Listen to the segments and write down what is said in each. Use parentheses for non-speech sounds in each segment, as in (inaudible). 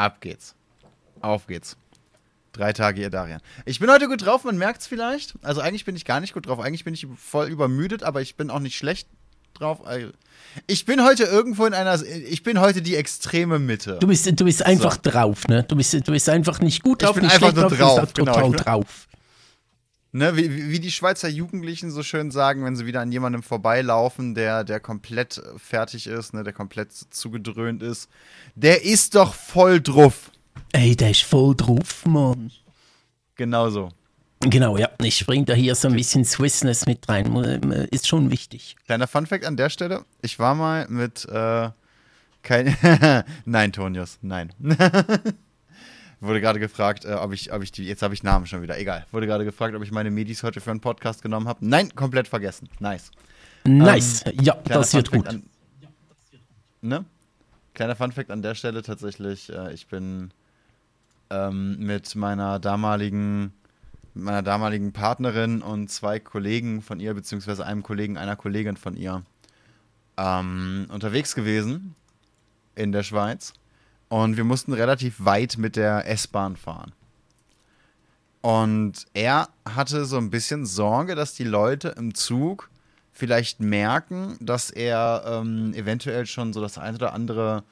Ab geht's. Auf geht's. Drei Tage, ihr Darian. Ich bin heute gut drauf, man merkt's vielleicht. Also eigentlich bin ich gar nicht gut drauf. Eigentlich bin ich voll übermüdet, aber ich bin auch nicht schlecht drauf. Also, ich bin heute irgendwo in einer. Ich bin heute die extreme Mitte. Du bist, du bist einfach so. drauf, ne? Du bist, du bist einfach nicht gut drauf, ich bin nicht einfach nur drauf, drauf, genau. total drauf. Ne, wie, wie die Schweizer Jugendlichen so schön sagen, wenn sie wieder an jemandem vorbeilaufen, der, der komplett fertig ist, ne, der komplett zugedröhnt ist. Der ist doch voll drauf. Ey, der ist voll drauf, Mann. Genau so. Genau, ja. Ich bringe da hier so ein bisschen Swissness mit rein. Ist schon wichtig. Kleiner Funfact an der Stelle. Ich war mal mit äh, kein (laughs) Nein, Tonius, nein. (laughs) Wurde gerade gefragt, äh, ob, ich, ob ich die. Jetzt habe ich Namen schon wieder. Egal. Wurde gerade gefragt, ob ich meine Medis heute für einen Podcast genommen habe. Nein, komplett vergessen. Nice. Nice. Ähm, ja, das wird gut. An, ne? Kleiner Funfact an der Stelle tatsächlich. Äh, ich bin ähm, mit meiner damaligen meiner damaligen Partnerin und zwei Kollegen von ihr, beziehungsweise einem Kollegen, einer Kollegin von ihr, ähm, unterwegs gewesen in der Schweiz. Und wir mussten relativ weit mit der S-Bahn fahren. Und er hatte so ein bisschen Sorge, dass die Leute im Zug vielleicht merken, dass er ähm, eventuell schon so das ein oder andere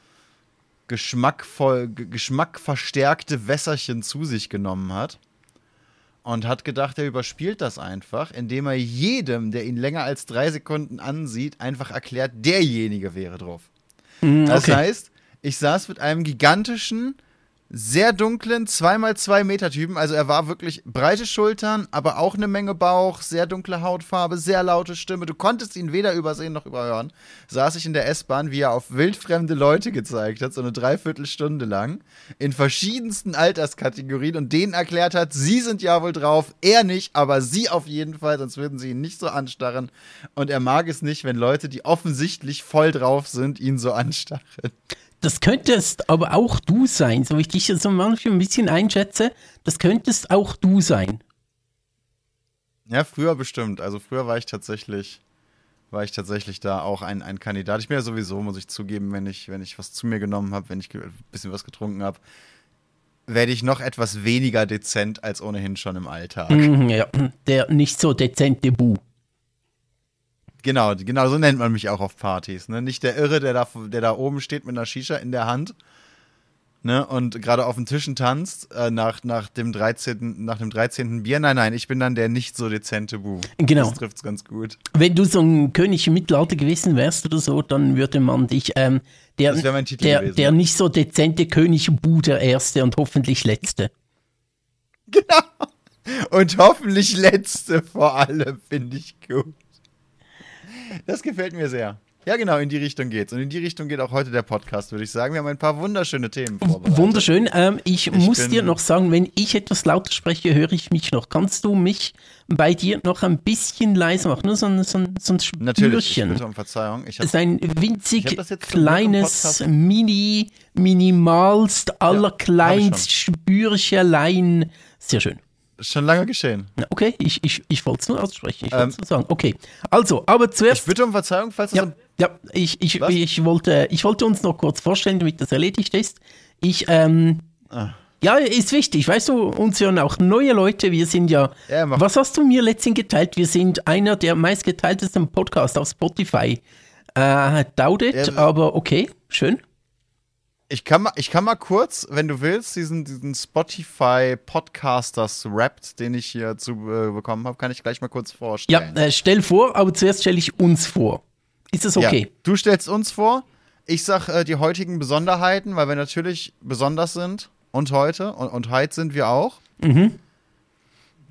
geschmackvoll, geschmackverstärkte Wässerchen zu sich genommen hat und hat gedacht, er überspielt das einfach, indem er jedem, der ihn länger als drei Sekunden ansieht, einfach erklärt, derjenige wäre drauf. Mm, okay. Das heißt, ich saß mit einem gigantischen, sehr dunklen 2x2 Meter Typen. Also er war wirklich breite Schultern, aber auch eine Menge Bauch, sehr dunkle Hautfarbe, sehr laute Stimme. Du konntest ihn weder übersehen noch überhören. Saß ich in der S-Bahn, wie er auf wildfremde Leute gezeigt hat, so eine Dreiviertelstunde lang, in verschiedensten Alterskategorien und denen erklärt hat, sie sind ja wohl drauf, er nicht, aber sie auf jeden Fall, sonst würden sie ihn nicht so anstarren. Und er mag es nicht, wenn Leute, die offensichtlich voll drauf sind, ihn so anstarren. Das könntest aber auch du sein, so wie ich dich so manchmal ein bisschen einschätze. Das könntest auch du sein. Ja, früher bestimmt. Also früher war ich tatsächlich, war ich tatsächlich da auch ein, ein Kandidat. Ich bin ja sowieso, muss ich zugeben, wenn ich, wenn ich was zu mir genommen habe, wenn ich ein bisschen was getrunken habe, werde ich noch etwas weniger dezent als ohnehin schon im Alltag. Mhm, ja, der nicht so dezente Bu. Genau, genau so nennt man mich auch auf Partys. Ne? Nicht der Irre, der da, der da oben steht mit einer Shisha in der Hand ne? und gerade auf den Tischen tanzt äh, nach, nach, dem 13., nach dem 13. Bier. Nein, nein, ich bin dann der nicht so dezente Bu. Genau. Das trifft es ganz gut. Wenn du so ein König im Mittelalter gewesen wärst oder so, dann würde man dich ähm, der, der, gewesen, der nicht so dezente König Bu, der Erste und hoffentlich Letzte. (laughs) Genau. Und hoffentlich Letzte vor allem, finde ich gut. Das gefällt mir sehr. Ja, genau, in die Richtung geht's. Und in die Richtung geht auch heute der Podcast, würde ich sagen. Wir haben ein paar wunderschöne Themen vorbereitet. Wunderschön. Ähm, ich, ich, muss dir noch sagen, wenn ich etwas lauter spreche, höre ich mich noch. Kannst du mich bei dir noch ein bisschen leiser machen? Nur so ein, so ein, so ein Spürchen. Natürlich, ich bitte um Verzeihung. Ich hab, das ist ein winzig kleines, mini, minimalst, allerkleinst Spürchelein. Sehr schön. Schon lange geschehen. Okay, ich, ich, ich wollte es nur aussprechen. Ich ähm, sagen. Okay, also, aber zuerst. Ich bitte um Verzeihung, falls ja, ja, ich, ich, ich, wollte, ich wollte uns noch kurz vorstellen, damit das erledigt ist. Ich, ähm, ah. ja, ist wichtig. Weißt du, uns hören auch neue Leute. Wir sind ja. ja was hast du mir letztens geteilt? Wir sind einer der meistgeteiltesten Podcasts auf Spotify. Äh, dauert, ja, aber okay, schön. Ich kann, mal, ich kann mal kurz, wenn du willst, diesen, diesen Spotify Podcasters Rapt, den ich hier zu äh, bekommen habe, kann ich gleich mal kurz vorstellen. Ja, äh, stell vor, aber zuerst stelle ich uns vor. Ist das okay? Ja, du stellst uns vor. Ich sag äh, die heutigen Besonderheiten, weil wir natürlich besonders sind und heute und, und heute sind wir auch. Mhm.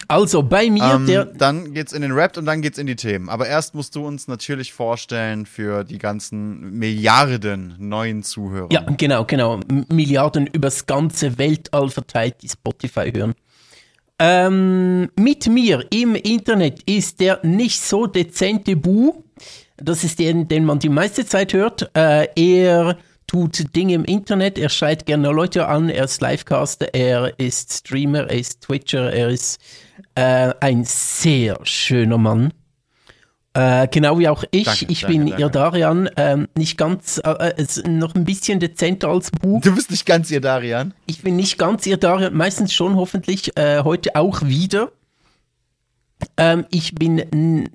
Also bei mir, ähm, der. Dann geht's in den Rap und dann geht's in die Themen. Aber erst musst du uns natürlich vorstellen für die ganzen Milliarden neuen Zuhörer. Ja, genau, genau. Milliarden übers ganze Weltall verteilt, die Spotify hören. Ähm, mit mir im Internet ist der nicht so dezente Bu. Das ist der, den man die meiste Zeit hört. Äh, er tut Dinge im Internet, er schreit gerne Leute an, er ist Livecaster, er ist Streamer, er ist Twitcher, er ist äh, ein sehr schöner Mann. Äh, genau wie auch ich. Danke, ich danke, bin danke. ihr Darian. Ähm, nicht ganz, äh, äh, noch ein bisschen dezenter als Bu. Du bist nicht ganz ihr Darian. Ich bin nicht ganz ihr Darian, meistens schon hoffentlich, äh, heute auch wieder. Ähm, ich bin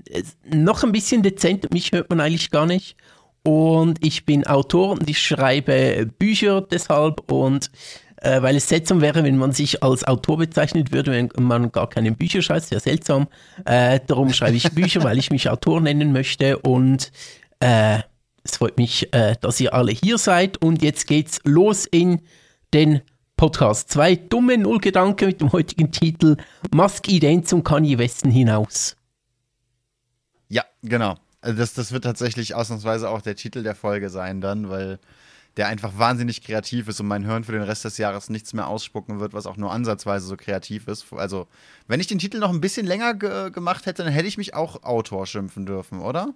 noch ein bisschen dezent, mich hört man eigentlich gar nicht. Und ich bin Autor und ich schreibe Bücher deshalb und äh, weil es seltsam wäre, wenn man sich als Autor bezeichnet würde, wenn man gar keine Bücher schreibt, sehr seltsam. Äh, darum schreibe ich Bücher, weil ich mich Autor nennen möchte und äh, es freut mich, äh, dass ihr alle hier seid und jetzt geht's los in den Podcast. Zwei dumme Nullgedanken mit dem heutigen Titel Mask Ident zum Kanye Westen hinaus. Ja, genau. Also das, das wird tatsächlich ausnahmsweise auch der Titel der Folge sein dann, weil der einfach wahnsinnig kreativ ist und mein Hirn für den Rest des Jahres nichts mehr ausspucken wird, was auch nur ansatzweise so kreativ ist. Also, wenn ich den Titel noch ein bisschen länger ge gemacht hätte, dann hätte ich mich auch Autor schimpfen dürfen, oder?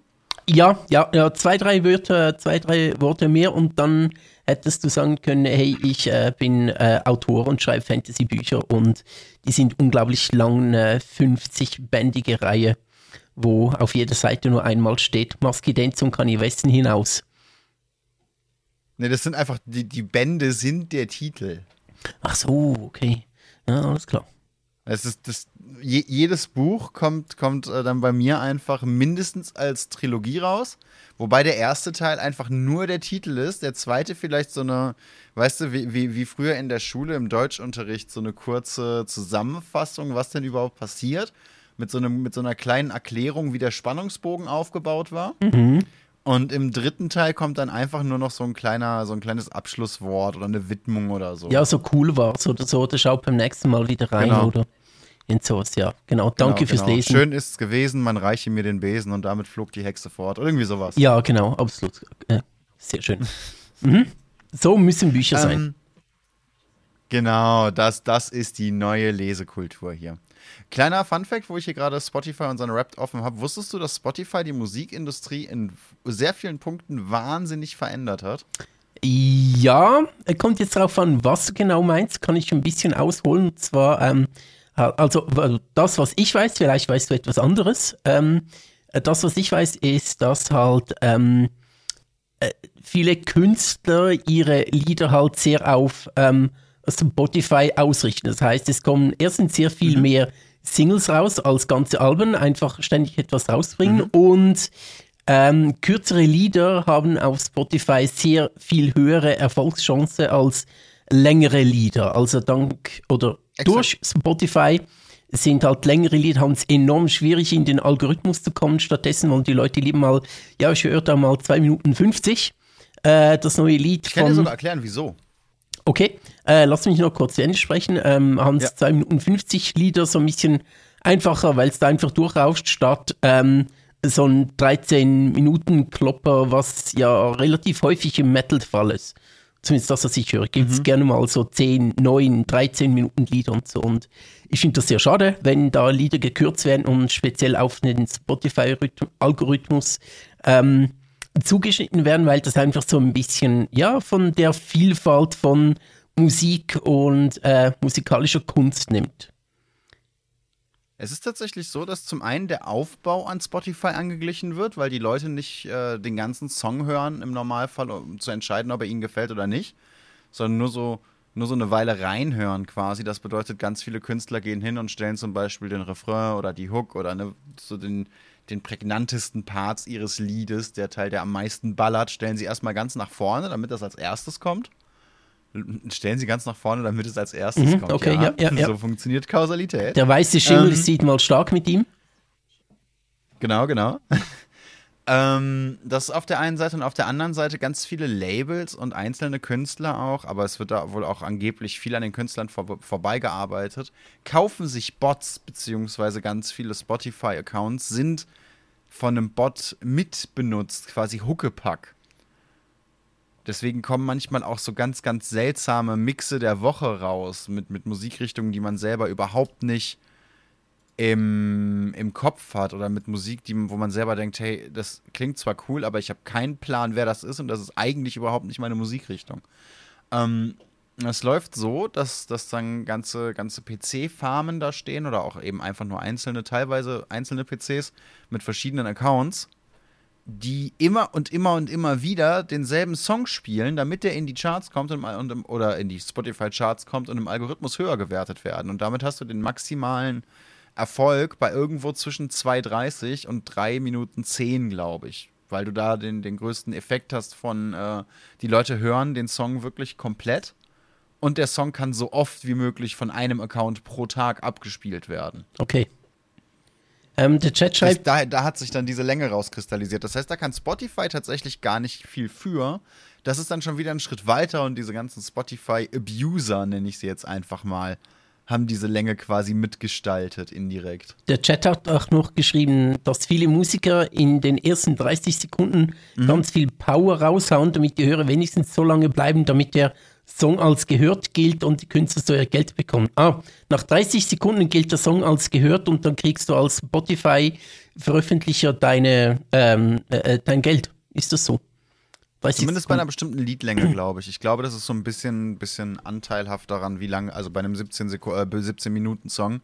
Ja, ja, ja, zwei, drei Wörter, zwei, drei Worte mehr und dann hättest du sagen können, hey, ich äh, bin äh, Autor und schreibe Fantasy-Bücher und die sind unglaublich lang, eine 50-bändige Reihe, wo auf jeder Seite nur einmal steht, Maskident zum Kanye Westen hinaus. Ne, das sind einfach, die, die Bände sind der Titel. Ach so, okay. Ja, alles klar. Es ist das, je, jedes Buch kommt, kommt äh, dann bei mir einfach mindestens als Trilogie raus. Wobei der erste Teil einfach nur der Titel ist. Der zweite vielleicht so eine, weißt du, wie, wie, wie früher in der Schule im Deutschunterricht so eine kurze Zusammenfassung, was denn überhaupt passiert. Mit so, einem, mit so einer kleinen Erklärung, wie der Spannungsbogen aufgebaut war. Und im dritten Teil kommt dann einfach nur noch so ein kleiner, so ein kleines Abschlusswort oder eine Widmung oder so. Ja, so cool war's oder so, oder schaut beim nächsten Mal wieder rein Genau. oder in sowas, ja. Genau, danke Genau, fürs genau. Lesen. Schön ist's gewesen, man reiche mir den Besen und damit flog die Hexe fort. Oder irgendwie sowas. Ja, genau, absolut. Äh, sehr schön. (laughs) mhm. So müssen Bücher sein. Ähm, genau, das, das ist die neue Lesekultur hier. Kleiner Funfact, wo ich hier gerade Spotify und seine Rap offen habe. Wusstest du, dass Spotify die Musikindustrie in sehr vielen Punkten wahnsinnig verändert hat? Ja, äh, kommt jetzt darauf an, was du genau meinst, kann ich ein bisschen ausholen. Und zwar, ähm, also also das, was ich weiß, vielleicht weißt du etwas anderes. Ähm, äh, das, was ich weiß, ist, dass halt ähm, äh, viele Künstler ihre Lieder halt sehr auf ähm, Spotify ausrichten. Das heißt, es kommen erstens sehr viel mehr Singles raus als ganze Alben, einfach ständig etwas rausbringen und ähm, kürzere Lieder haben auf Spotify sehr viel höhere Erfolgschance als längere Lieder. Also dank oder Exakt. durch Spotify sind halt längere Lieder, haben es enorm schwierig in den Algorithmus zu kommen. Stattdessen wollen die Leute lieber mal, ja, ich höre da mal 2 Minuten 50 äh, das neue Lied Ich kann dir von sogar erklären, wieso. Okay, äh, lass mich noch kurz zu Ende sprechen. Ähm, haben es Ja. 2 Minuten 50 Lieder so ein bisschen einfacher, weil es da einfach durchrauscht, statt ähm, so ein 13-Minuten-Klopper, was ja relativ häufig im Metal der Fall ist. Zumindest das, was ich höre. Gibt es gerne mal so 10, 9, 13 Minuten Lieder und so. Und ich finde das sehr schade, wenn da Lieder gekürzt werden und speziell auf den Spotify-Algorithmus ähm, zugeschnitten werden, weil das einfach so ein bisschen, ja, von der Vielfalt von Musik und äh, musikalischer Kunst nimmt. Es ist tatsächlich so, dass zum einen der Aufbau an Spotify angeglichen wird, weil die Leute nicht äh, den ganzen Song hören im Normalfall, um zu entscheiden, ob er ihnen gefällt oder nicht, sondern nur so, nur so eine Weile reinhören quasi. Das bedeutet, ganz viele Künstler gehen hin und stellen zum Beispiel den Refrain oder die Hook oder ne, so den, den prägnantesten Parts ihres Liedes, der Teil, der am meisten ballert, stellen sie erstmal ganz nach vorne, damit das als erstes kommt. Stellen sie ganz nach vorne, damit es als erstes Mhm, kommt. okay, ja, ja, ja. So funktioniert Kausalität. Der weiße Schimmel Ähm. sieht mal stark mit ihm. Genau, genau. (laughs) ähm, das auf der einen Seite und auf der anderen Seite ganz viele Labels und einzelne Künstler auch, aber es wird da wohl auch angeblich viel an den Künstlern vor, vorbeigearbeitet, kaufen sich Bots, beziehungsweise ganz viele Spotify-Accounts sind von einem Bot mitbenutzt, quasi Huckepack. Deswegen kommen manchmal auch so ganz, ganz seltsame Mixe der Woche raus mit, mit Musikrichtungen, die man selber überhaupt nicht im, im Kopf hat oder mit Musik, die, wo man selber denkt, hey, das klingt zwar cool, aber ich habe keinen Plan, wer das ist und das ist eigentlich überhaupt nicht meine Musikrichtung. Ähm, Es läuft so, dass, dass dann ganze, ganze PC-Farmen da stehen oder auch eben einfach nur einzelne, teilweise einzelne PCs mit verschiedenen Accounts, die immer und immer und immer wieder denselben Song spielen, damit der in die Charts kommt und, und oder in die Spotify-Charts kommt und im Algorithmus höher gewertet werden. Und damit hast du den maximalen Erfolg bei irgendwo zwischen 2,30 und 3 Minuten 10, glaube ich. Weil du da den, den größten Effekt hast von, äh, die Leute hören den Song wirklich komplett und der Song kann so oft wie möglich von einem Account pro Tag abgespielt werden. Okay. Ähm, der Chat schreibt. Da, da hat sich dann diese Länge rauskristallisiert. Das heißt, da kann Spotify tatsächlich gar nicht viel für. Das ist dann schon wieder ein Schritt weiter und diese ganzen Spotify-Abuser, nenne ich sie jetzt einfach mal, haben diese Länge quasi mitgestaltet, indirekt. Der Chat hat auch noch geschrieben, dass viele Musiker in den ersten 30 Sekunden mhm. ganz viel Power raushauen, damit die Hörer wenigstens so lange bleiben, damit der Song als gehört gilt und die Künstler so ihr Geld bekommen. Ah, nach 30 Sekunden gilt der Song als gehört und dann kriegst du als Spotify-Veröffentlicher deine, ähm, äh, äh dein Geld. Ist das so? Zumindest bei einer bestimmten Liedlänge, (clears throat) glaube ich. Ich glaube, das ist so ein bisschen, bisschen anteilhaft daran, wie lange, also bei einem 17, äh, 17 Minuten Song,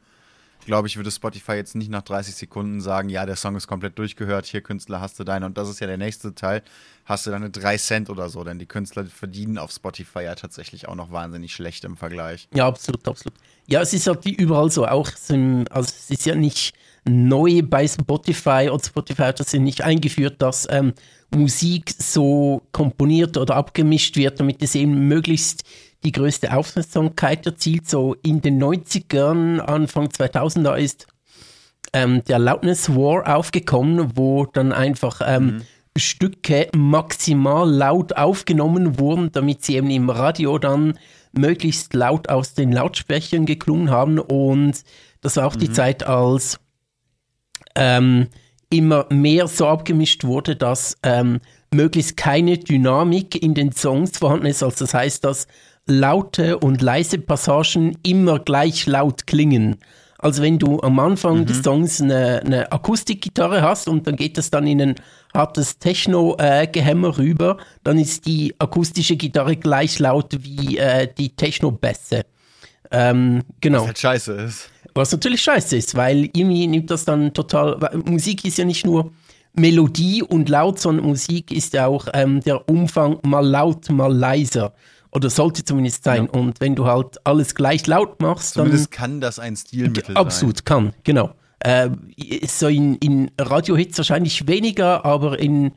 glaube ich, würde Spotify jetzt nicht nach 30 Sekunden sagen, ja, der Song ist komplett durchgehört, hier Künstler hast du deine. Und das ist ja der nächste Teil, hast du deine 3 Cent oder so, denn die Künstler verdienen auf Spotify ja tatsächlich auch noch wahnsinnig schlecht im Vergleich. Ja, absolut, absolut. Ja, es ist halt wie überall so, auch so also es ist ja nicht neu bei Spotify und Spotify hat das ja nicht eingeführt, dass ähm, Musik so komponiert oder abgemischt wird, damit es eben möglichst die größte Aufmerksamkeit erzielt. So in den 90ern, Anfang 2000er ist ähm, der Loudness War aufgekommen, wo dann einfach ähm, mhm. Stücke maximal laut aufgenommen wurden, damit sie eben im Radio dann möglichst laut aus den Lautsprechern geklungen haben. Und das war auch mhm. die Zeit, als ähm, immer mehr so abgemischt wurde, dass ähm, möglichst keine Dynamik in den Songs vorhanden ist. Also das heißt, dass laute und leise Passagen immer gleich laut klingen. Also wenn du am Anfang mhm. des Songs eine, eine Akustikgitarre hast und dann geht das dann in ein hartes Techno-Gehämmer rüber, dann ist die akustische Gitarre gleich laut wie äh, die Techno-Bässe. Ähm, genau. Was halt scheiße ist. Was natürlich scheiße ist, weil irgendwie nimmt das dann total. Musik ist ja nicht nur Melodie und laut, sondern Musik ist ja auch ähm, der Umfang mal laut, mal leiser. Oder sollte zumindest sein. Ja. Und wenn du halt alles gleich laut machst, zumindest dann. kann das ein Stilmittel absolut, sein. Absolut, kann, genau. Äh, so in, in Radiohits wahrscheinlich weniger, aber in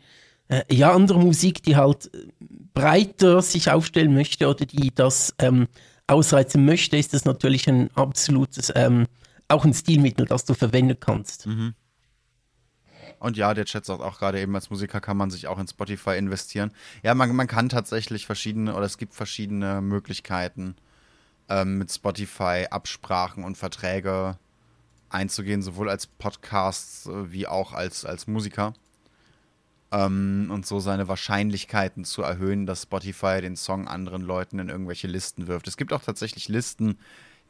äh, ja, andere Musik, die halt breiter sich aufstellen möchte oder die das ähm, ausreizen möchte, ist das natürlich ein absolutes, ähm, auch ein Stilmittel, das du verwenden kannst. Mhm. Und ja, der Chat sagt auch gerade eben, als Musiker kann man sich auch in Spotify investieren. Ja, man, man kann tatsächlich verschiedene, oder es gibt verschiedene Möglichkeiten, ähm, mit Spotify Absprachen und Verträge einzugehen, sowohl als Podcast äh, wie auch als, als Musiker ähm, und so seine Wahrscheinlichkeiten zu erhöhen, dass Spotify den Song anderen Leuten in irgendwelche Listen wirft. Es gibt auch tatsächlich Listen,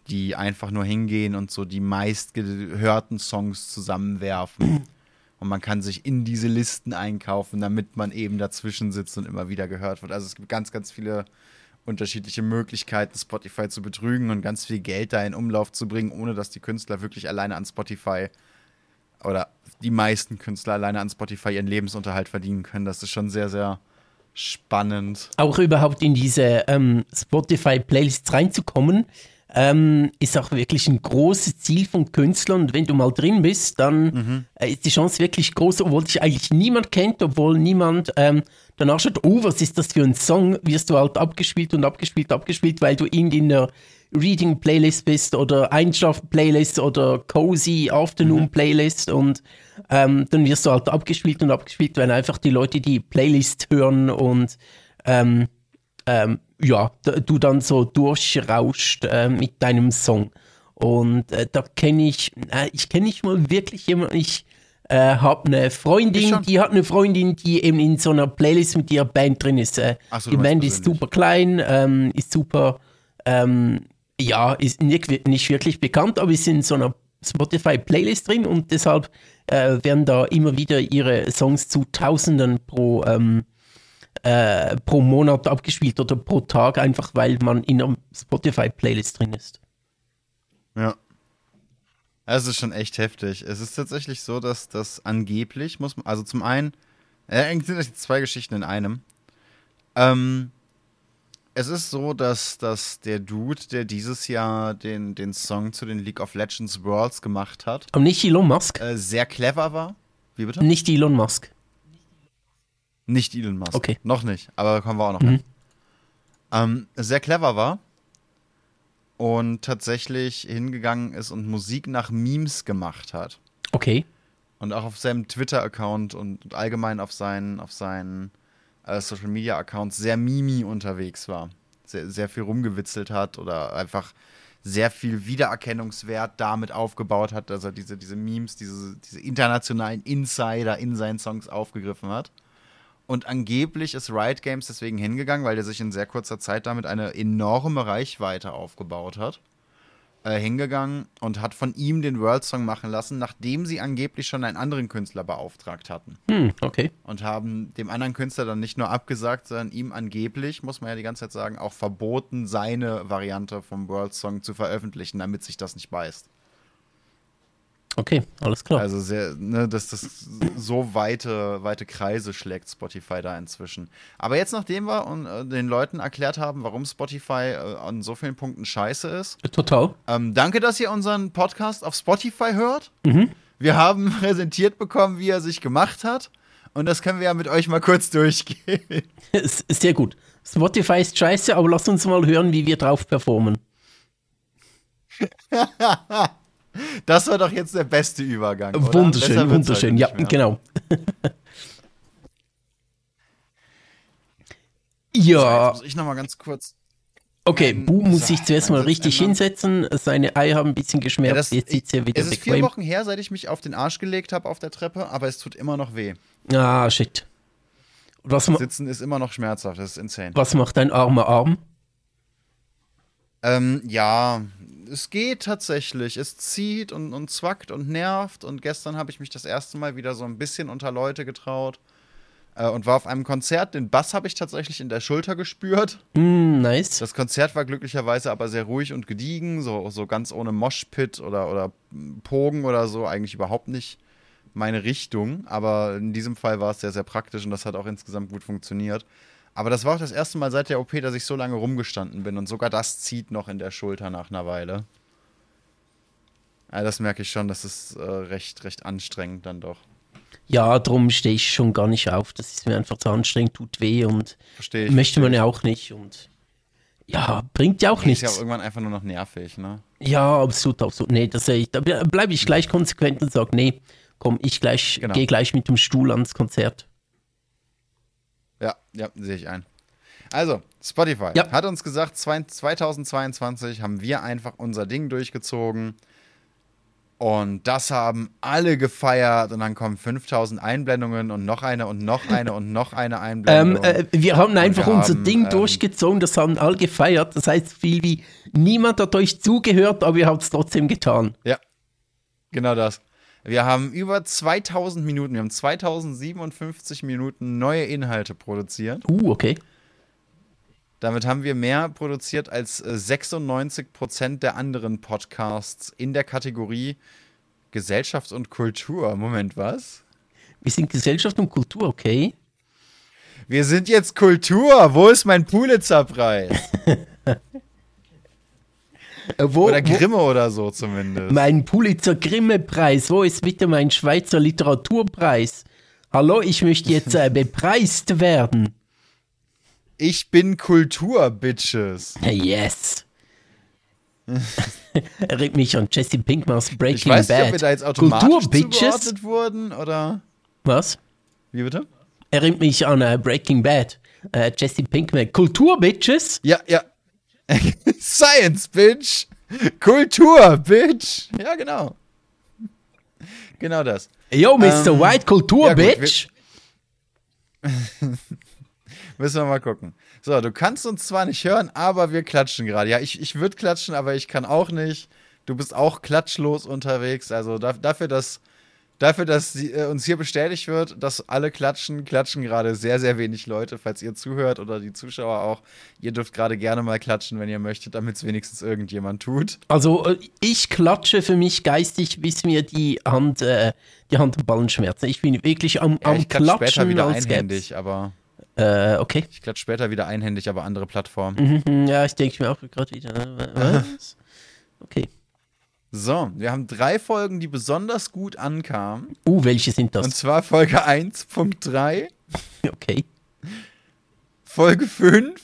die einfach nur hingehen und so die meistgehörten Songs zusammenwerfen. (clears throat) Und man kann sich in diese Listen einkaufen, damit man eben dazwischen sitzt und immer wieder gehört wird. Also es gibt ganz, ganz viele unterschiedliche Möglichkeiten, Spotify zu betrügen und ganz viel Geld da in Umlauf zu bringen, ohne dass die Künstler wirklich alleine an Spotify oder die meisten Künstler alleine an Spotify ihren Lebensunterhalt verdienen können. Das ist schon sehr, sehr spannend. Auch überhaupt in diese ähm, Spotify-Playlists reinzukommen, ähm, ist auch wirklich ein großes Ziel von Künstlern. Und wenn du mal drin bist, dann mhm. äh, ist die Chance wirklich groß, obwohl dich eigentlich niemand kennt, obwohl niemand ähm, danach schaut, oh, was ist das für ein Song, wirst du halt abgespielt und abgespielt, abgespielt, weil du in der Reading Playlist bist oder Einschlafen Playlist oder Cozy Afternoon mhm. Und ähm, dann wirst du halt abgespielt und abgespielt, wenn einfach die Leute die Playlist hören und ähm, ähm, ja, du dann so durchrauscht äh, mit deinem Song. Und äh, da kenne ich, äh, ich kenne nicht mal wirklich jemanden, ich äh, habe eine Freundin, die hat eine Freundin, die eben in so einer Playlist mit ihrer Band drin ist. Äh, so, die Band ist super klein, ähm, ist super ähm, ja, ist nicht, nicht wirklich bekannt, aber ist in so einer Spotify-Playlist drin und deshalb äh, werden da immer wieder ihre Songs zu Tausenden pro, ähm, äh, pro Monat abgespielt oder pro Tag, einfach weil man in einer Spotify-Playlist drin ist. Ja. Es ist schon echt heftig. Es ist tatsächlich so, dass das angeblich muss man, also zum einen, äh, eigentlich sind das jetzt zwei Geschichten in einem. Ähm, es ist so, dass, dass der Dude, der dieses Jahr den, den Song zu den League of Legends Worlds gemacht hat, Aber nicht Elon Musk. äh, sehr clever war. Wie bitte? Nicht Elon Musk. Nicht Elon Musk. Okay. Noch nicht, aber kommen wir auch noch Mhm. hin. Ähm, sehr clever war und tatsächlich hingegangen ist und Musik nach Memes gemacht hat. Okay. Und auch auf seinem Twitter-Account und allgemein auf seinen, auf seinen äh, Social-Media-Accounts sehr mimi unterwegs war. Sehr, sehr viel rumgewitzelt hat oder einfach sehr viel Wiedererkennungswert damit aufgebaut hat, dass er diese, diese Memes, diese, diese internationalen Insider in seinen Songs aufgegriffen hat. Und angeblich ist Riot Games deswegen hingegangen, weil der sich in sehr kurzer Zeit damit eine enorme Reichweite aufgebaut hat. Äh, hingegangen und hat von ihm den World Song machen lassen, nachdem sie angeblich schon einen anderen Künstler beauftragt hatten. Hm, okay. Und haben dem anderen Künstler dann nicht nur abgesagt, sondern ihm angeblich, muss man ja die ganze Zeit sagen, auch verboten, seine Variante vom World Song zu veröffentlichen, damit sich das nicht beißt. Okay, alles klar. Also sehr, ne, dass das so weite, weite Kreise schlägt Spotify da inzwischen. Aber jetzt, nachdem wir und, äh, den Leuten erklärt haben, warum Spotify äh, an so vielen Punkten scheiße ist, Total. ähm, danke, dass ihr unseren Podcast auf Spotify hört. Mhm. Wir haben (laughs) präsentiert bekommen, wie er sich gemacht hat. Und das können wir ja mit euch mal kurz durchgehen. (laughs) Ist- ist Sehr gut. Spotify ist scheiße, aber lass uns mal hören, wie wir drauf performen. (laughs) Das war doch jetzt der beste Übergang. Oder? Wunderschön, wunderschön. Ja, genau. (laughs) So, ja, jetzt muss ich noch mal ganz kurz. okay. Bu muss so, sich zuerst mal richtig ändern. hinsetzen. Seine Eier haben ein bisschen Ja, geschmerzt. das, Jetzt sitzt er wieder es ist vier bequem. Wochen her, seit ich mich auf den Arsch gelegt habe auf der Treppe, aber es tut immer noch weh. Ah, shit. Was, Sitzen ist immer noch schmerzhaft, das ist insane. was macht dein armer Arm? Ähm, ja, es geht tatsächlich. Es zieht und, und zwackt und nervt. Und gestern habe ich mich das erste Mal wieder so ein bisschen unter Leute getraut äh, und war auf einem Konzert. Den Bass habe ich tatsächlich in der Schulter gespürt. Hm, nice. Das Konzert war glücklicherweise aber sehr ruhig und gediegen, so, so ganz ohne Moshpit oder, oder Pogen oder so, eigentlich überhaupt nicht meine Richtung. Aber in diesem Fall war es sehr, sehr praktisch und das hat auch insgesamt gut funktioniert. Aber das war auch das erste Mal seit der OP, dass ich so lange rumgestanden bin und sogar das zieht noch in der Schulter nach einer Weile. Ja, das merke ich schon, das ist äh, recht, recht anstrengend dann doch. Ja, drum stehe ich schon gar nicht auf. Das ist mir einfach zu anstrengend, tut weh und Verstehe ich. möchte man ja auch nicht. Und ja, bringt ja auch ich. Ist ja nichts. auch irgendwann einfach nur noch nervig, ne? Ja, absolut, absolut. Nee, das, sehe ich- da bleibe ich gleich konsequent und sage, nee, komm, ich gleich, Genau. gehe gleich mit dem Stuhl ans Konzert. Ja, ja, sehe ich ein. Also, Spotify Ja. hat uns gesagt, zwei- 2022 haben wir einfach unser Ding durchgezogen. Und das haben alle gefeiert. Und dann kommen 5000 Einblendungen und noch eine und noch eine und noch eine Ähm, Einblendung. äh, wir haben einfach wir unser haben, Ding ähm, durchgezogen, das haben alle gefeiert. Das heißt viel wie, niemand hat euch zugehört, aber ihr habt es trotzdem getan. ja, genau das. Wir haben über 2000 Minuten, wir haben 2057 Minuten neue Inhalte produziert. Uh, okay. Damit haben wir mehr produziert als äh, 96% der anderen Podcasts in der Kategorie Gesellschaft und Kultur. Moment, was? Wir sind Gesellschaft und Kultur, okay. Wir sind jetzt Kultur. Wo ist mein Pulitzerpreis? (laughs) Äh, wo, Oder wo, Grimme oder so zumindest. mein Pulitzer Grimme Preis, wo ist bitte mein Schweizer Literaturpreis? Hallo, ich möchte jetzt äh, (laughs) bepreist werden. Ich bin Kultur, Bitches. Yes. (laughs) Erinnert mich an Jesse Pinkmans Breaking Ich weiß nicht, ob wir Bad. da jetzt automatisch Kultur, Bitches. wurden oder. Was? Wie bitte? Erinnert mich an äh, Breaking Bad. Äh, Jesse Pinkman. Kultur, Bitches. Ja, ja. (laughs) Science, Bitch. Kultur, Bitch. Ja, genau. Genau das. Yo, Mr. Ähm, White, Kultur, ja gut, wir- Bitch. (laughs) Müssen wir mal gucken. So, du kannst uns zwar nicht hören, aber wir klatschen gerade. Ja, ich, ich würde klatschen, aber ich kann auch nicht. Du bist auch klatschlos unterwegs. Also da, dafür, dass dafür, dass sie, äh, uns hier bestätigt wird, dass alle klatschen, klatschen gerade sehr, sehr wenig Leute. Falls ihr zuhört oder die Zuschauer auch, ihr dürft gerade gerne mal klatschen, wenn ihr möchtet, damit es wenigstens irgendjemand tut. Also äh, ich klatsche für mich geistig, bis mir die Hand, äh, die Hand und Ballen schmerzen. Ich bin wirklich am, Ja, am ich klatsche Klatschen später wieder als gäb's. einhändig, aber Äh, okay. ich klatsche später wieder einhändig, aber andere Plattformen. Mhm, ja, ich denke mir auch gerade wieder. äh, Was? (laughs) Okay. So, wir haben drei Folgen, die besonders gut ankamen. Uh, welche sind Und das? zwar Folge 1.3, (laughs) Okay. Folge 5.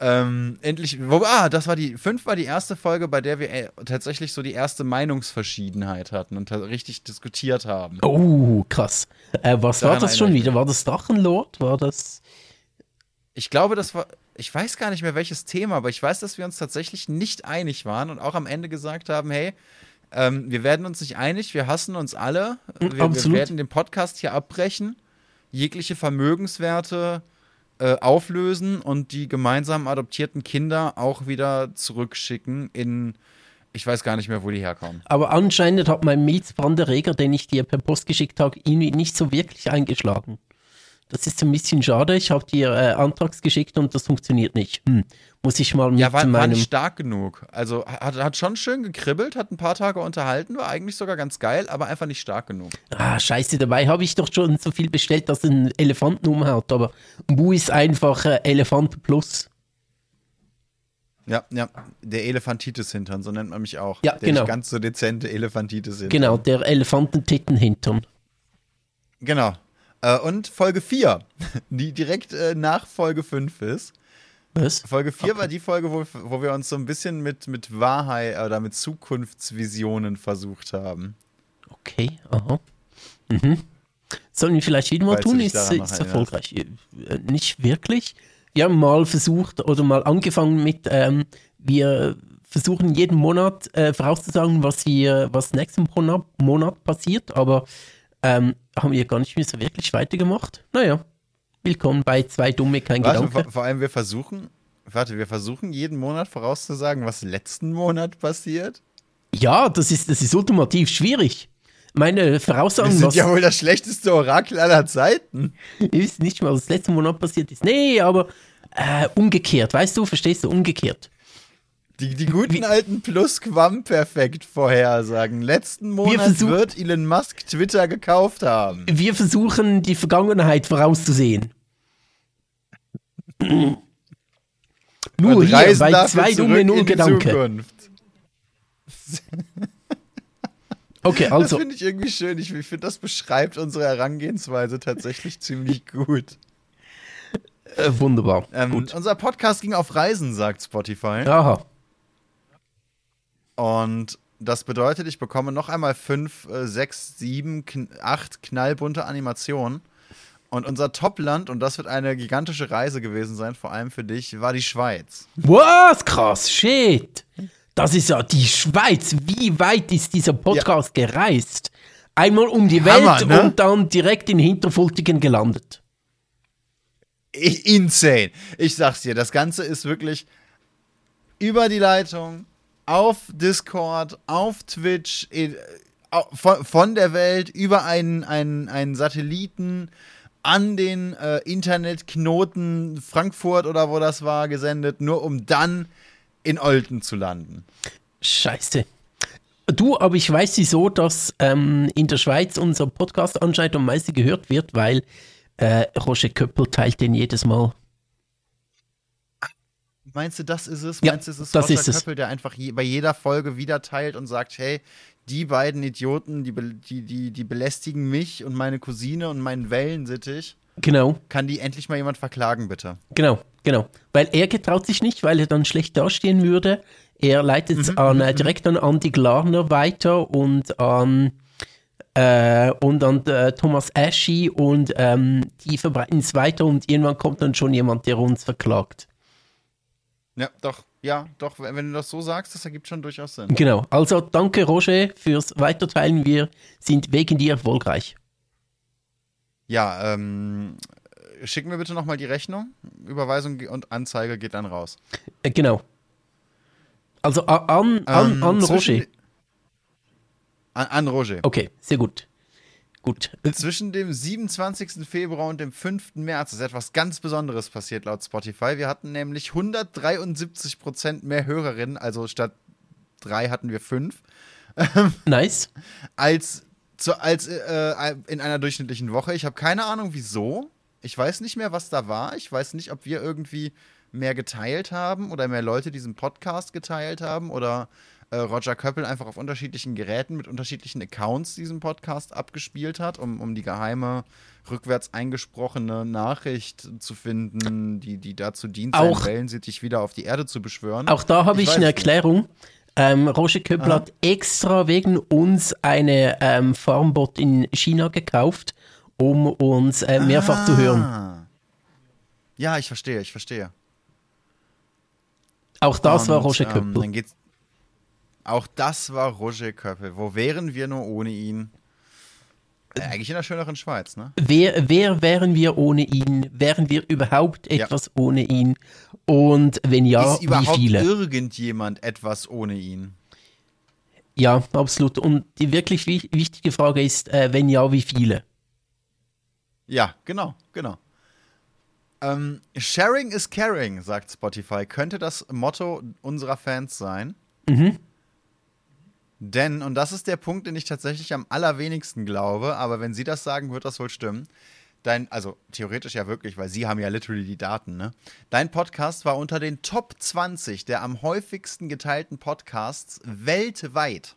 Ähm, endlich, wo, ah, das war die, 5 war die erste Folge, bei der wir äh, tatsächlich so die erste Meinungsverschiedenheit hatten und richtig diskutiert haben. Oh, krass. Äh, was war Daran das schon wieder? War das Drachenlord? War das. Ich glaube, das war, ich weiß gar nicht mehr welches Thema, aber ich weiß, dass wir uns tatsächlich nicht einig waren und auch am Ende gesagt haben, hey, ähm, wir werden uns nicht einig, wir hassen uns alle, wir, wir absolut. werden den Podcast hier abbrechen, jegliche Vermögenswerte äh, auflösen und die gemeinsam adoptierten Kinder auch wieder zurückschicken in, ich weiß gar nicht mehr, wo die herkommen. Aber anscheinend hat mein Milzbranderreger, den ich dir per Post geschickt habe, irgendwie nicht so wirklich eingeschlagen. Das ist ein bisschen schade. Ich habe dir äh, Antrags geschickt und das funktioniert nicht. Hm. Muss ich mal mit Ja, war, war meinem. nicht stark genug. Also hat, hat schon schön gekribbelt, hat ein paar Tage unterhalten, war eigentlich sogar ganz geil, aber einfach nicht stark genug. Ah, scheiße, dabei habe ich doch schon so viel bestellt, dass ein Elefanten umhaut. Aber Bu ist einfach äh, Elefant Plus. Ja, ja, der Elefantitis-Hintern, so nennt man mich auch. Ja, der genau. ganz so dezente Elefantitis-Hintern. Genau, der Elefantentittenhintern. Genau. Äh, und Folge 4, (laughs) die direkt äh, nach Folge 5 ist. Was? Folge 4 war die Folge, wo, wo wir uns so ein bisschen mit, mit Wahrheit oder mit Zukunftsvisionen versucht haben. Okay, aha. Mhm. Sollen wir vielleicht wieder mal Falls tun? Ist, ist erfolgreich. Äh, Nicht wirklich. Wir haben mal versucht oder mal angefangen mit, ähm, wir versuchen jeden Monat äh, vorauszusagen, was wir, was nächsten Monat, Monat passiert, aber ähm, haben wir gar nicht mehr so wirklich weitergemacht. Naja, willkommen bei zwei Dumme, kein Warte, Gedanke. vor, vor allem wir versuchen, warte, wir versuchen jeden Monat vorauszusagen, was letzten Monat passiert. Ja, das ist, das ist ultimativ schwierig. Meine Voraussagen, sind was ja wohl das schlechteste Orakel aller Zeiten. ihr wisst nicht mal, was letzten Monat passiert ist. Nee, aber äh, umgekehrt, weißt du, verstehst du, umgekehrt. Die, die guten alten Plusquamperfekt vorhersagen. Letzten Monat versuch- wird Elon Musk Twitter gekauft haben. Wir versuchen, die Vergangenheit vorauszusehen. (clears throat) Nur Und hier bei zwei dumme Nullgedanke. Zukunft. (laughs) Okay, Das also, finde ich irgendwie schön. Ich, ich finde, das beschreibt unsere Herangehensweise tatsächlich (laughs) ziemlich gut. äh, wunderbar. Ähm, Gut. Unser Podcast ging auf Reisen, sagt Spotify. Aha. Und das bedeutet, ich bekomme noch einmal fünf, äh, sechs, sieben, kn acht knallbunte Animationen. Und unser Topland, und das wird eine gigantische Reise gewesen sein, vor allem für dich, war die Schweiz. Was? Krass, shit. Das ist ja die Schweiz. Wie weit ist dieser Podcast gereist? Einmal um die Welt Hammer, ne? und dann direkt in Hinterfultigen gelandet. Insane. Ich sag's dir, das Ganze ist wirklich über die Leitung, auf Discord, auf Twitch, von, der Welt, über einen, einen, einen Satelliten an den äh, Internetknoten Frankfurt oder wo das war gesendet, nur um dann in Olten zu landen. Scheiße. Du, aber ich weiß wieso, dass ähm, in der Schweiz unser Podcast anscheinend am meisten gehört wird, weil äh, Roger Köppel teilt den jedes Mal. Meinst du, das ist es? Ja, Meinst du, es ist das Roger ist es. Köppel, der einfach je, bei jeder Folge wieder teilt und sagt, hey, die beiden Idioten, die, die, die, die belästigen mich und meine Cousine und meinen Wellensittich. Genau, Kann die endlich mal jemand verklagen, bitte? genau, genau. Weil er getraut sich nicht, weil er dann schlecht dastehen würde. Er leitet es an, äh, direkt an Andy Glarner weiter und an, äh, und an äh, Thomas Aschi und ähm, die verbreiten es weiter und irgendwann kommt dann schon jemand, der uns verklagt. Ja, doch, ja, doch, wenn du das so sagst, das ergibt schon durchaus Sinn. Genau. Also danke, Roger, fürs Weiterteilen. Wir sind wegen dir erfolgreich. Ja, ähm, schick mir bitte nochmal die Rechnung. Überweisung und Anzeige geht dann raus. Äh, genau. Also an, an, Ähm, an Roger. An, an Roger. Okay, sehr gut. Gut. Zwischen dem 27. Februar und dem 5. März ist etwas ganz Besonderes passiert laut Spotify. Wir hatten nämlich 173 Prozent mehr Hörerinnen, also statt drei hatten wir fünf. (laughs) Nice. Als, zu, als äh, in einer durchschnittlichen Woche. Ich habe keine Ahnung, wieso. Ich weiß nicht mehr, was da war. Ich weiß nicht, ob wir irgendwie mehr geteilt haben oder mehr Leute diesen Podcast geteilt haben oder äh, Roger Köppel einfach auf unterschiedlichen Geräten mit unterschiedlichen Accounts diesen Podcast abgespielt hat, um, um die geheime, rückwärts eingesprochene Nachricht zu finden, die, die dazu dient, Auch- seinen Wellensittich wieder auf die Erde zu beschwören. Auch da habe Ich ich, eine. Erklärung. Ähm, Roger Köppel Aha. hat extra wegen uns eine ähm, Farmbot in China gekauft, um uns äh, mehrfach zu hören. Ah. Ja, ich verstehe, ich verstehe. Auch das war Und, Roger ähm, Köppel. dann geht's. Auch das war Roger Köppel. Wo wären wir nur ohne ihn? Äh, eigentlich in der schöneren Schweiz, ne? Wer, wer wären wir ohne ihn? Wären wir überhaupt Ja. etwas ohne ihn? Und wenn ja, Ist wie überhaupt viele? irgendjemand etwas ohne ihn? Ja, absolut. Und die wirklich wi wichtige Frage ist, äh, wenn ja, wie viele? Ja, genau, genau. Ähm, Sharing is caring, sagt Spotify. Könnte das Motto unserer Fans sein? Mhm. Denn, und das ist der Punkt, den ich tatsächlich am allerwenigsten glaube, aber wenn Sie das sagen, wird das wohl stimmen. Dein, also theoretisch ja wirklich, weil Sie haben ja literally die Daten, ne? Dein Podcast war unter den Top 20 der am häufigsten geteilten Podcasts weltweit.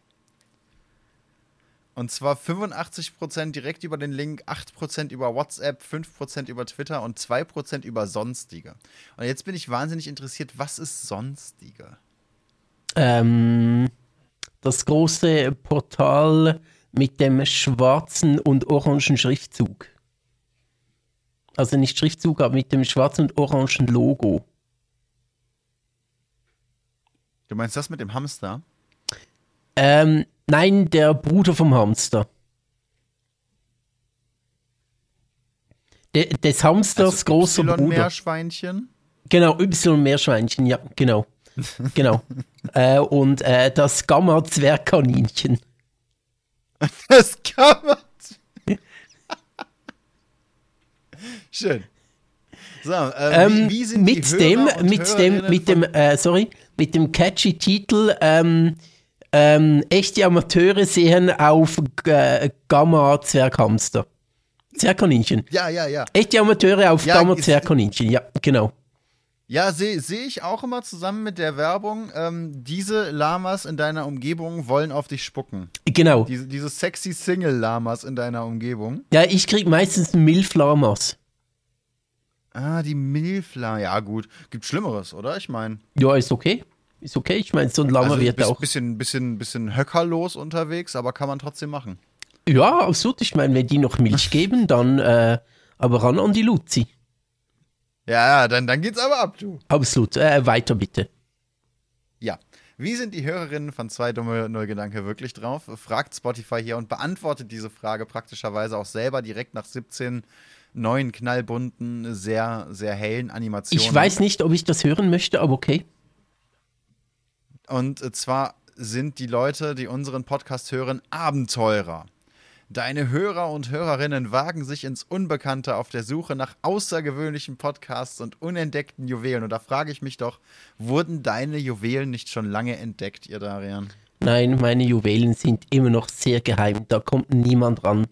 Und zwar 85% direkt über den Link, 8% über WhatsApp, 5% über Twitter und 2% über Sonstige. Und jetzt bin ich wahnsinnig interessiert, was ist Sonstige? Ähm, das große Portal mit dem schwarzen und orangen Schriftzug. Also nicht Schriftzug, aber mit dem schwarzen und orangen Logo. Du meinst das mit dem Hamster? Ähm, nein, der Bruder vom Hamster. De, des Hamsters Also großer Bruder. Y-Meerschweinchen? Genau, Y-Meerschweinchen, ja, genau. (laughs) genau. äh, und äh, das Gamma-Zwergkaninchen. Das man. (laughs) Schön. So, äh, Ähm, wie, wie sind mit die dem, mit dem, mit dem, äh, sorry, mit dem catchy Titel, ähm, ähm, echte Amateure sehen auf äh, Gamma Zwerghamster. Zwergkaninchen. Ja, ja, ja. Echte Amateure auf Ja, Gamma Zwergkaninchen, ja, genau. Ja, sehe seh ich auch immer zusammen mit der Werbung. Ähm, diese Lamas in deiner Umgebung wollen auf dich spucken. Genau. Diese, diese sexy Single-Lamas in deiner Umgebung. Ja, ich krieg meistens Milflamas. Ah, die Milfla. Ja, gut. Gibt Schlimmeres, oder? Ich meine. Ja, ist okay. Ist okay. Ich meine, so ein Lama Also, wird bis, auch. bisschen, bisschen, bisschen höckerlos unterwegs, aber kann man trotzdem machen. Ja, absolut. Ich meine, wenn die noch Milch (laughs) geben, dann äh, aber ran an die Luzi. Ja, ja, dann, dann geht's aber ab, du. Absolut. Äh, weiter bitte. Ja. Wie sind die Hörerinnen von zwei dumme Nullgedanke wirklich drauf? Fragt Spotify hier und beantwortet diese Frage praktischerweise auch selber direkt nach 17 neuen knallbunten, sehr, sehr hellen Animationen. Ich weiß nicht, ob ich das hören möchte, aber okay. Und zwar sind die Leute, die unseren Podcast hören, Abenteurer. Deine Hörer und Hörerinnen wagen sich ins Unbekannte auf der Suche nach außergewöhnlichen Podcasts und unentdeckten Juwelen. Und da frage ich mich doch, wurden deine Juwelen nicht schon lange entdeckt, ihr Darian? Nein, meine Juwelen sind immer noch sehr geheim. Da kommt niemand ran.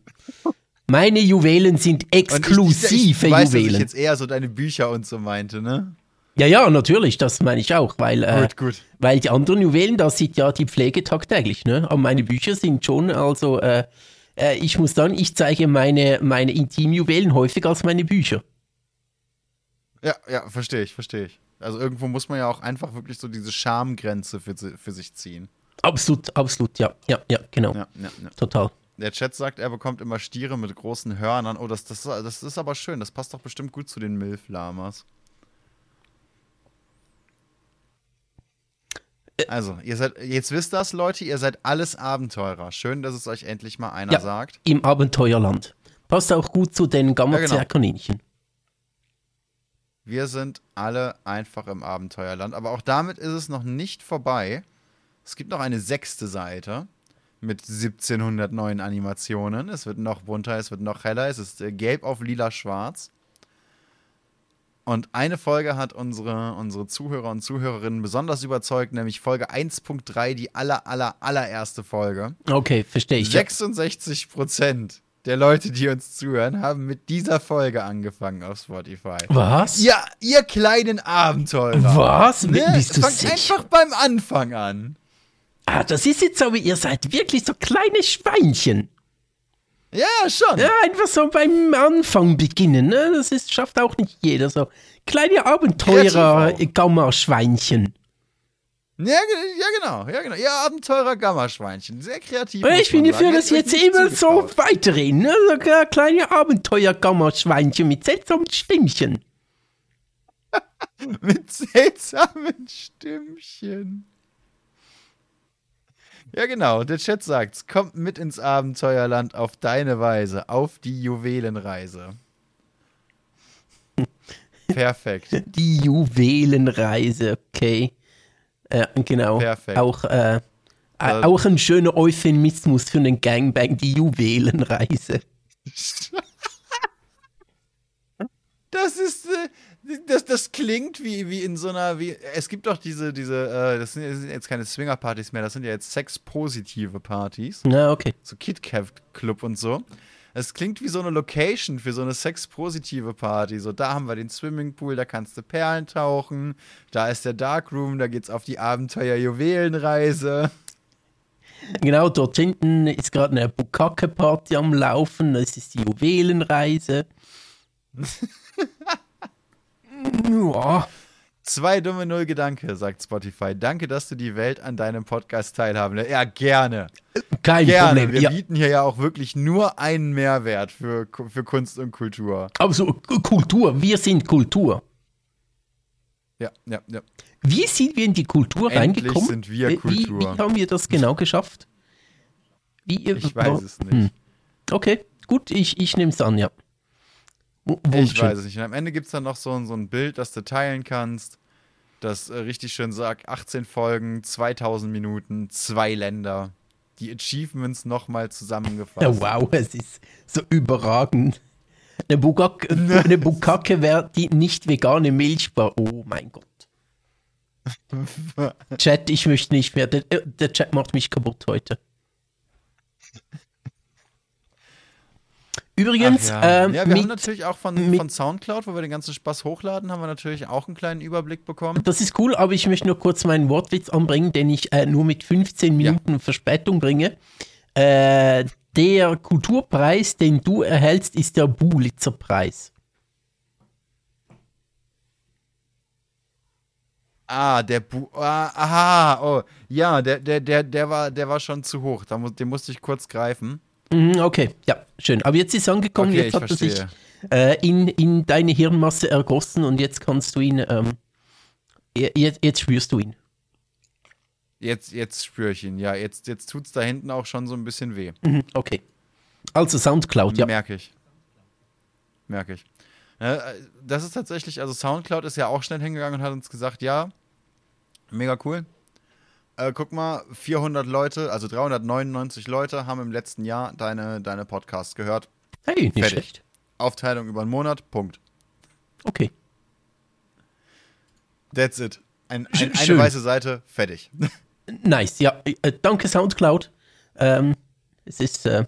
Meine Juwelen sind Und ich- exklusive ich, ich weiß, dass ich Juwelen. jetzt eher so deine Bücher und so meinte, ne? Ja, ja, natürlich, das meine ich auch, weil, äh, Gut, gut. weil die anderen Juwelen, da sieht ja die Pflege tagtäglich, ne? Aber meine Bücher sind schon, also, äh, äh, ich muss sagen, ich zeige meine, meine Intimjuwelen häufiger als meine Bücher. Ja, ja, verstehe ich, verstehe ich. Also irgendwo muss man ja auch einfach wirklich so diese Schamgrenze für, für sich ziehen. Absolut, absolut, ja, ja, ja, genau. Ja, ja, ja. Total. Der Chat sagt, er bekommt immer Stiere mit großen Hörnern. Oh, das, das, das ist aber schön. Das passt doch bestimmt gut zu den Milf-Lamas. Also, ihr seid, jetzt wisst das, Leute, ihr seid alles Abenteurer. Schön, dass es euch endlich mal einer Ja. sagt. Im Abenteuerland. Passt auch gut zu den Ja, genau. Wir sind alle einfach im Abenteuerland. Aber auch damit ist es noch nicht vorbei. Es gibt noch eine sechste Seite. mit 1700 neuen Animationen. Es wird noch bunter, es wird noch heller. Es ist äh, gelb auf lila-schwarz. Und eine Folge hat unsere, unsere Zuhörer und Zuhörerinnen besonders überzeugt, nämlich Folge 1.3, die aller, aller, allererste Folge. Okay, verstehe ich. 66 Prozent der Leute, die uns zuhören, haben mit dieser Folge angefangen auf Spotify. Was? Ja, ihr kleinen Abenteurer. Was? Ne? Bist du Fangt sicher? einfach beim Anfang an. Ah, das ist jetzt aber, ihr seid wirklich so kleine Schweinchen. Ja, schon. Ja, einfach so beim Anfang beginnen, ne? Das ist, schafft auch nicht jeder so. Kleine Abenteurer, Kreativ Gamma-Schweinchen. Ja, ja, genau, ja, genau. Ihr Abenteurer Gammaschweinchen. Sehr kreativ. Ich bin dafür, dass jetzt immer so weiterreden, ne? So k- kleine Abenteuer-Gamma-Schweinchen mit seltsamen Stimmchen. (laughs) Mit seltsamen Stimmchen. Ja, genau. Der Chat sagt's. Kommt mit ins Abenteuerland auf deine Weise. Auf die Juwelenreise. (laughs) Perfekt. Die Juwelenreise, okay. Ja, genau. Perfekt. Auch, äh, äh, Äh, auch ein schöner Euphemismus für einen Gangbang, die Juwelenreise. (laughs) Das ist, äh, das, das klingt wie, wie in so einer, wie, es gibt doch diese, diese, äh, das sind, das sind jetzt keine Swinger-Partys mehr, das sind ja jetzt sexpositive Partys, Na, okay. so KitKat-Club und so. Es klingt wie so eine Location für so eine sexpositive Party. So, da haben wir den Swimmingpool, da kannst du Perlen tauchen, da ist der Darkroom, da geht's auf die Abenteuer-Juwelenreise. Genau, dort hinten ist gerade eine Bukake-Party am Laufen. Das ist die Juwelenreise. (laughs) Zwei dumme Null Gedanke, sagt Spotify. Danke, dass du die Welt an deinem Podcast teilhaben lässt. Ja, gerne. Kein Gerne. Problem. Wir Ja. bieten hier ja auch wirklich nur einen Mehrwert für, für Kunst und Kultur. Aber so, Kultur, wir sind Kultur. Ja, ja, ja. Wie sind wir in die Kultur Endlich reingekommen? sind wir Wie- Kultur. Wie, wie haben wir das genau geschafft? Wie, Ich weiß es nicht. Hm. Okay, gut, ich, ich nehme es an, ja. Ich weiß es nicht. Und am Ende gibt es dann noch so, ein- so ein Bild, das du teilen kannst, das äh, richtig schön sagt: 18 Folgen, 2000 Minuten, zwei Länder. Die Achievements nochmal zusammengefasst. Ja, wow, es ist so überragend. Eine, Bukake, (laughs) eine Bukake wäre die nicht vegane Milchbar. Oh mein Gott. (laughs) Chat, ich möchte nicht mehr. Der, äh, der Chat macht mich kaputt heute. Übrigens, ja. ähm, ja, wir haben natürlich auch von, von Soundcloud, wo wir den ganzen Spaß hochladen, haben wir natürlich auch einen kleinen Überblick bekommen. das ist cool, aber ich möchte nur kurz meinen Wortwitz anbringen, den ich äh, nur mit 15 Minuten Verspätung bringe. Äh, der Kulturpreis, den du erhältst, ist der Bulitzer Preis. Ah, der Bu ah, aha, oh, ja, der, der, der, der war, der war schon zu hoch. Da den musste ich kurz greifen. Mhm, Okay, ja, schön. Aber jetzt ist er angekommen, Okay, jetzt hat er sich äh, in, in deine Hirnmasse ergossen und jetzt kannst du ihn, ähm, je- jetzt, jetzt spürst du ihn. Jetzt, jetzt spüre ich ihn. Ja, jetzt, jetzt tut's da hinten auch schon so ein bisschen weh. Mhm, okay. Also Soundcloud, ja. Merke ich. Merke ich. Äh, das ist tatsächlich, also Soundcloud ist ja auch schnell hingegangen und hat uns gesagt, ja, mega cool. Äh, guck mal, 400 Leute, also 399 Leute haben im letzten Jahr deine, deine Podcasts gehört. Hey, nicht Fertig. schlecht. Aufteilung über einen Monat, Punkt. Okay. That's it. Ein, ein, eine weiße Seite, fertig. (laughs) Nice, ja. Äh, danke Soundcloud. Ähm, es ist äh,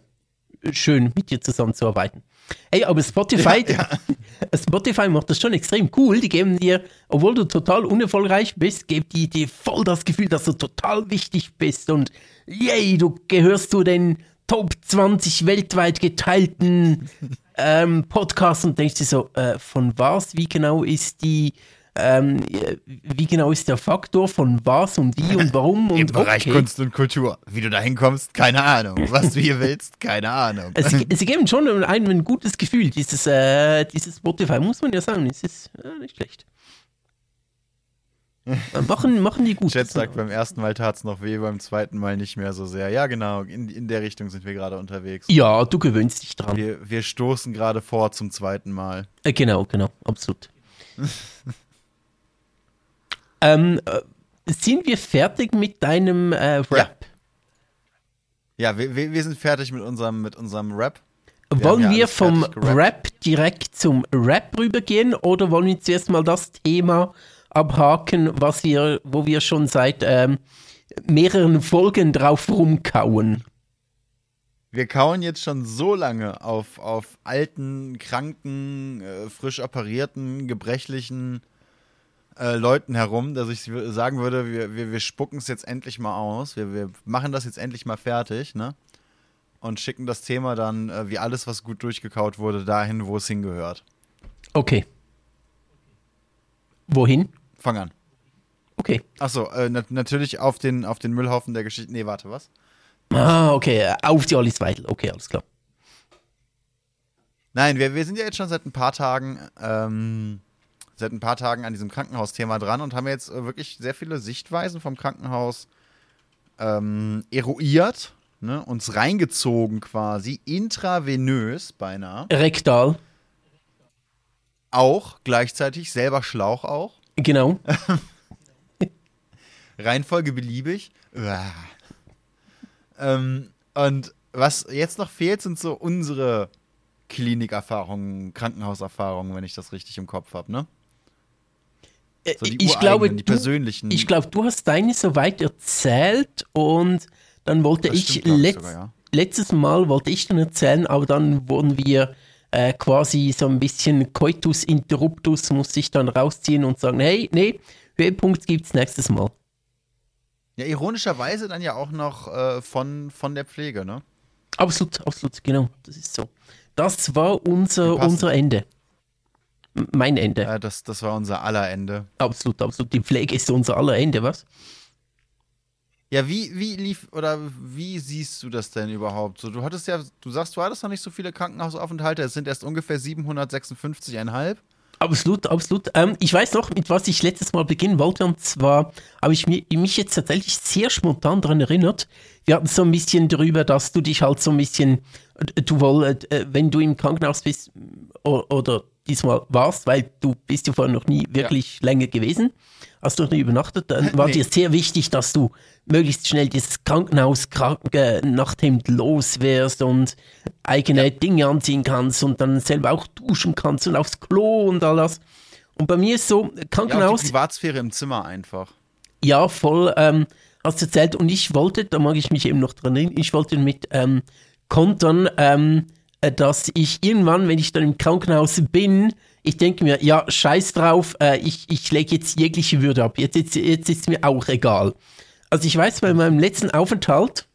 schön, mit dir zusammenzuarbeiten. Ey, aber Spotify, (laughs) Spotify macht das schon extrem cool. Die geben dir, obwohl du total unerfolgreich bist, geben die dir voll das Gefühl, dass du total wichtig bist und yay, du gehörst zu den Top 20 weltweit geteilten ähm, Podcasts und denkst dir so, äh, von was, wie genau ist die, ähm, äh, wie genau ist der Faktor von was und wie und warum (laughs) und Im Bereich okay. Kunst und Kultur. Wie du da hinkommst, keine Ahnung. Was du hier willst, keine Ahnung. Sie, (laughs) sie geben schon einem ein gutes Gefühl, dieses, äh, dieses Spotify, muss man ja sagen, es ist äh, nicht schlecht. Machen, machen die gut. Chat sagt, beim ersten Mal tat es noch weh, beim zweiten Mal nicht mehr so sehr. Ja, genau, in, in der Richtung sind wir gerade unterwegs. Ja, du gewöhnst dich dran. Wir, wir stoßen gerade vor zum zweiten Mal. Äh, genau, genau, absolut. (laughs) ähm, äh, sind wir fertig mit deinem äh, Rap? Ja, wir, wir, wir sind fertig mit unserem, mit unserem Rap. Wir wollen ja wir vom. Rap direkt zum Rap rübergehen oder wollen wir zuerst mal das Thema abhaken, was wir, wo wir schon seit ähm, mehreren Folgen drauf rumkauen? Wir kauen jetzt schon so lange auf, auf alten, kranken, äh, frisch operierten, gebrechlichen äh, Leuten herum, dass ich sagen würde, wir, wir, wir spucken es jetzt endlich mal aus. Wir, wir machen das jetzt endlich mal fertig, ne? Und schicken das Thema dann, äh, wie alles, was gut durchgekaut wurde, dahin, wo es hingehört. Okay. Wohin? Fang an. Okay. Achso, äh, nat natürlich auf den, auf den Müllhaufen der Geschichte. Nee, warte, was? Ah, okay. Auf die Alice Weidel. Okay, alles klar. Nein, wir, wir sind ja jetzt schon seit ein paar Tagen, ähm, seit ein paar Tagen an diesem Krankenhausthema dran und haben jetzt äh, wirklich sehr viele Sichtweisen vom Krankenhaus ähm, eruiert, ne, uns reingezogen quasi, intravenös beinahe. Rektal. Auch gleichzeitig, selber Schlauch auch. Genau. (laughs) Reihenfolge beliebig. Ähm, und was jetzt noch fehlt, sind so unsere Klinikerfahrungen, Krankenhauserfahrungen, wenn ich das richtig im Kopf habe, ne? So die ich glaube, die du, persönlichen. ich glaube, du hast deine soweit erzählt und dann wollte Das ich letzt, sogar, ja. letztes Mal wollte ich dann erzählen, aber dann wurden wir äh, quasi so ein bisschen Coitus Interruptus, musste ich dann rausziehen und sagen, hey, nee, Höhepunkt gibt's nächstes Mal. ja, ironischerweise dann ja auch noch äh, von, von der Pflege, ne? Absolut, absolut, genau, das ist so. Das war unser, unser Ende. Mein Ende. Ja, das, das war unser aller Ende. Absolut, absolut. Die Pflege ist unser aller Ende, was? Ja, wie, wie lief oder wie siehst du das denn überhaupt? So, du hattest ja, du sagst, du hattest noch nicht so viele Krankenhausaufenthalte, es sind erst ungefähr 756,5. Absolut, absolut. Ähm, ich weiß noch, mit was ich letztes Mal beginnen wollte, und zwar habe ich mi- mich jetzt tatsächlich sehr spontan daran erinnert. Wir hatten so ein bisschen drüber, dass du dich halt so ein bisschen, äh, du wolltest, äh, wenn du im Krankenhaus bist oder diesmal warst, weil du bist ja vorher noch nie wirklich länger gewesen, hast du noch nie übernachtet, dann (laughs) war Nee. dir sehr wichtig, dass du möglichst schnell dieses Krankenhaus äh, Nachthemd los wärst und eigene Dinge anziehen kannst und dann selber auch duschen kannst und aufs Klo und all das. Und bei mir ist so, Ja, auch die Krankenhaus, Privatsphäre im Zimmer einfach. ja, voll, ähm, hast du erzählt. Und ich wollte, da mag ich mich eben noch dran erinnern, ich wollte mit ähm, kontern, ähm, äh, dass ich irgendwann, wenn ich dann im Krankenhaus bin, ich denke mir, ja, scheiß drauf, äh, ich, ich lege jetzt jegliche Würde ab. Jetzt, jetzt, jetzt ist mir auch egal. Also ich weiß, bei meinem letzten Aufenthalt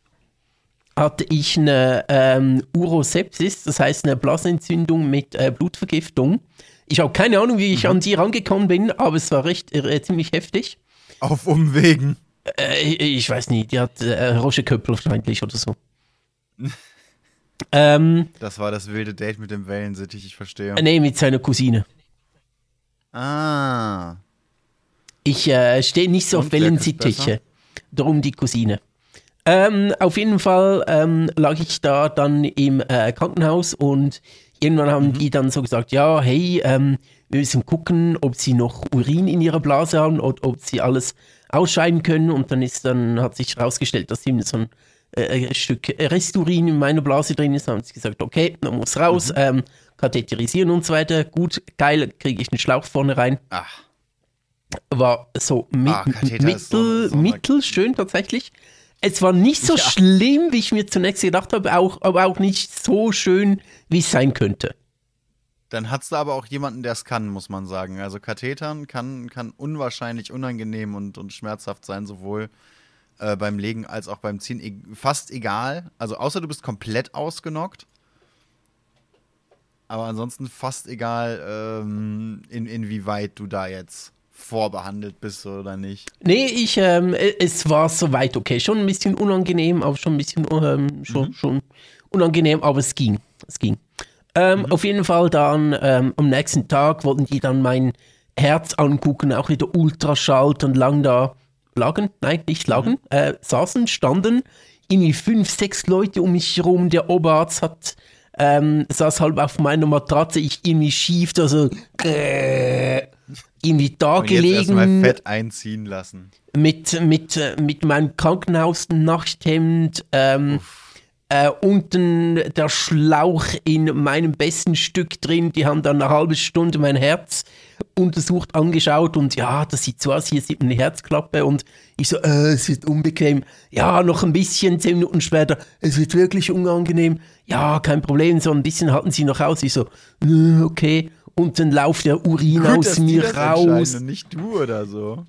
hatte ich eine ähm, Urosepsis, das heißt eine Blasenentzündung mit äh, Blutvergiftung. Ich habe keine Ahnung, wie ich an die rangekommen bin, aber es war recht äh, ziemlich heftig. Auf Umwegen. Äh, ich weiß nicht, die hat äh, Roche Köppel wahrscheinlich oder so. (laughs) ähm, Das war das wilde Date mit dem Wellensittich, ich verstehe. nee, mit seiner Cousine. Ah. Ich äh, stehe nicht so Und auf Wellensittiche. Darum die Cousine. Ähm, auf jeden Fall ähm, lag ich da dann im äh, Krankenhaus und irgendwann haben die dann so gesagt, ja, hey, ähm, wir müssen gucken, ob sie noch Urin in ihrer Blase haben oder ob sie alles ausscheiden können. Und dann ist dann hat sich herausgestellt, dass eben so ein äh, Stück Resturin in meiner Blase drin ist. Haben sie gesagt, okay, man muss raus, ähm, katheterisieren und so weiter. Gut, geil, kriege ich einen Schlauch vorne rein Ach. war so mit, Ah, so- mittel, so eine- mittelschön tatsächlich. Es war nicht so (laughs) schlimm, wie ich mir zunächst gedacht habe, auch, aber auch nicht so schön, wie es sein könnte. Dann hat's da aber auch jemanden, der es kann, muss man sagen. Also Kathetern kann, kann unwahrscheinlich unangenehm und, und schmerzhaft sein, sowohl äh, beim Legen als auch beim Ziehen. E fast egal. Also außer du bist komplett ausgenockt. Aber ansonsten fast egal, ähm, in, inwieweit du da jetzt vorbehandelt bist oder nicht. Nee, ich, ähm, äh, es war soweit okay. Schon ein bisschen unangenehm, aber schon ein bisschen ähm, schon, schon unangenehm, aber es ging. Es ging. Ähm, Auf jeden Fall dann ähm, am nächsten Tag wollten die dann mein Herz angucken, auch wieder Ultraschall und lang da lagen, nein, nicht lagen, äh, saßen, standen, irgendwie fünf, sechs Leute um mich herum. Der Oberarzt hat, ähm, saß halb auf meiner Matratze, ich irgendwie schief, da so, äh, irgendwie da Und jetzt erstmal gelegen. Fett einziehen lassen. mit, mit, äh, mit meinem Krankenhaus-Nachthemd, ähm, äh, unten der Schlauch in meinem besten Stück drin. Die haben dann eine halbe Stunde mein Herz untersucht, angeschaut und ja, das sieht so aus, hier sieht man eine Herzklappe und ich so, äh, es wird unbequem. Ja, noch ein bisschen, zehn Minuten später, es wird wirklich unangenehm. Ja, kein Problem, so ein bisschen halten sie noch aus. Ich so, äh, okay. Und dann lauft der Urin Gut, aus mir raus. und nicht du oder so.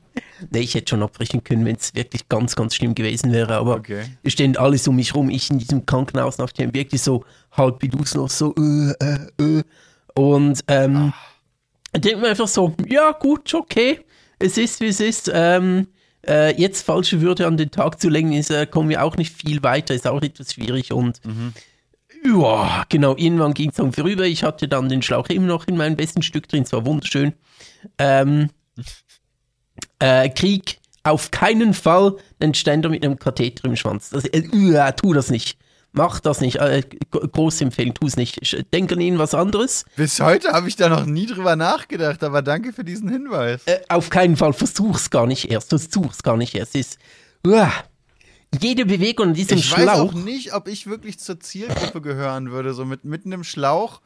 Nee, ich hätte schon abbrechen können, wenn es wirklich ganz, ganz schlimm gewesen wäre. Aber Okay. es stehen alles um mich rum. Ich in diesem Krankenhaus nach dem wirklich so halb wie du es noch so äh, äh, äh. Und ähm, ich denke mir einfach so, ja gut, okay, es ist wie es ist. Ähm, äh, jetzt falsche Würde an den Tag zu legen, ist, äh, kommen wir auch nicht viel weiter, ist auch etwas schwierig und ja, genau, irgendwann ging es dann vorüber. Ich hatte dann den Schlauch immer noch in meinem besten Stück drin, es war wunderschön. Ähm, äh, Krieg, auf keinen Fall den Ständer mit einem Katheter im Schwanz. Das, äh, äh, tu das nicht. Mach das nicht. Äh, gro- große Empfehlung, tu es nicht. Denk an irgendwas anderes. Bis heute habe ich da noch nie drüber nachgedacht, aber danke für diesen Hinweis. Äh, auf keinen Fall, versuch's gar nicht erst. Versuch's gar nicht erst. Es ist, jede Bewegung an diesem ich weiß Schlauch. auch nicht, ob ich wirklich zur Zielgruppe gehören würde, so mit, mit einem Schlauch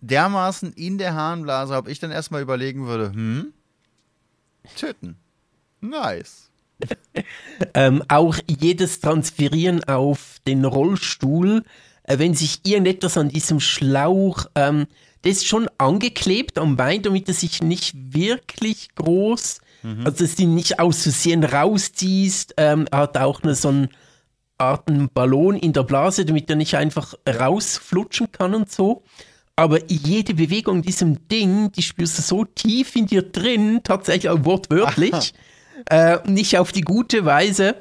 dermaßen in der Harnblase, ob ich dann erstmal überlegen würde, hm, töten. Nice. (laughs) ähm, auch jedes Transferieren auf den Rollstuhl, äh, wenn sich irgendetwas an diesem Schlauch, ähm, das ist schon angeklebt am Bein, damit er sich nicht wirklich groß, also dass du ihn nicht aus Versehen rausziehst. Ähm, er hat auch eine, so eine Art einen Ballon in der Blase, damit er nicht einfach rausflutschen kann und so. Aber jede Bewegung in diesem Ding, die spürst du so tief in dir drin, tatsächlich auch wortwörtlich, (laughs) äh, nicht auf die gute Weise.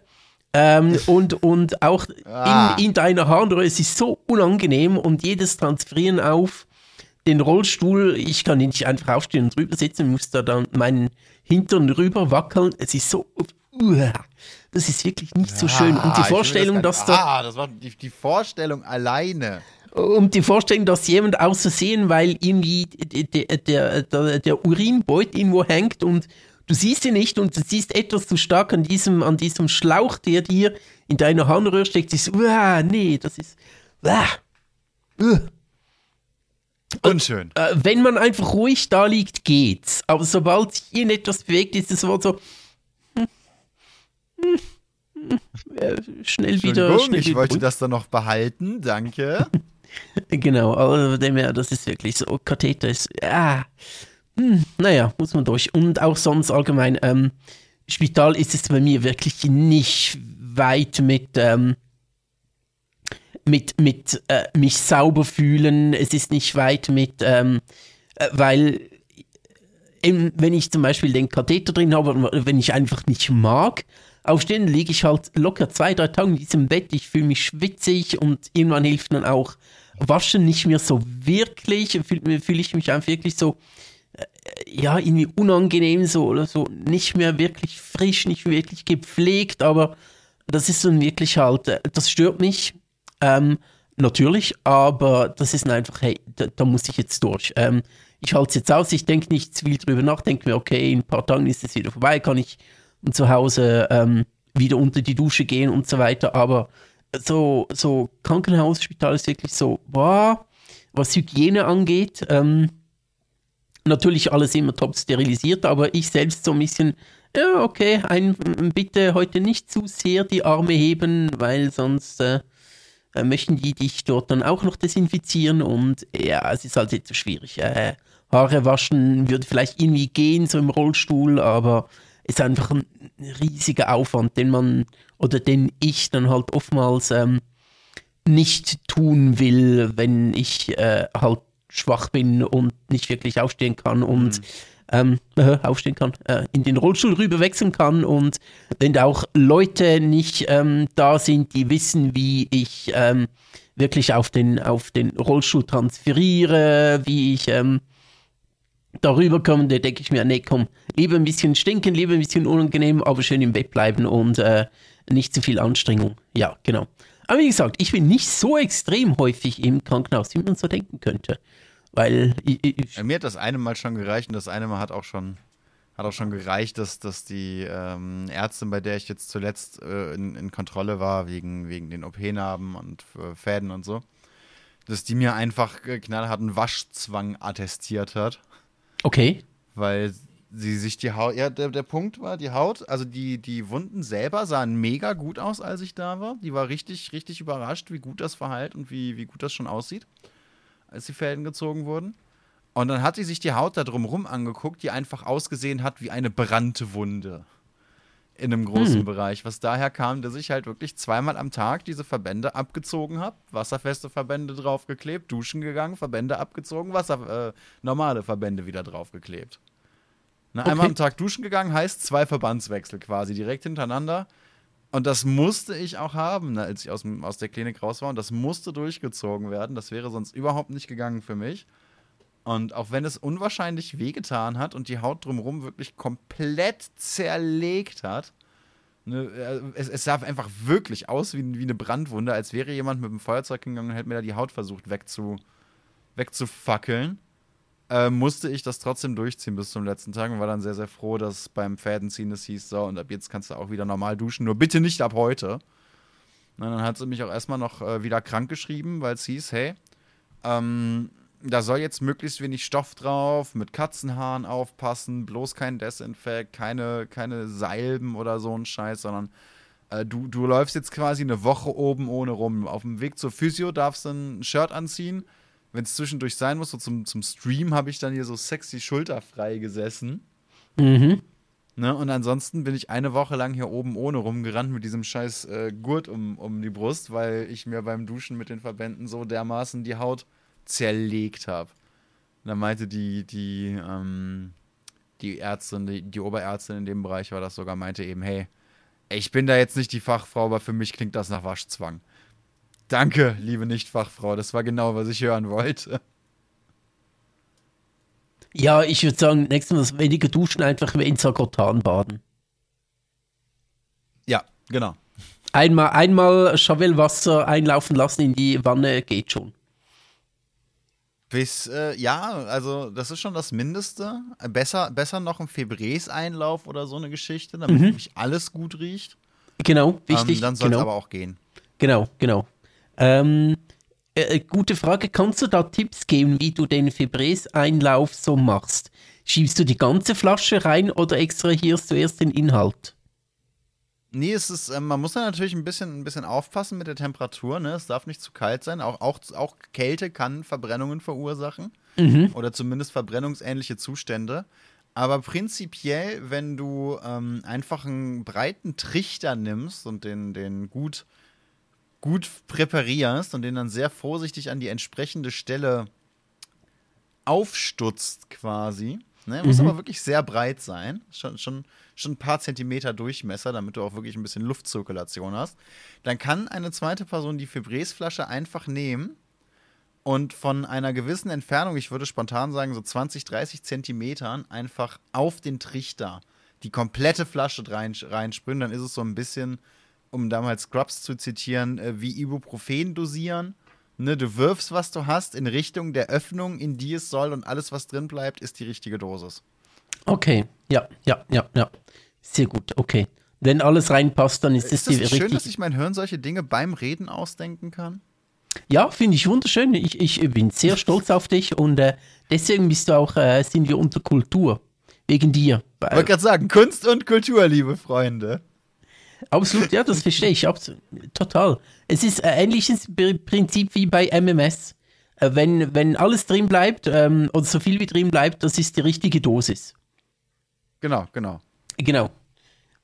Ähm, und, und auch Ah. in, in deiner Harnröhre, es ist so unangenehm und jedes Transferieren auf den Rollstuhl, ich kann nicht einfach aufstehen und drüber sitzen, muss da dann meinen Hintern rüber wackeln. Es ist so, das ist wirklich nicht so schön. Und die Vorstellung, gar dass da Ah, das war die, die Vorstellung alleine. und die Vorstellung, dass jemand aus Versehen, weil irgendwie der, der, der, der Urinbeut irgendwo hängt und du siehst ihn nicht und du siehst etwas zu stark an diesem, an diesem Schlauch, der dir in deiner Harnröhre steckt, ist, uah, nee, das ist, uah, uah. Unschön. Äh, wenn man einfach ruhig da liegt, geht's. Aber sobald sich irgendetwas bewegt, ist es sofort so, hm, hm, hm, äh, schnell wieder, schnell ich wieder wollte das dann noch behalten, danke. (laughs) Genau, aber dem her, das ist wirklich so, Katheter ist, ah, naja, muss man durch. Und auch sonst allgemein, ähm, Spital ist es bei mir wirklich nicht weit mit, ähm, mit, mit äh, mich sauber fühlen, es ist nicht weit mit, ähm, äh, weil eben, wenn ich zum Beispiel den Katheter drin habe, wenn ich einfach nicht mag, aufstehen, liege ich halt locker zwei, drei Tage in diesem Bett, ich fühle mich schwitzig und irgendwann hilft dann auch Waschen nicht mehr so wirklich, fühle fühl ich mich einfach wirklich so, äh, ja, irgendwie unangenehm so oder so, nicht mehr wirklich frisch, nicht wirklich gepflegt, aber das ist dann wirklich halt, äh, das stört mich, ähm, natürlich, aber das ist einfach, hey, da, da muss ich jetzt durch. Ähm, ich halte es jetzt aus, ich denke nicht viel drüber nach, denke mir, okay, in ein paar Tagen ist es wieder vorbei, kann ich zu Hause ähm, wieder unter die Dusche gehen und so weiter, aber so, so Krankenhaus, Spital ist wirklich so, boah, was Hygiene angeht, ähm, natürlich alles immer top sterilisiert, aber ich selbst so ein bisschen, ja, okay, ein, bitte heute nicht zu sehr die Arme heben, weil sonst äh, äh, möchten die dich dort dann auch noch desinfizieren und ja, es ist halt etwas schwierig. Äh, Haare waschen würde vielleicht irgendwie gehen, so im Rollstuhl, aber ist einfach ein riesiger Aufwand, den man oder den ich dann halt oftmals ähm, nicht tun will, wenn ich äh, halt schwach bin und nicht wirklich aufstehen kann und ähm, äh, aufstehen kann, äh, in den Rollstuhl rüber wechseln kann und wenn da auch Leute nicht ähm, da sind, die wissen, wie ich ähm, wirklich auf den, auf den Rollstuhl transferiere, wie ich ähm, darüber komme, da denke ich mir, nee, komm, lieber ein bisschen stinken, lieber ein bisschen unangenehm, aber schön im Bett bleiben und äh, nicht zu viel Anstrengung. Ja, genau. Aber wie gesagt, ich bin nicht so extrem häufig im Krankenhaus, wie man so denken könnte. Weil ich, ich, Mir hat das eine Mal schon gereicht und das eine Mal hat auch schon Hat auch schon gereicht, dass, dass die ähm, Ärztin, bei der ich jetzt zuletzt äh, in, in, Kontrolle war, wegen, wegen den OP-Narben und äh, Fäden und so, dass die mir einfach knallharten Waschzwang attestiert hat. Okay. Weil sie sich die Haut, ja, der, der Punkt war, die Haut, also die, die Wunden selber sahen mega gut aus, als ich da war. Die war richtig, richtig überrascht, wie gut das verheilt und wie, wie gut das schon aussieht, als die Fäden gezogen wurden. Und dann hat sie sich die Haut da drumrum angeguckt, die einfach ausgesehen hat wie eine brannte Wunde in einem großen hm. Bereich. Was daher kam, dass ich halt wirklich zweimal am Tag diese Verbände abgezogen habe, wasserfeste Verbände draufgeklebt, duschen gegangen, Verbände abgezogen, Wasser, äh, normale Verbände wieder draufgeklebt. Na, okay. Einmal am Tag duschen gegangen heißt zwei Verbandswechsel quasi direkt hintereinander. Und das musste ich auch haben, ne, als ich aus, aus der Klinik raus war. Und das musste durchgezogen werden. Das wäre sonst überhaupt nicht gegangen für mich. Und auch wenn es unwahrscheinlich wehgetan hat und die Haut drumherum wirklich komplett zerlegt hat, ne, äh, es, es, sah einfach wirklich aus wie, wie, eine Brandwunde, als wäre jemand mit dem Feuerzeug gegangen und hätte mir da die Haut versucht wegzu, wegzufackeln äh, musste ich das trotzdem durchziehen bis zum letzten Tag und war dann sehr, sehr froh, dass beim Fädenziehen es hieß, so, und ab jetzt kannst du auch wieder normal duschen, nur bitte nicht ab heute. Und dann hat sie mich auch erstmal noch äh, wieder krank geschrieben, weil es hieß, hey, ähm, da soll jetzt möglichst wenig Stoff drauf, mit Katzenhaaren aufpassen, bloß kein Desinfekt, keine, keine Salben oder so ein Scheiß, sondern äh, du, du läufst jetzt quasi eine Woche oben ohne rum. Auf dem Weg zur Physio darfst du ein Shirt anziehen, wenn es zwischendurch sein muss, so zum, zum Stream habe ich dann hier so sexy schulterfrei gesessen. Mhm. Ne, und ansonsten bin ich eine Woche lang hier oben ohne rumgerannt mit diesem scheiß äh, Gurt um, um die Brust, weil ich mir beim Duschen mit den Verbänden so dermaßen die Haut zerlegt habe. Da meinte die, die, ähm, die Ärztin, die, die Oberärztin in dem Bereich war das sogar, meinte eben, hey, ich bin da jetzt nicht die Fachfrau, aber für mich klingt das nach Waschzwang. Danke, liebe Nichtfachfrau. Das war genau, was ich hören wollte. Ja, ich würde sagen, nächstes Mal weniger duschen, einfach in Sagotan baden. Ja, genau. Einmal, einmal Chavelwasser einlaufen lassen in die Wanne geht schon. Bis, äh, ja, also das ist schon das Mindeste. Besser, besser noch ein Febrés-Einlauf oder so eine Geschichte, damit mhm. wirklich alles gut riecht. Genau, wichtig. Ähm, dann soll es genau. aber auch gehen. Genau, genau. Ähm, äh, äh, gute Frage. Kannst du da Tipps geben, wie du den Febrés-Einlauf so machst? Schiebst du die ganze Flasche rein oder extrahierst du erst den Inhalt? Nee, es ist, äh, man muss da natürlich ein bisschen, ein bisschen aufpassen mit der Temperatur. Ne? Es darf nicht zu kalt sein. Auch, auch, auch Kälte kann Verbrennungen verursachen. Mhm. Oder zumindest verbrennungsähnliche Zustände. Aber prinzipiell, wenn du ähm, einfach einen breiten Trichter nimmst und den, den gut gut präparierst und den dann sehr vorsichtig an die entsprechende Stelle aufstutzt quasi. Ne? Muss mhm. aber wirklich sehr breit sein. Schon, schon, schon ein paar Zentimeter Durchmesser, damit du auch wirklich ein bisschen Luftzirkulation hast. Dann kann eine zweite Person die Febrés-Flasche einfach nehmen und von einer gewissen Entfernung, ich würde spontan sagen so 20, 30 Zentimetern, einfach auf den Trichter die komplette Flasche rein, reinsprühen. Dann ist es so ein bisschen um damals Scrubs zu zitieren, äh, wie Ibuprofen dosieren. Ne, du wirfst, was du hast, in Richtung der Öffnung, in die es soll, und alles, was drin bleibt, ist die richtige Dosis. Okay, ja, ja, ja, ja. Sehr gut, okay. Wenn alles reinpasst, dann ist, ist das die richtige. schön, dass ich mein Hirn solche Dinge beim Reden ausdenken kann? Ja, finde ich wunderschön. Ich, ich bin sehr (laughs) stolz auf dich und äh, deswegen bist du auch, äh, sind wir unter Kultur. Wegen dir. Ich wollte gerade sagen, Kunst und Kultur, liebe Freunde. Absolut, ja, das verstehe ich absolut, total. Es ist ein ähnliches Prinzip wie bei MMS. Äh, wenn, wenn alles drin bleibt ähm, oder so viel wie drin bleibt, das ist die richtige Dosis. Genau, genau. Genau.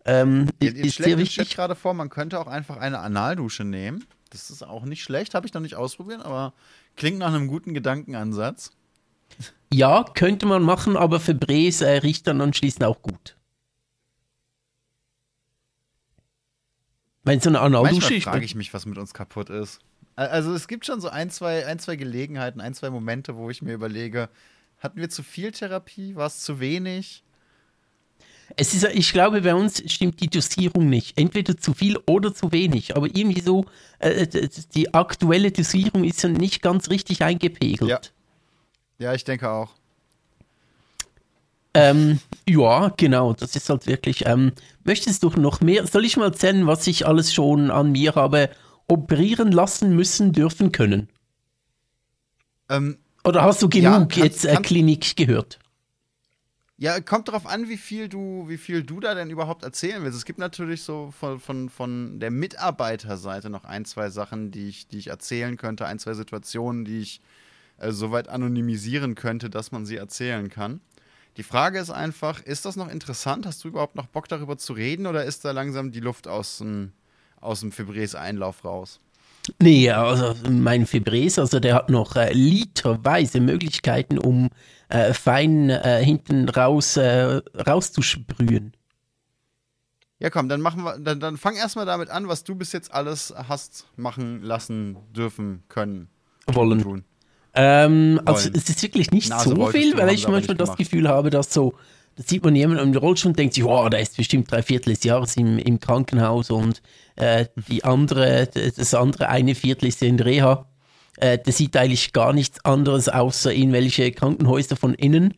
Ähm, jetzt ist sehr wichtig. gerade vor, man könnte auch einfach eine Analdusche nehmen. Das ist auch nicht schlecht, habe ich noch nicht ausprobiert, aber klingt nach einem guten Gedankenansatz. Ja, könnte man machen, aber für Bres äh, riecht dann anschließend auch gut. Wenn so eine Manchmal frage ich mich, was mit uns kaputt ist. Also es gibt schon so ein zwei, ein, zwei Gelegenheiten, ein, zwei Momente, wo ich mir überlege, hatten wir zu viel Therapie? War es zu wenig? Es ist, ich glaube, bei uns stimmt die Dosierung nicht. Entweder zu viel oder zu wenig. Aber irgendwie so, äh, äh die aktuelle Dosierung ist ja nicht ganz richtig eingepegelt. Ja, ja ich denke auch. ähm, ja, genau, das ist halt wirklich. Ähm, möchtest du noch mehr? Soll ich mal erzählen, was ich alles schon an mir habe operieren lassen müssen, dürfen können? Ähm, Oder hast du Ja, genug kannst- jetzt äh, kannst- Klinik gehört? Ja, kommt darauf an, wie viel du, wie viel du da denn überhaupt erzählen willst. Es gibt natürlich so von, von, von der Mitarbeiterseite noch ein, zwei Sachen, die ich, die ich erzählen könnte, ein, zwei Situationen, die ich äh, soweit anonymisieren könnte, dass man sie erzählen kann. Die Frage ist einfach, ist das noch interessant? Hast du überhaupt noch Bock darüber zu reden oder ist da langsam die Luft aus dem, aus dem Fibres Einlauf raus? Nee, also mein Fibres, also der hat noch äh, literweise Möglichkeiten, um äh, fein äh, hinten raus äh, rauszusprühen. Ja, komm, dann machen wir, dann, dann fang erstmal damit an, was du bis jetzt alles hast machen lassen dürfen können. Wollen. Tun. Ähm, also es ist wirklich nicht Nase so viel, weil ich manchmal das. Gefühl habe, dass so, da sieht man jemanden im Rollstuhl und denkt sich, wow, der ist bestimmt drei Viertel des Jahres im, im Krankenhaus und äh, die andere, das andere eine Viertel ist in Reha. Äh, der sieht eigentlich gar nichts anderes außer irgendwelche Krankenhäuser von innen.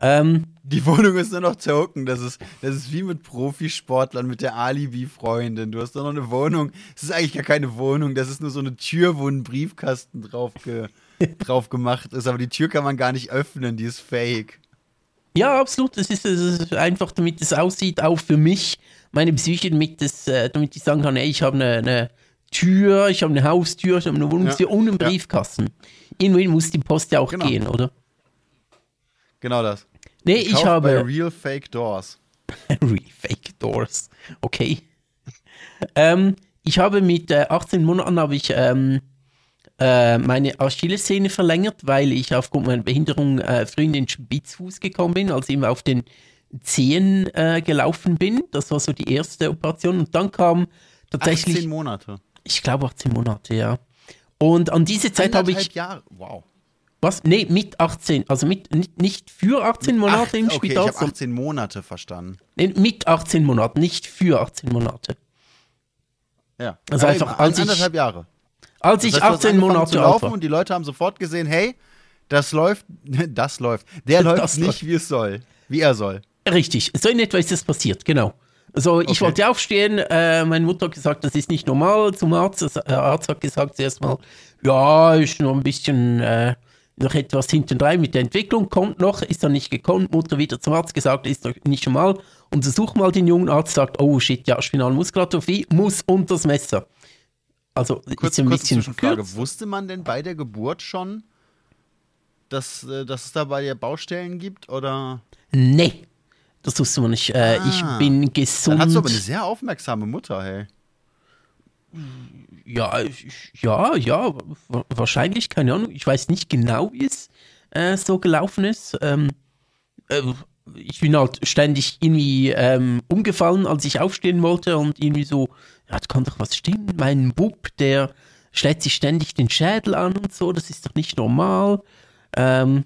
Ähm, Die Wohnung ist nur noch token. Das ist, das ist wie mit Profisportlern, mit der Alibi-Freundin. Du hast doch noch eine Wohnung. Es ist eigentlich gar keine Wohnung. Das ist nur so eine Tür, wo ein Briefkasten drauf, ge, (laughs) drauf gemacht ist. Aber die Tür kann man gar nicht öffnen. Die ist fake. Ja, absolut. Das ist, das ist einfach, damit es aussieht, auch für mich, meine Psyche, damit, das, äh, damit ich sagen kann, ey, ich habe eine, eine Tür, ich habe eine Haustür, ich habe eine Wohnungstür Ja, und einen ja. Briefkasten. Irgendwohin muss die Post ja auch Genau. gehen, oder? Genau das. Nee, ich bei habe Real Fake Doors. (laughs) Really Fake Doors. Okay. (laughs) ähm, ich habe mit äh, 18 Monaten habe ich ähm, äh, meine Achillessehne verlängert, weil ich aufgrund meiner Behinderung äh, früh in den Spitzfuß gekommen bin, also immer auf den Zehen äh, gelaufen bin. Das war so die erste Operation. Und dann kam tatsächlich, 18 Monate. ich glaube 18 Monate, ja. Und an diese Zeit habe ich, Jahre. Wow. was? Nee, mit 18, also mit, nicht, nicht für 18 Monate Ach, im okay, Spital, ich habe sondern 18 Monate verstanden. nee, mit 18 Monaten, nicht für 18 Monate. Ja. Also Ja, einfach, eben, als ich- anderthalb Jahre. Als Das ich heißt, du hast 18 angefangen Monate zu alt laufen war. und die Leute haben sofort gesehen, hey, das läuft, (laughs) das läuft. Der läuft Das nicht, läuft. wie es soll. Wie er soll. Richtig, so in etwa ist das passiert, genau. Also ich Okay. wollte aufstehen, äh, meine Mutter hat gesagt, das ist nicht normal zum Arzt. Der Arzt hat gesagt zuerst mal, ja, ist noch ein bisschen, äh, noch etwas hinten dran mit der Entwicklung, kommt noch, ist dann nicht gekommen. Mutter wieder zum Arzt gesagt, ist doch nicht normal. Untersuch mal den jungen Arzt, sagt, oh shit, ja, Spinalmuskelatrophie, muss unter das Messer. Also Kurz, ist ein kurze bisschen Zwischenfrage. Wusste man denn bei der Geburt schon, dass, äh, dass es da bei dir Baustellen gibt? Oder? Nee, das wusste man nicht. Äh, Ah. Ich bin gesund. Dann hast du aber eine sehr aufmerksame Mutter, hey. Ja, ja, ja, wa- wahrscheinlich, keine Ahnung. Ich weiß nicht genau, wie es äh, so gelaufen ist. Ähm, äh, ich bin halt ständig irgendwie ähm, umgefallen, als ich aufstehen wollte und irgendwie so, ja, da kann doch was stimmen. Mein Bub, der schlägt sich ständig den Schädel an und so, das ist doch nicht normal. Ähm,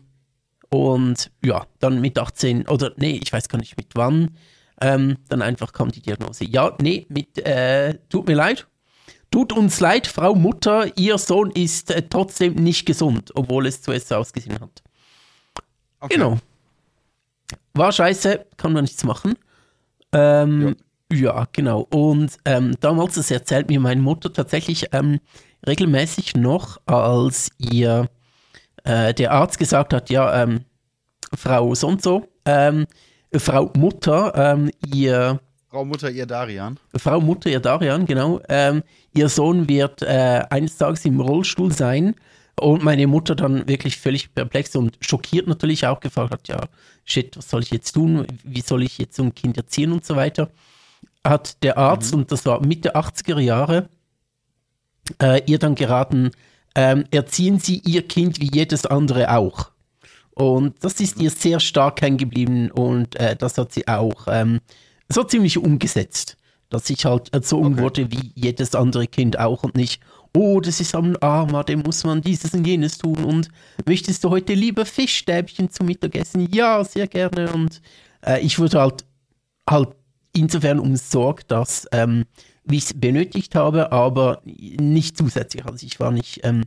und ja, dann mit 18, oder nee, ich weiß gar nicht mit wann, ähm, dann einfach kam die Diagnose. Ja, nee, mit, äh, tut mir leid, Tut uns leid, Frau Mutter, Ihr Sohn ist äh, trotzdem nicht gesund, obwohl es zuerst so ausgesehen hat. Okay. Genau. War scheiße, kann man nichts machen. Ähm, ja. Genau. Und ähm, damals, das erzählt mir meine Mutter tatsächlich ähm, regelmäßig noch, als ihr äh, der Arzt gesagt hat, ja, ähm, Frau so und so, ähm, Frau Mutter, ähm, ihr Frau Mutter, ihr Darian. Frau Mutter, ihr Darian, genau. Ähm, ihr Sohn wird äh, eines Tages im Rollstuhl sein. Und meine Mutter dann wirklich völlig perplex und schockiert natürlich auch gefragt hat, ja, shit, was soll ich jetzt tun? Wie soll ich jetzt so ein Kind erziehen und so weiter? Hat der Arzt, und das war Mitte 80er Jahre, äh, ihr dann geraten, ähm, erziehen Sie Ihr Kind wie jedes andere auch. Und das ist ihr sehr stark hängen geblieben und äh, das hat sie auch ähm, so ziemlich umgesetzt, dass ich halt erzogen Okay. wurde wie jedes andere Kind auch und nicht, oh, das ist ein Armer, dem muss man dieses und jenes tun und möchtest du heute lieber Fischstäbchen zum Mittagessen? Ja, sehr gerne und äh, ich wurde halt halt insofern umsorgt, dass ähm, wie ich es benötigt habe, aber nicht zusätzlich. Also ich war nicht ähm,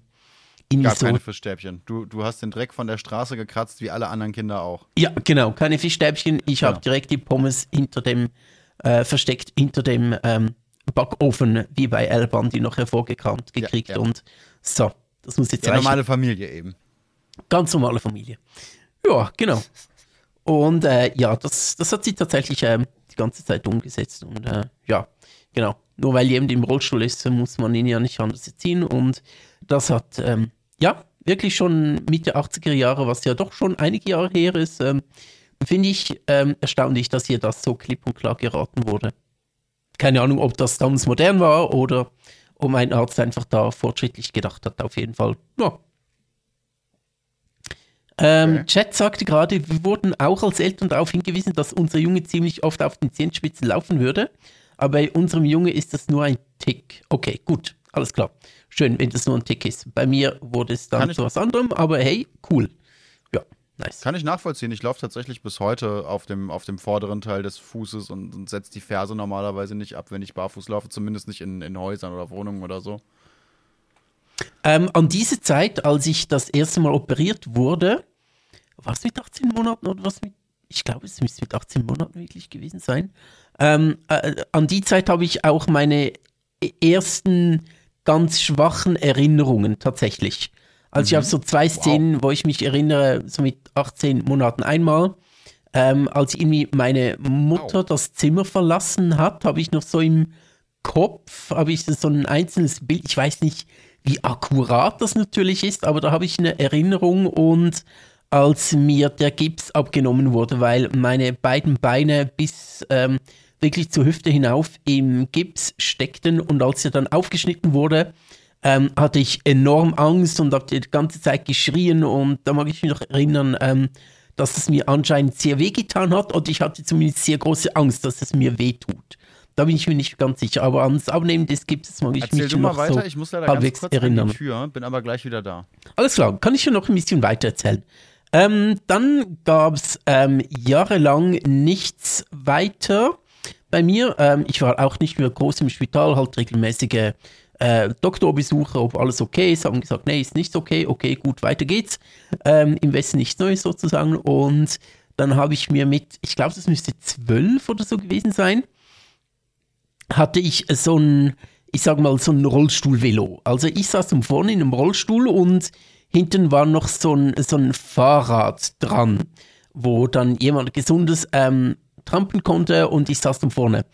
irgendwie Gab so. keine Fischstäbchen. Du, du hast den Dreck von der Straße gekratzt, wie alle anderen Kinder auch. Ja, genau, keine Fischstäbchen. Ich habe Ja. direkt die Pommes hinter dem, äh, versteckt hinter dem ähm, Backofen, wie bei El Bandi noch hervorgekramt gekriegt. ja. Und so, das muss jetzt Ja, reichen. normale Familie eben. Ganz normale Familie. Ja, genau. Und äh, ja, das, das hat sie tatsächlich ähm, die ganze Zeit umgesetzt. Und äh, ja, genau. Nur weil jemand im Rollstuhl ist, muss man ihn ja nicht anders erziehen. Und das hat, ähm, ja, wirklich schon Mitte 80er Jahre, was ja doch schon einige Jahre her ist, ähm, finde ich ähm, erstaunlich, dass ihr das so klipp und klar geraten wurde. Keine Ahnung, ob das damals modern war oder ob ein Arzt einfach da fortschrittlich gedacht hat. Auf jeden Fall, ja, ähm, Okay. Chat sagte gerade, wir wurden auch als Eltern darauf hingewiesen, dass unser Junge ziemlich oft auf den Zehenspitzen laufen würde. Aber bei unserem Junge ist das nur ein Tick. Okay, gut, alles klar. Schön, wenn das nur ein Tick ist. Bei mir wurde es dann zu was anderem, aber hey, cool. Ja, nice. Kann ich nachvollziehen. Ich laufe tatsächlich bis heute auf dem, auf dem vorderen Teil des Fußes und, und setze die Ferse normalerweise nicht ab, wenn ich barfuß laufe. Zumindest nicht in, in Häusern oder Wohnungen oder so. Ähm, an diese Zeit, als ich das erste Mal operiert wurde, war es mit 18 Monaten oder was mit, ich glaube, es müsste mit 18 Monaten wirklich gewesen sein. Ähm, äh, an die Zeit habe ich auch meine ersten ganz schwachen Erinnerungen tatsächlich. Also ich habe so zwei Szenen, wo ich mich erinnere, so mit 18 Monaten einmal. Ähm, als irgendwie meine Mutter das Zimmer verlassen hat, habe ich noch so im Kopf, habe ich so ein einzelnes Bild, ich weiß nicht, wie akkurat das natürlich ist, aber da habe ich eine Erinnerung und als mir der Gips abgenommen wurde, weil meine beiden Beine bis ähm, wirklich zur Hüfte hinauf im Gips steckten und als er dann aufgeschnitten wurde, ähm, hatte ich enorm Angst und habe die ganze Zeit geschrien und da mag ich mich noch erinnern, ähm, dass es mir anscheinend sehr wehgetan hat und ich hatte zumindest sehr große Angst, dass es mir wehtut. Da bin ich mir nicht ganz sicher, aber ans Abnehmen des Gipses mag ich Erzähl mich du mal noch weiter. so ich muss leider ganz halbwegs kurz an erinnern. die Tür, bin aber gleich wieder da. Alles klar, kann ich ja noch ein bisschen weiter erzählen. Ähm, dann gab es ähm, jahrelang nichts weiter bei mir. Ähm, ich war auch nicht mehr groß im Spital, halt regelmäßige äh, Doktorbesuche, ob alles okay ist. Haben gesagt, nee, ist nicht okay, okay, gut, weiter geht's. Ähm, Im Westen nichts Neues sozusagen. Und dann habe ich mir mit, ich glaube, das müsste zwölf oder so gewesen sein, hatte ich so ein, ich sag mal, so ein Rollstuhlvelo. Also ich saß vorne in einem Rollstuhl und hinten war noch so ein, so ein Fahrrad dran, wo dann jemand Gesundes ähm, trampen konnte und ich saß dann vorne.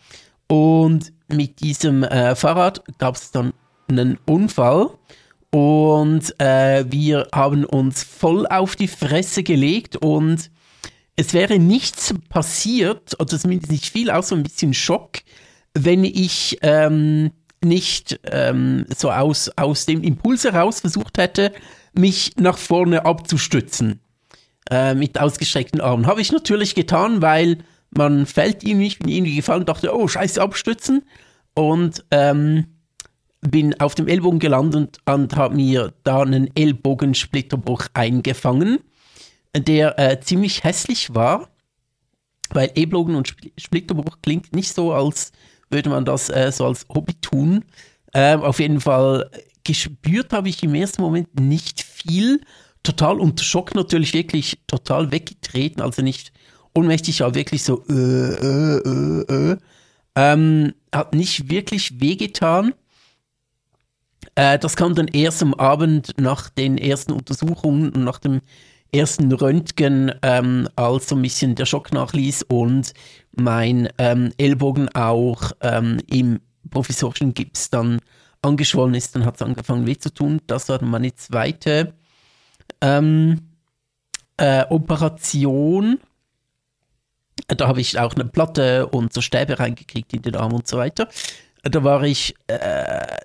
Und mit diesem äh, Fahrrad gab es dann einen Unfall und äh, wir haben uns voll auf die Fresse gelegt und es wäre nichts passiert, oder zumindest nicht viel, außer ein bisschen Schock, wenn ich ähm, nicht ähm, so aus, aus dem Impuls heraus versucht hätte, mich nach vorne abzustützen äh, mit ausgestreckten Armen. Habe ich natürlich getan, weil man fällt ihm nicht, bin irgendwie gefallen, dachte, oh, scheiße, abstützen. Und ähm, bin auf dem Ellbogen gelandet und habe mir da einen Ellbogensplitterbruch eingefangen, der äh, ziemlich hässlich war, weil Ellbogen und Spl- Splitterbruch klingt nicht so, als würde man das äh, so als Hobby tun. Ähm, auf jeden Fall gespürt habe ich im ersten Moment nicht viel. Total unter Schock natürlich wirklich total weggetreten, also nicht ohnmächtig, aber wirklich so äh, äh, äh, äh. Ähm, hat nicht wirklich wehgetan. Äh, das kam dann erst am Abend nach den ersten Untersuchungen und nach dem ersten Röntgen, ähm, als so ein bisschen der Schock nachließ und mein ähm, Ellbogen auch ähm, im provisorischen Gips dann angeschwollen ist, dann hat es angefangen weh zu tun. Das war meine zweite ähm, äh, Operation. Da habe ich auch eine Platte und so Stäbe reingekriegt in den Arm und so weiter. Da war ich äh,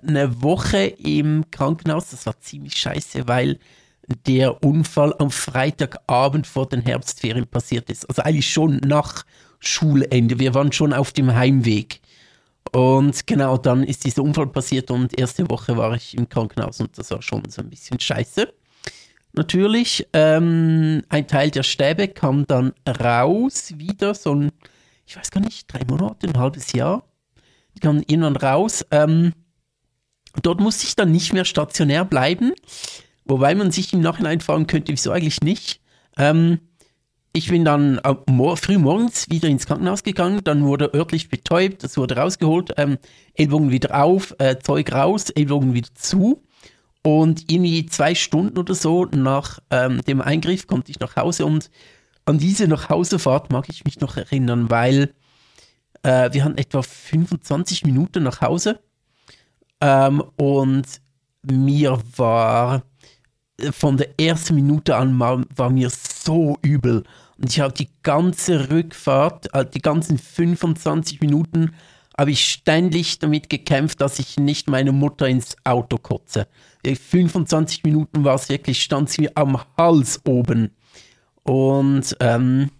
eine Woche im Krankenhaus. Das war ziemlich scheiße, weil der Unfall am Freitagabend vor den Herbstferien passiert ist. Also eigentlich schon nach Schulende. Wir waren schon auf dem Heimweg. Und genau dann ist dieser Unfall passiert und erste Woche war ich im Krankenhaus und das war schon so ein bisschen scheiße. Natürlich, ähm, ein Teil der Stäbe kam dann raus, wieder so ein, ich weiß gar nicht, drei Monate, ein halbes Jahr. Die kamen irgendwann raus. Ähm, dort musste ich dann nicht mehr stationär bleiben, Wobei man sich im Nachhinein fragen könnte, wieso eigentlich nicht. Ähm, ich bin dann früh morgens wieder ins Krankenhaus gegangen, dann wurde örtlich betäubt, das wurde rausgeholt, ähm, Ellbogen wieder auf, äh, Zeug raus, Ellbogen wieder zu. Und irgendwie zwei Stunden oder so nach ähm, dem Eingriff konnte ich nach Hause und an diese Nachhausefahrt mag ich mich noch erinnern, weil äh, wir hatten etwa 25 Minuten nach Hause. Ähm, und mir war äh, von der ersten Minute an war, mir so übel. Und ich habe die ganze Rückfahrt, äh, die ganzen 25 Minuten, habe ich ständig damit gekämpft, dass ich nicht meine Mutter ins Auto kotze. 25 Minuten war es wirklich, stand sie am Hals oben. Und ähm,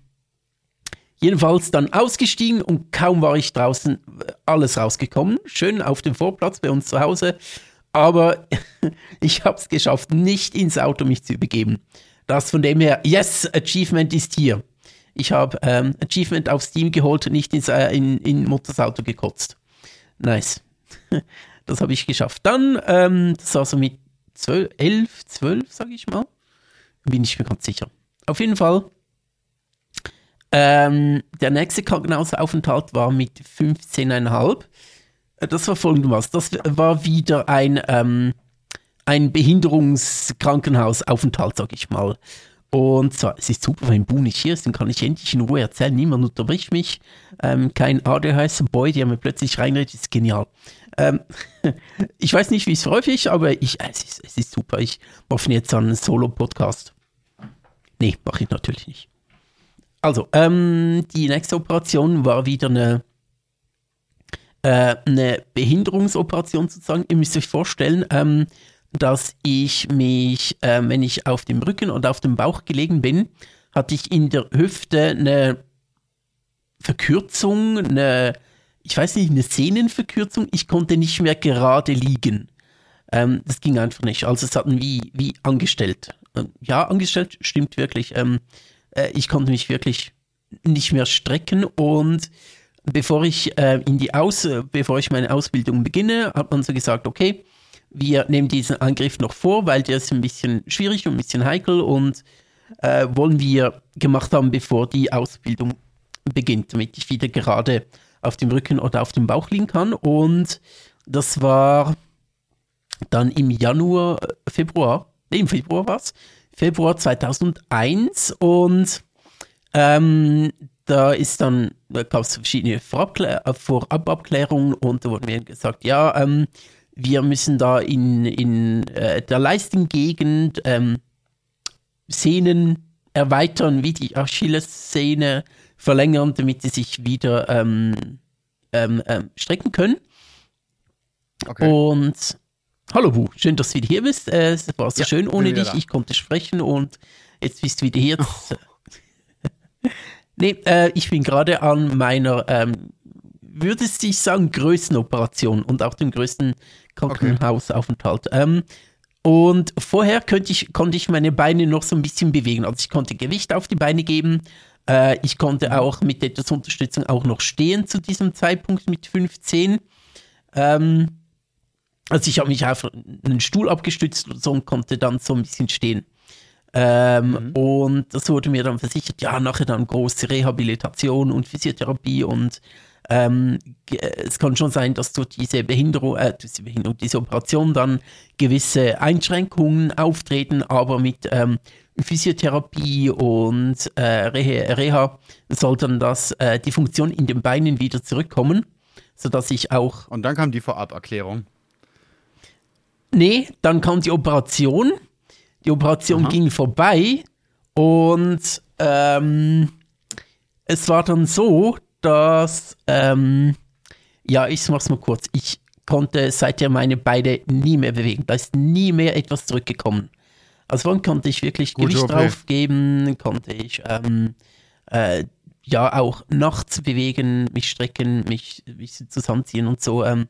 jedenfalls dann ausgestiegen und kaum war ich draußen, alles rausgekommen. Schön auf dem Vorplatz bei uns zu Hause. Aber (laughs) ich habe es geschafft, nicht ins Auto mich zu übergeben. Das von dem her, yes, Achievement ist hier. Ich habe ähm, Achievement auf Steam geholt und nicht ins, äh, in, in Mutters Auto gekotzt. Nice. (laughs) das habe ich geschafft. Dann, ähm, das war so mit 12, 11, 12, sage ich mal. Bin ich mir ganz sicher. Auf jeden Fall. Ähm, der nächste Krankenhausaufenthalt war mit 15,5. Äh, das war folgendes. Das war wieder ein, ähm, ein Behinderungskrankenhausaufenthalt, sag ich mal. Und zwar, es ist super, wenn Bu nicht hier ist, dann kann ich endlich in Ruhe erzählen. Niemand unterbricht mich. Ähm, kein ADHS-Boy, der mir plötzlich reinredet, ist genial. Ähm, (laughs) ich weiß nicht, wie es häufig, aber ich, es, ist, es ist super. Ich mache jetzt einen Solo-Podcast. Nee, mache ich natürlich nicht. Also, ähm, die nächste Operation war wieder eine, äh, eine Behinderungsoperation sozusagen. Ihr müsst euch vorstellen, ähm, dass ich mich, äh, wenn ich auf dem Rücken und auf dem Bauch gelegen bin, hatte ich in der Hüfte eine Verkürzung, eine, ich weiß nicht, eine Sehnenverkürzung. Ich konnte nicht mehr gerade liegen. Ähm, das ging einfach nicht. Also es hatten wie, wie angestellt. Ähm, ja, angestellt stimmt wirklich. Ähm, äh, ich konnte mich wirklich nicht mehr strecken und bevor ich äh, in die Aus, bevor ich meine Ausbildung beginne, hat man so gesagt, okay, wir nehmen diesen Angriff noch vor, weil der ist ein bisschen schwierig und ein bisschen heikel und äh, wollen wir gemacht haben, bevor die Ausbildung beginnt, damit ich wieder gerade auf dem Rücken oder auf dem Bauch liegen kann. Und das war dann im Januar, Februar, nee, im Februar war es, Februar 2001 und ähm, da ist dann, da gab es verschiedene Vorababklärungen und da wurde mir gesagt, ja, ähm, wir müssen da in, in äh, der Leistengegend ähm, Sehnen erweitern, wie die Achillessehne verlängern, damit sie sich wieder ähm, ähm, ähm strecken können. Okay. Und hallo Bu, schön, dass du wieder hier bist. Äh, es war so ja, schön ohne dich. Da. Ich konnte sprechen und jetzt bist du wieder hier. Oh. (laughs) nee, äh, ich bin gerade an meiner, ähm, würdest du sagen, größten Operation und auch dem größten Krankenhausaufenthalt. Okay. Ähm, und vorher ich, konnte ich meine Beine noch so ein bisschen bewegen. Also ich konnte Gewicht auf die Beine geben. Äh, ich konnte auch mit etwas Unterstützung auch noch stehen zu diesem Zeitpunkt mit 15. Ähm, also ich habe mich auf einen Stuhl abgestützt und, so und konnte dann so ein bisschen stehen. Ähm, mhm. Und das wurde mir dann versichert, ja, nachher dann große Rehabilitation und Physiotherapie und ähm, es kann schon sein, dass durch diese Behinderung, äh, diese Behinderung, diese Operation dann gewisse Einschränkungen auftreten, aber mit ähm, Physiotherapie und äh, Reha, Reha soll dann das, äh, die Funktion in den Beinen wieder zurückkommen, sodass ich auch. Und dann kam die Voraberklärung. Nee, dann kam die Operation. Die Operation Aha. ging vorbei und ähm, es war dann so, dass, ähm, ja, ich mach's mal kurz. Ich konnte seither meine Beine nie mehr bewegen. Da ist nie mehr etwas zurückgekommen. Also wann konnte ich wirklich Gut, Gewicht okay. drauf geben, konnte ich ähm, äh, ja auch nachts bewegen, mich strecken, mich, mich zusammenziehen und so. Ähm,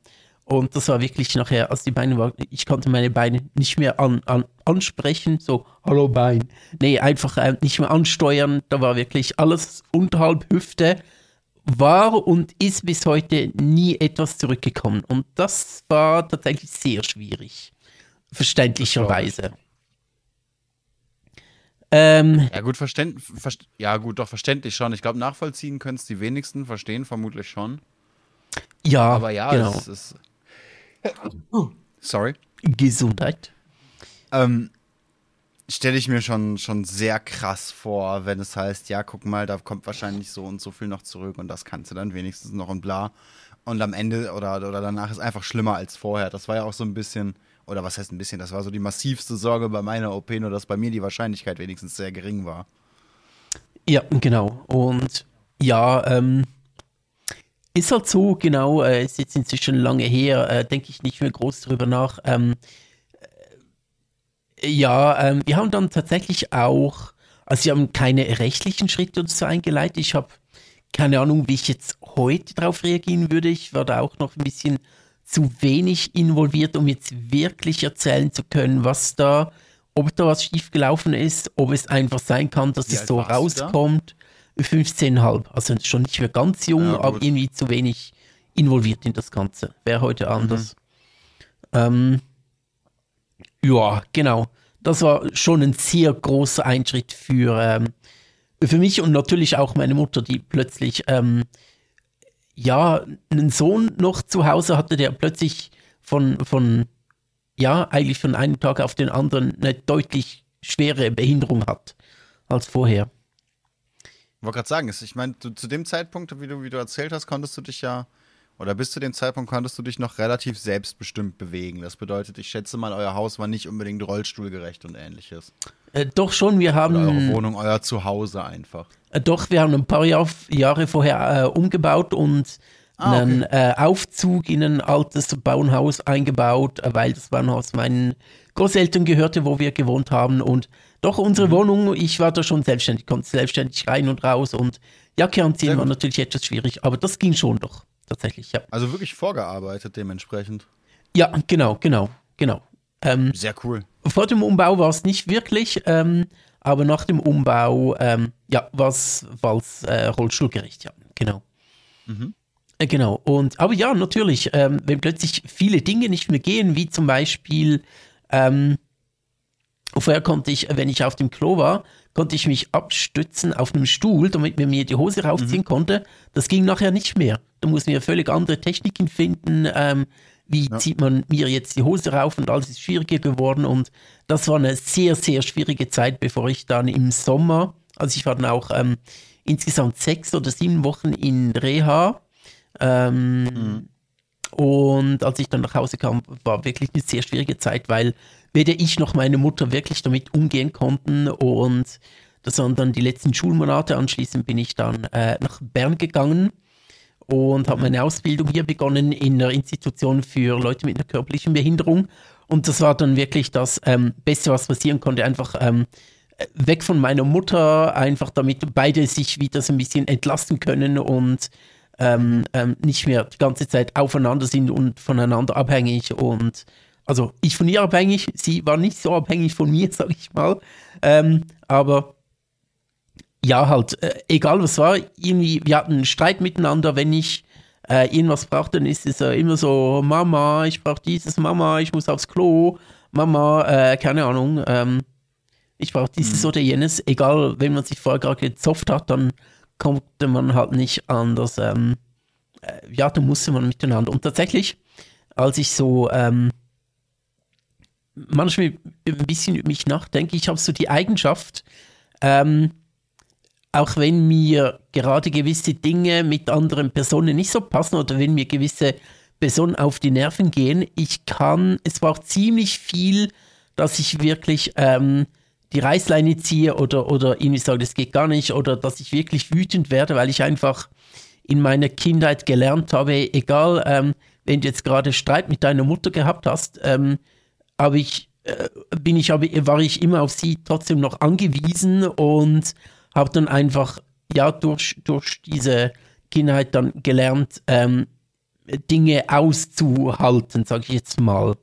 und das war wirklich nachher, als die Beine waren, ich konnte meine Beine nicht mehr an, an, ansprechen, so, hallo Bein. Nee, einfach äh, nicht mehr ansteuern. Da war wirklich alles unterhalb Hüfte war und ist bis heute nie etwas zurückgekommen. Und das war tatsächlich sehr schwierig, verständlicherweise. Ähm, Ja, gut, verständ, verst ja, gut, doch verständlich schon. Ich glaube, nachvollziehen können es die wenigsten, verstehen vermutlich schon. ja, Aber ja, genau. es ist. (laughs) Sorry. Gesundheit. Ähm, Stelle ich mir schon, schon sehr krass vor, wenn es heißt, ja, guck mal, da kommt wahrscheinlich so und so viel noch zurück und das kannst du dann wenigstens noch und bla. Und am Ende oder, oder danach ist einfach schlimmer als vorher. Das war ja auch so ein bisschen, oder was heißt ein bisschen, das war so die massivste Sorge bei meiner OP, nur dass bei mir die Wahrscheinlichkeit wenigstens sehr gering war. Ja, genau. Und ja, ähm, ist halt so, genau, äh, ist jetzt inzwischen lange her, äh, denke ich nicht mehr groß drüber nach. Ähm, äh, ja, ähm, wir haben dann tatsächlich auch, also wir haben keine rechtlichen Schritte oder so eingeleitet. Ich habe keine Ahnung, wie ich jetzt heute darauf reagieren würde. Ich war da auch noch ein bisschen zu wenig involviert, um jetzt wirklich erzählen zu können, was da, ob da was schiefgelaufen ist, ob es einfach sein kann, dass Wie es so rauskommt. 15,5. Also schon nicht mehr ganz jung, Ja, aber irgendwie zu wenig involviert in das Ganze. Wäre heute Mhm. anders. Ähm, ja, genau. Das war schon ein sehr großer Einschritt für, ähm, für mich und natürlich auch meine Mutter, die plötzlich ähm, ja einen Sohn noch zu Hause hatte, der plötzlich von, von ja, eigentlich von einem Tag auf den anderen eine deutlich schwere Behinderung hat als vorher. Ich wollte gerade sagen, ich meine, zu dem Zeitpunkt, wie du, wie du erzählt hast, konntest du dich ja, oder bis zu dem Zeitpunkt konntest du dich noch relativ selbstbestimmt bewegen. Das bedeutet, ich schätze mal, euer Haus war nicht unbedingt rollstuhlgerecht und ähnliches. Äh, doch schon, wir haben Oder eure Wohnung, euer Zuhause einfach. Äh, Doch, wir haben ein paar Jahr, Jahre vorher äh, umgebaut und Ah, einen äh, Aufzug in ein altes Bauernhaus eingebaut, äh, weil das Bauernhaus meinen Großeltern gehörte, wo wir gewohnt haben. Und doch unsere Mhm. Wohnung, ich war da schon selbstständig, konnte selbstständig rein und raus und Jacke anziehen war natürlich etwas schwierig, aber das ging schon doch, tatsächlich, ja. Also wirklich vorgearbeitet dementsprechend. Ja, genau, genau, genau. Ähm, Sehr cool. vor dem Umbau war es nicht wirklich, ähm, aber nach dem Umbau, ähm, ja, war es äh, rollstuhlgerecht, ja, genau. Äh, Genau, und aber ja, natürlich, ähm, wenn plötzlich viele Dinge nicht mehr gehen, wie zum Beispiel, ähm, vorher konnte ich, wenn ich auf dem Klo war, konnte ich mich abstützen auf einem Stuhl, damit mir mir die Hose rausziehen konnte. Das ging nachher nicht mehr. Da mussten wir völlig andere Techniken finden. Ähm, wie zieht man mir jetzt die Hose rauf und alles ist schwieriger geworden. Und das war eine sehr, sehr schwierige Zeit, bevor ich dann im Sommer, also ich war dann auch ähm, insgesamt sechs oder sieben Wochen in Reha. Ähm, Und als ich dann nach Hause kam, war wirklich eine sehr schwierige Zeit, weil weder ich noch meine Mutter wirklich damit umgehen konnten. Und das waren dann die letzten Schulmonate. Anschließend bin ich dann äh, nach Bern gegangen und habe meine Ausbildung hier begonnen in einer Institution für Leute mit einer körperlichen Behinderung. Und das war dann wirklich das ähm, Beste, was passieren konnte. Einfach ähm, weg von meiner Mutter, einfach damit beide sich wieder so ein bisschen entlasten können und ähm, ähm, nicht mehr die ganze Zeit aufeinander sind und voneinander abhängig. Und also ich von ihr abhängig, sie war nicht so abhängig von mir, (laughs) sag ich mal. Ähm, aber ja, halt, äh, egal was war, irgendwie, wir hatten einen Streit miteinander, wenn ich äh, irgendwas brauchte, dann ist es äh, immer so, Mama, ich brauche dieses, Mama, ich muss aufs Klo, Mama, äh, keine Ahnung, ähm, ich brauche dieses oder jenes, egal, wenn man sich vorher gerade gezopft hat, dann konnte man halt nicht anders, ähm, äh, ja, da musste man miteinander. Und tatsächlich, als ich so, ähm, manchmal ein bisschen über mich nachdenke, ich habe so die Eigenschaft, ähm, auch wenn mir gerade gewisse Dinge mit anderen Personen nicht so passen oder wenn mir gewisse Personen auf die Nerven gehen, ich kann, es braucht ziemlich viel, dass ich wirklich ähm, die Reißleine ziehe oder, oder irgendwie sage, das geht gar nicht oder dass ich wirklich wütend werde, weil ich einfach in meiner Kindheit gelernt habe, egal, ähm, wenn du jetzt gerade Streit mit deiner Mutter gehabt hast, ähm, aber ich, äh, bin ich aber, war ich immer auf sie trotzdem noch angewiesen und habe dann einfach, ja, durch, durch diese Kindheit dann gelernt, ähm, Dinge auszuhalten, sage ich jetzt mal.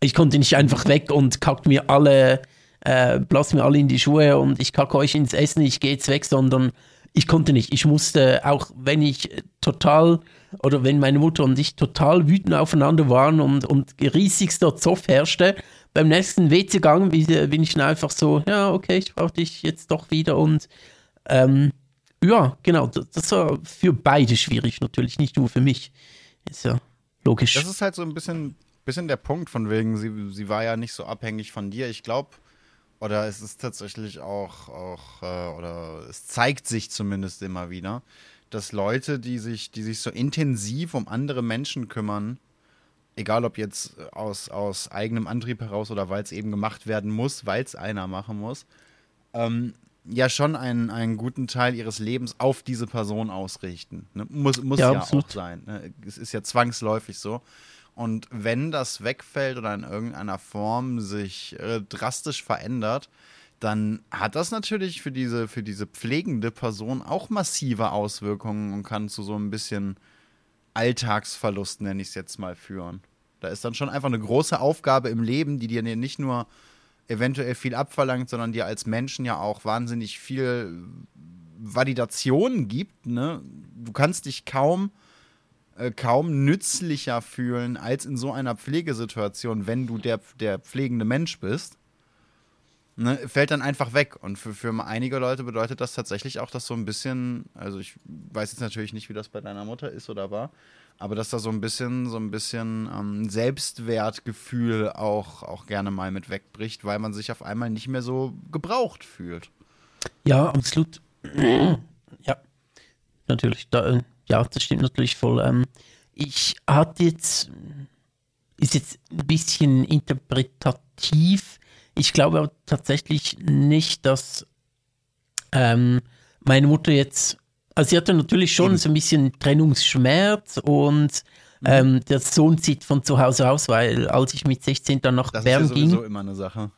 Ich konnte nicht einfach weg und kackt mir alle, äh, blass mir alle in die Schuhe und ich kacke euch ins Essen, ich gehe jetzt weg, sondern ich konnte nicht. Ich musste, auch wenn ich total, oder wenn meine Mutter und ich total wütend aufeinander waren und, und riesigster Zoff herrschte, beim nächsten WC-Gang bin ich dann einfach so, ja, okay, ich brauche dich jetzt doch wieder und ähm, ja, genau, das, war für beide schwierig, natürlich, nicht nur für mich. Ist ja logisch. Das ist halt so ein bisschen, bisschen der Punkt, von wegen, sie, sie war ja nicht so abhängig von dir. Ich glaube, oder es ist tatsächlich auch, auch äh, oder es zeigt sich zumindest immer wieder, dass Leute, die sich, die sich so intensiv um andere Menschen kümmern, egal ob jetzt aus, aus eigenem Antrieb heraus oder weil es eben gemacht werden muss, weil es einer machen muss, ähm, ja schon einen, einen guten Teil ihres Lebens auf diese Person ausrichten. Ne? Muss, muss ja, ja auch sein. Ne? Es ist ja zwangsläufig so. Und wenn das wegfällt oder in irgendeiner Form sich äh, drastisch verändert, dann hat das natürlich für diese, für diese pflegende Person auch massive Auswirkungen und kann zu so ein bisschen Alltagsverlust, nenne ich es jetzt mal, führen. Da ist dann schon einfach eine große Aufgabe im Leben, die dir nicht nur eventuell viel abverlangt, sondern dir als Menschen ja auch wahnsinnig viel Validation gibt. Ne? Du kannst dich kaum, äh, kaum nützlicher fühlen als in so einer Pflegesituation, wenn du der, der pflegende Mensch bist. Ne, fällt dann einfach weg. Und für, für einige Leute bedeutet das tatsächlich auch, dass so ein bisschen, also ich weiß jetzt natürlich nicht, wie das bei deiner Mutter ist oder war, aber dass da so ein bisschen, so ein bisschen ähm, Selbstwertgefühl auch, auch gerne mal mit wegbricht, weil man sich auf einmal nicht mehr so gebraucht fühlt. Ja, absolut. Ja, natürlich. Da, äh, ja, das stimmt natürlich voll. Ähm, ich hatte jetzt, ist jetzt ein bisschen interpretativ. Ich glaube tatsächlich nicht, dass ähm, meine Mutter jetzt also sie hatte natürlich schon mhm. so ein bisschen Trennungsschmerz und mhm. ähm, der Sohn zieht von zu Hause aus, weil als ich mit 16 dann nach das Bern ist ja ging. immer eine Sache.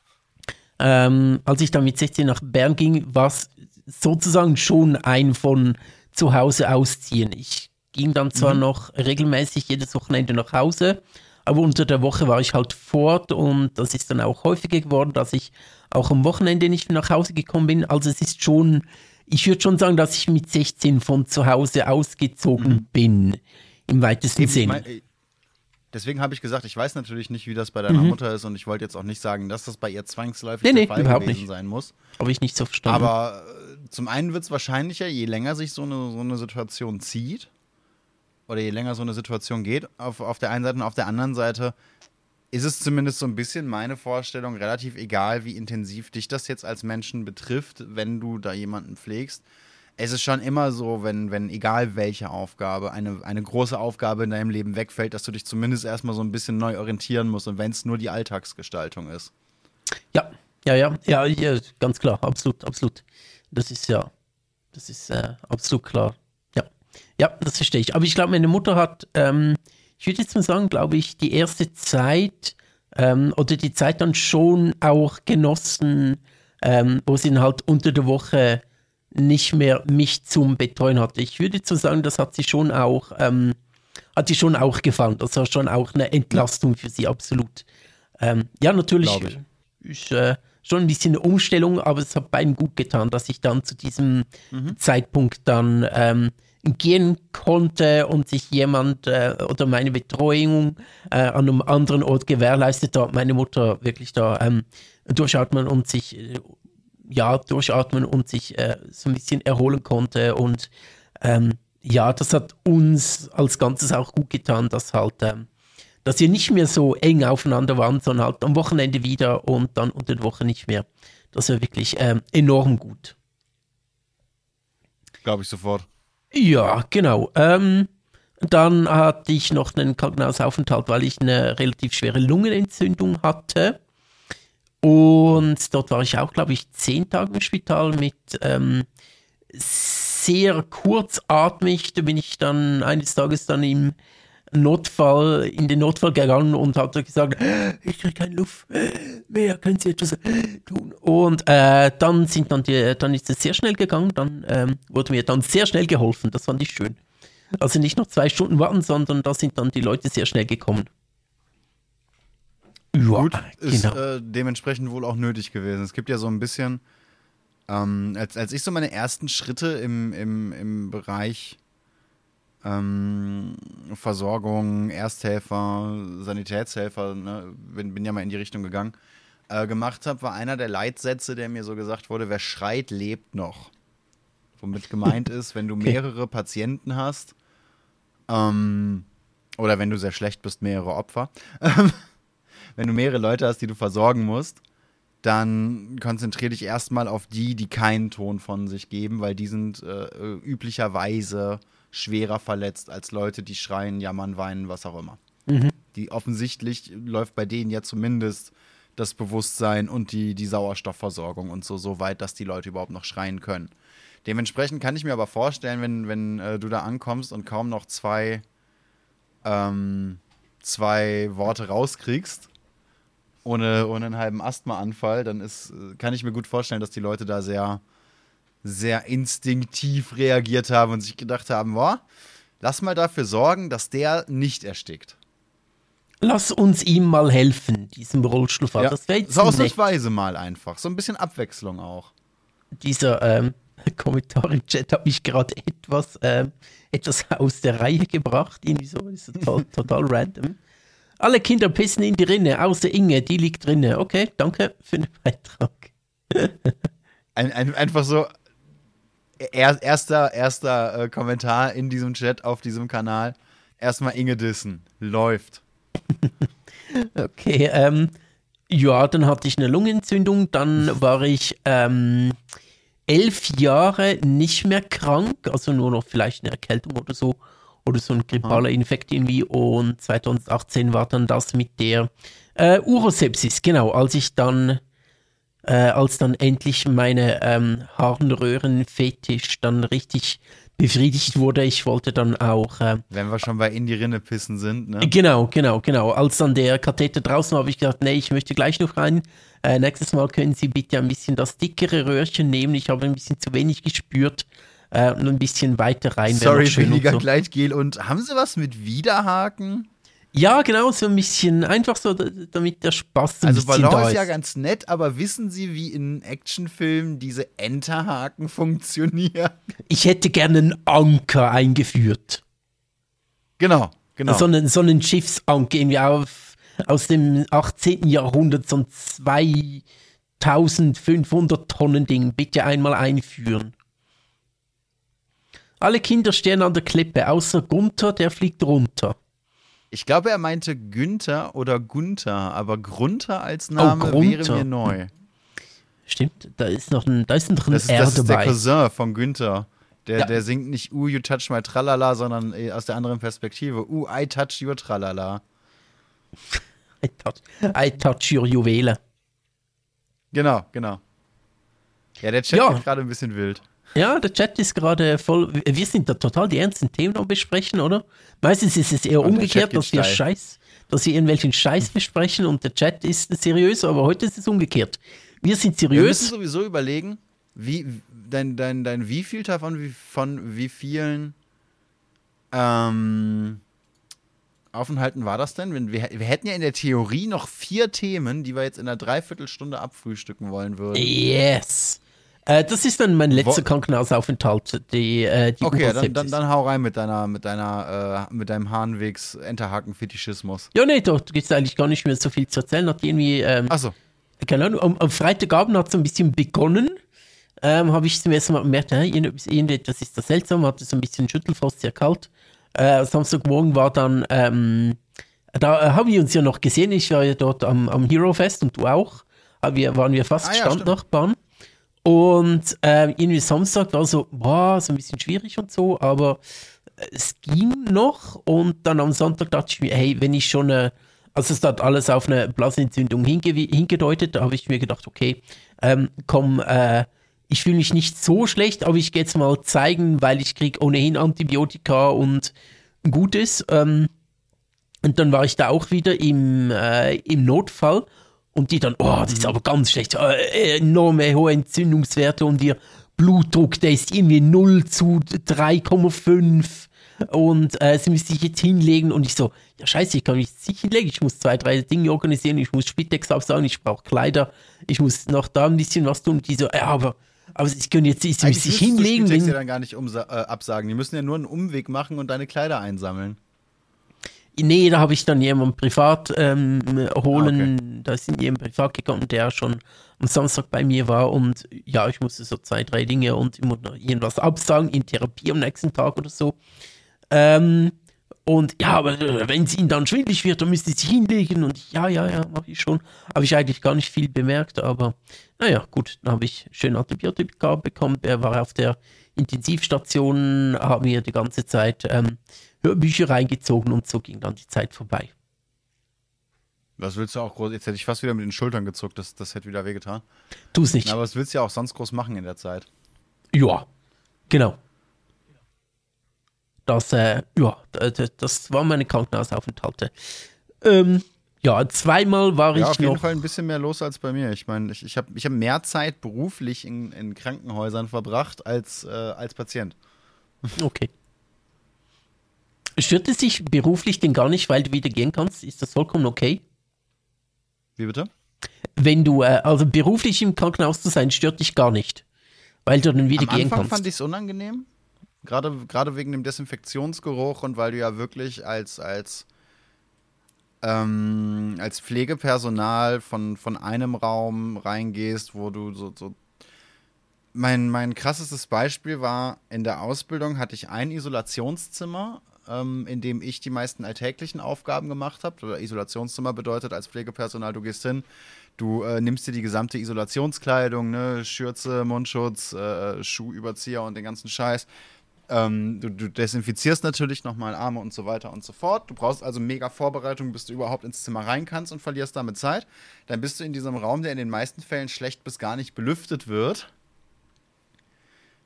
Ähm, als ich dann mit 16 nach Bern ging, war es sozusagen schon ein von zu Hause ausziehen. Ich ging dann zwar mhm. noch regelmäßig jedes Wochenende nach Hause, aber unter der Woche war ich halt fort und das ist dann auch häufiger geworden, dass ich auch am Wochenende nicht nach Hause gekommen bin. Also es ist schon ich würde schon sagen, dass ich mit 16 von zu Hause ausgezogen mhm. bin, im weitesten Sinne. Deswegen habe ich gesagt, ich weiß natürlich nicht, wie das bei deiner mhm. Mutter ist und ich wollte jetzt auch nicht sagen, dass das bei ihr zwangsläufig nee, der nee, Fall gewesen nicht. sein muss. Habe ich nicht so verstanden. Aber äh, zum einen wird es wahrscheinlicher, je länger sich so eine, so eine Situation zieht oder je länger so eine Situation geht, auf, auf der einen Seite und auf der anderen Seite ist es zumindest so ein bisschen meine Vorstellung, relativ egal, wie intensiv dich das jetzt als Menschen betrifft, wenn du da jemanden pflegst. Es ist schon immer so, wenn, wenn egal welche Aufgabe, eine, eine große Aufgabe in deinem Leben wegfällt, dass du dich zumindest erstmal so ein bisschen neu orientieren musst und wenn es nur die Alltagsgestaltung ist. Ja, ja, ja, ja, ja, ganz klar, absolut, absolut. Das ist ja, das ist äh, absolut klar. Ja, das verstehe ich. Aber ich glaube, meine Mutter hat ähm, ich würde jetzt mal sagen, glaube ich, die erste Zeit ähm, oder die Zeit dann schon auch genossen, ähm, wo sie halt unter der Woche nicht mehr mich zum Betreuen hatte. Ich würde so sagen, das hat sie schon auch, ähm, hat sie schon auch gefallen. Das war schon auch eine Entlastung für sie, absolut. Ähm, ja, natürlich ist äh, schon ein bisschen eine Umstellung, aber es hat beiden gut getan, dass ich dann zu diesem mhm. Zeitpunkt dann ähm, gehen konnte und sich jemand äh, oder meine Betreuung äh, an einem anderen Ort gewährleistet hat, meine Mutter wirklich da ähm, durchatmen und sich äh, ja durchatmen und sich äh, so ein bisschen erholen konnte und ähm, ja, das hat uns als Ganzes auch gut getan, dass halt ähm, dass wir nicht mehr so eng aufeinander waren, sondern halt am Wochenende wieder und dann unter der Woche nicht mehr. Das war wirklich ähm, enorm gut. Glaube ich sofort. Ja, genau. Ähm, dann hatte ich noch einen Krankenhausaufenthalt, weil ich eine relativ schwere Lungenentzündung hatte. Und dort war ich auch, glaube ich, zehn Tage im Spital mit ähm, sehr kurzatmig. Da bin ich dann eines Tages dann im Notfall, in den Notfall gegangen und hat gesagt, ich kriege keine Luft mehr, können Sie etwas tun? Und äh, dann sind dann die, dann ist es sehr schnell gegangen, dann ähm, wurde mir dann sehr schnell geholfen, das fand ich schön. Also nicht noch zwei Stunden warten, sondern da sind dann die Leute sehr schnell gekommen. Ja, Gut, ist genau. äh, dementsprechend wohl auch nötig gewesen. Es gibt ja so ein bisschen, ähm, als, als ich so meine ersten Schritte im, im, im Bereich ähm, Versorgung, Ersthelfer, Sanitätshelfer, ne, bin, bin ja mal in die Richtung gegangen, äh, gemacht habe, war einer der Leitsätze, der mir so gesagt wurde, wer schreit, lebt noch. Womit gemeint (laughs) ist, wenn du mehrere Patienten hast, ähm, oder wenn du sehr schlecht bist, mehrere Opfer, (laughs) wenn du mehrere Leute hast, die du versorgen musst, dann konzentriere dich erstmal auf die, die keinen Ton von sich geben, weil die sind äh, üblicherweise schwerer verletzt als Leute, die schreien, jammern, weinen, was auch immer. Mhm. Die offensichtlich läuft bei denen ja zumindest das Bewusstsein und die, die Sauerstoffversorgung und so, so weit, dass die Leute überhaupt noch schreien können. Dementsprechend kann ich mir aber vorstellen, wenn, wenn äh, du da ankommst und kaum noch zwei, ähm, zwei Worte rauskriegst, ohne, ohne einen halben Asthmaanfall, dann ist, kann ich mir gut vorstellen, dass die Leute da sehr, sehr instinktiv reagiert haben und sich gedacht haben, boah, lass mal dafür sorgen, dass der nicht erstickt. Lass uns ihm mal helfen, diesem Rollstuhlfahrer. Ja, das wäre so ausnahmsweise mal einfach. So ein bisschen Abwechslung auch. Dieser ähm, (laughs) Kommentar im Chat hat mich gerade etwas, ähm, etwas aus der Reihe gebracht. Irgendwie so, ist total, (laughs) total random. Alle Kinder pissen in die Rinne, außer Inge, die liegt drinne. Okay, danke für den (laughs) Beitrag. ein, ein, einfach so, er, erster, erster äh, Kommentar in diesem Chat auf diesem Kanal. Erstmal Inge dissen. Läuft. (laughs) okay, ähm, ja, dann hatte ich eine Lungenentzündung, dann war ich ähm, elf Jahre nicht mehr krank, also nur noch vielleicht eine Erkältung oder so oder so ein grippaler Infekt irgendwie. Und 2018 war dann das mit der äh, Urosepsis, genau, als ich dann, äh, als dann endlich meine ähm, Harnröhrenfetisch dann richtig befriedigt wurde. Ich wollte dann auch. Äh, Wenn wir schon bei in die Rinne pissen sind, ne? Genau, genau, genau. Als dann der Katheter draußen war, habe ich gedacht, nee, ich möchte gleich noch rein. Äh, nächstes Mal können Sie bitte ein bisschen das dickere Röhrchen nehmen. Ich habe ein bisschen zu wenig gespürt äh, und ein bisschen weiter rein. Sorry, billiger so. Gleitgel. Und haben Sie was mit Widerhaken? Ja, genau, so ein bisschen, einfach so, damit der Spaß ein also bisschen Ballon da ist. ja ganz nett, aber wissen Sie, wie in Actionfilmen diese Enterhaken funktionieren? Ich hätte gerne einen Anker eingeführt. Genau, genau. So einen, so einen Schiffsanker, irgendwie auf, aus dem 18. Jahrhundert, so ein 2500 Tonnen Ding, bitte einmal einführen. Alle Kinder stehen an der Klippe, außer Gunther, der fliegt runter. Ich glaube, er meinte Günther oder Gunther, aber Grunter als Name oh, wäre mir neu. Stimmt, da ist noch ein, da ist ein das ist, R das ist dabei. der Cousin von Günther. Der, ja. der singt nicht Uh, you touch my tralala, sondern äh, aus der anderen Perspektive. Uh, I touch your tralala. (laughs) I touch, I touch your Juwele. Genau, genau. Ja, der Chat ja. ist gerade ein bisschen wild. Ja, der Chat ist gerade voll. Wir sind da total die ernsten Themen am besprechen, oder? Meistens ist es eher und umgekehrt, dass wir Scheiß, dass wir irgendwelchen Scheiß besprechen und der Chat ist seriös, aber heute ist es umgekehrt. Wir sind seriös. Wir müssen sowieso überlegen, wie dein, dein, dein wievielter von wie, von wie vielen ähm, Aufenthalten war das denn? Wir, wir hätten ja in der Theorie noch vier Themen, die wir jetzt in einer Dreiviertelstunde abfrühstücken wollen würden. Yes. Äh, das ist dann mein letzter Wo Krankenhausaufenthalt. Die, äh, die okay, dann, dann, dann, hau rein mit deiner, mit deiner, äh, mit deinem Harnwegs Enterhaken-Fetischismus. Ja, nee, doch, da gibt es eigentlich gar nicht mehr so viel zu erzählen. Hat irgendwie, ähm, Ach so. Keine Ahnung, am, am Freitagabend hat es ein bisschen begonnen. Ähm, habe ich zum ersten Mal gemerkt, äh, irgendetwas ist da seltsam, hatte so ein bisschen Schüttelfrost, sehr kalt. Äh, Samstagmorgen war dann, ähm, da äh, haben wir uns ja noch gesehen, ich war ja dort am, am Hero Fest und du auch. Wir, waren wir fast ah, ja, Standnachbarn. Und äh, irgendwie Samstag war so, boah, so ein bisschen schwierig und so, aber es ging noch. Und dann am Sonntag dachte ich mir, hey, wenn ich schon eine, also es hat alles auf eine Blasenentzündung hinge hingedeutet, da habe ich mir gedacht, okay, ähm, komm, äh, ich fühle mich nicht so schlecht, aber ich gehe jetzt mal zeigen, weil ich kriege ohnehin Antibiotika und Gutes. Ähm, und dann war ich da auch wieder im, äh, im Notfall und die dann, oh, das ist aber ganz schlecht, äh, enorme hohe Entzündungswerte und ihr Blutdruck, der ist irgendwie 0 zu 3,5 und äh, sie müsste sich jetzt hinlegen und ich so, ja scheiße, ich kann mich nicht hinlegen, ich muss zwei, drei Dinge organisieren, ich muss Spitex absagen, ich brauche Kleider, ich muss noch da ein bisschen was tun die so, ja, aber Aber sie können jetzt sie müssen Eigentlich sich hinlegen. Spieltext ja Wenn, dann gar nicht äh, absagen. Die müssen ja nur einen Umweg machen und deine Kleider einsammeln. Nee, da habe ich dann jemanden privat ähm, holen. Ah, Da ist jemand privat gekommen, der schon am Samstag bei mir war. Und ja, ich musste so zwei, drei Dinge und ich muss noch irgendwas absagen in Therapie am nächsten Tag oder so. Ähm, und ja, aber äh, wenn es ihnen dann schwindelig wird, dann müssen sie sich hinlegen. Und ich, ja, ja, ja, mache ich schon. Habe ich eigentlich gar nicht viel bemerkt, aber naja, gut, dann habe ich schön Antibiotika bekommen. Er war auf der Intensivstation, haben mir die ganze Zeit ähm, Hörbücher reingezogen und so ging dann die Zeit vorbei. Was willst du auch groß? Jetzt hätte ich fast wieder mit den Schultern gezuckt, das, das hätte wieder wehgetan. Tu es nicht. Aber was willst du ja auch sonst groß machen in der Zeit? Ja, genau. Das, äh, ja, das waren meine Krankenhausaufenthalte. Ähm, ja, zweimal war Ja, ich auf jeden noch. Fall ein bisschen mehr los als bei mir. Ich meine, ich, ich habe ich hab mehr Zeit beruflich in, in Krankenhäusern verbracht als, äh, als Patient. Okay. Stört es dich beruflich denn gar nicht, weil du wieder gehen kannst? Ist das vollkommen okay? Wie bitte? Wenn du, äh, also beruflich im Krankenhaus zu sein, stört dich gar nicht. Weil du dann wieder Am gehen Anfang kannst. fand ich es unangenehm. Gerade, gerade wegen dem Desinfektionsgeruch und weil du ja wirklich als, als, ähm, als Pflegepersonal von, von einem Raum reingehst, wo du so, so mein, mein krassestes Beispiel war, in der Ausbildung hatte ich ein Isolationszimmer, ähm, in dem ich die meisten alltäglichen Aufgaben gemacht habe. Oder Isolationszimmer bedeutet als Pflegepersonal, du gehst hin, du äh, nimmst dir die gesamte Isolationskleidung, ne, Schürze, Mundschutz, äh, Schuhüberzieher und den ganzen Scheiß. Ähm, du, du desinfizierst natürlich nochmal Arme und so weiter und so fort. Du brauchst also mega Vorbereitung, bis du überhaupt ins Zimmer rein kannst und verlierst damit Zeit. Dann bist du in diesem Raum, der in den meisten Fällen schlecht bis gar nicht belüftet wird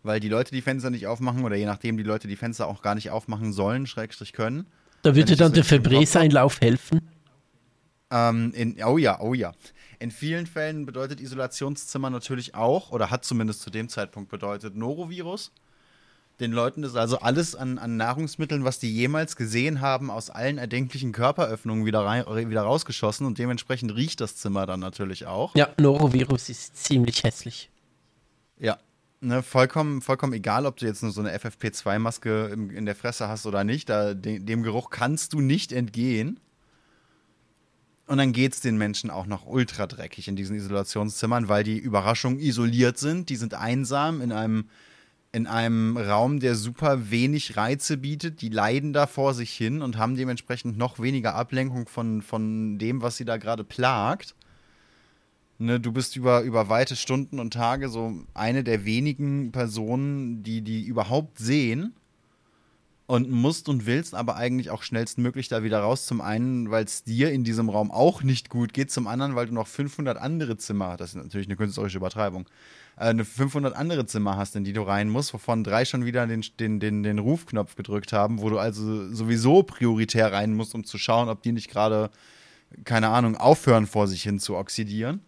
weil die Leute die Fenster nicht aufmachen oder je nachdem die Leute die Fenster auch gar nicht aufmachen sollen, Schrägstrich können. Da würde dann der Febreze-Einlauf helfen. Ähm, in, oh ja, oh ja. In vielen Fällen bedeutet Isolationszimmer natürlich auch, oder hat zumindest zu dem Zeitpunkt bedeutet, Norovirus. Den Leuten ist also alles an, an Nahrungsmitteln, was die jemals gesehen haben, aus allen erdenklichen Körperöffnungen wieder, rein, wieder rausgeschossen und dementsprechend riecht das Zimmer dann natürlich auch. Ja, Norovirus ist ziemlich hässlich. Ja. Ne, vollkommen, vollkommen egal, ob du jetzt nur so eine FFP2-Maske im- in der Fresse hast oder nicht, da, de, dem Geruch kannst du nicht entgehen. Und dann geht es den Menschen auch noch ultra dreckig in diesen Isolationszimmern, weil die Überraschung isoliert sind. Die sind einsam in einem, in einem Raum, der super wenig Reize bietet. Die leiden da vor sich hin und haben dementsprechend noch weniger Ablenkung von, von dem, was sie da gerade plagt. Ne, du bist über, über weite Stunden und Tage so eine der wenigen Personen, die die überhaupt sehen und musst und willst aber eigentlich auch schnellstmöglich da wieder raus. Zum einen, weil es dir in diesem Raum auch nicht gut geht, zum anderen, weil du noch 500 andere Zimmer, das ist natürlich eine künstlerische Übertreibung, äh, eine 500 andere Zimmer hast, in die du rein musst, wovon drei schon wieder den, den, den, den Rufknopf gedrückt haben, wo du also sowieso prioritär rein musst, um zu schauen, ob die nicht gerade, keine Ahnung, aufhören vor sich hin zu oxidieren.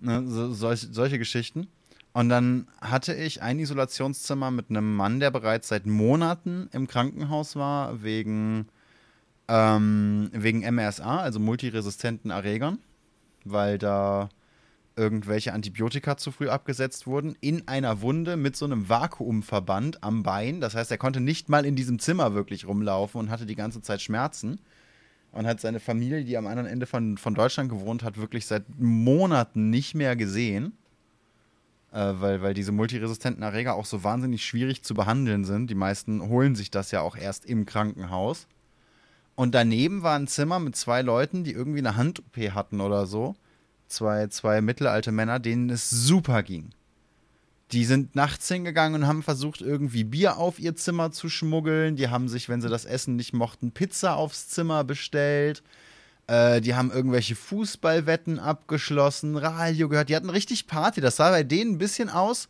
Ne, so, solch, solche Geschichten. Und dann hatte ich ein Isolationszimmer mit einem Mann, der bereits seit Monaten im Krankenhaus war, wegen, ähm, wegen MRSA, also multiresistenten Erregern, weil da irgendwelche Antibiotika zu früh abgesetzt wurden, in einer Wunde mit so einem Vakuumverband am Bein. Das heißt, er konnte nicht mal in diesem Zimmer wirklich rumlaufen und hatte die ganze Zeit Schmerzen und hat seine Familie, die am anderen Ende von, von Deutschland gewohnt hat, wirklich seit Monaten nicht mehr gesehen. Äh, weil, weil diese multiresistenten Erreger auch so wahnsinnig schwierig zu behandeln sind. Die meisten holen sich das ja auch erst im Krankenhaus. Und daneben war ein Zimmer mit zwei Leuten, die irgendwie eine Hand-OP hatten oder so. Zwei, zwei mittelalte Männer, denen es super ging. Die sind nachts hingegangen und haben versucht, irgendwie Bier auf ihr Zimmer zu schmuggeln. Die haben sich, wenn sie das Essen nicht mochten, Pizza aufs Zimmer bestellt. Äh, die haben irgendwelche Fußballwetten abgeschlossen, Radio gehört. Die hatten richtig Party. Das sah bei denen ein bisschen aus.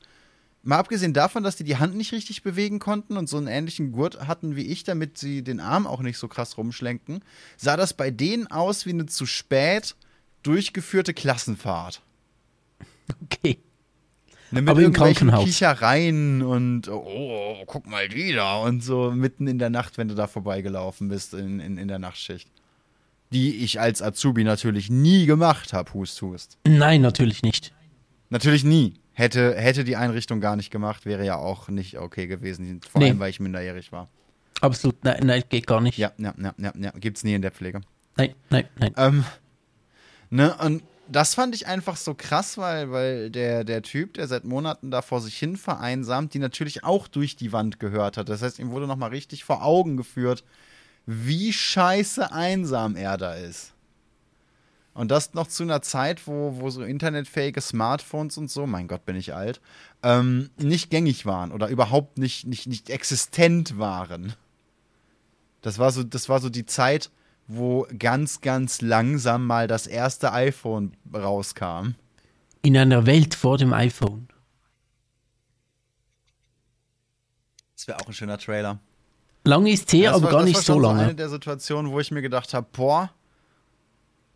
Mal abgesehen davon, dass die die Hand nicht richtig bewegen konnten und so einen ähnlichen Gurt hatten wie ich, damit sie den Arm auch nicht so krass rumschlenken, sah das bei denen aus wie eine zu spät durchgeführte Klassenfahrt. Okay. Ne, mit Aber im Krankenhaus. Kichereien und oh, guck mal die da und so mitten in der Nacht, wenn du da vorbeigelaufen bist in, in, in der Nachtschicht. Die ich als Azubi natürlich nie gemacht habe, Hust, Hust. Nein, natürlich nicht. Natürlich nie. Hätte, hätte die Einrichtung gar nicht gemacht, wäre ja auch nicht okay gewesen. Vor Nee. allem, weil ich minderjährig war. Absolut, nein, nein, geht gar nicht. Ja, ja, ja, ja, ja. Gibt's nie in der Pflege. Nein, nein, nein. Ähm, ne, und das fand ich einfach so krass, weil, weil der, der Typ, der seit Monaten da vor sich hin vereinsamt, die natürlich auch durch die Wand gehört hat. Das heißt, ihm wurde nochmal richtig vor Augen geführt, wie scheiße einsam er da ist. Und das noch zu einer Zeit, wo, wo so internetfähige Smartphones und so, mein Gott, bin ich alt, ähm, nicht gängig waren oder überhaupt nicht, nicht, nicht existent waren. Das war so, das war so die Zeit, wo ganz, ganz langsam mal das erste iPhone rauskam. In einer Welt vor dem iPhone. Das wäre auch ein schöner Trailer. Lange ist her, das aber war, gar das nicht war so lange. eine der Situationen, wo ich mir gedacht habe, boah,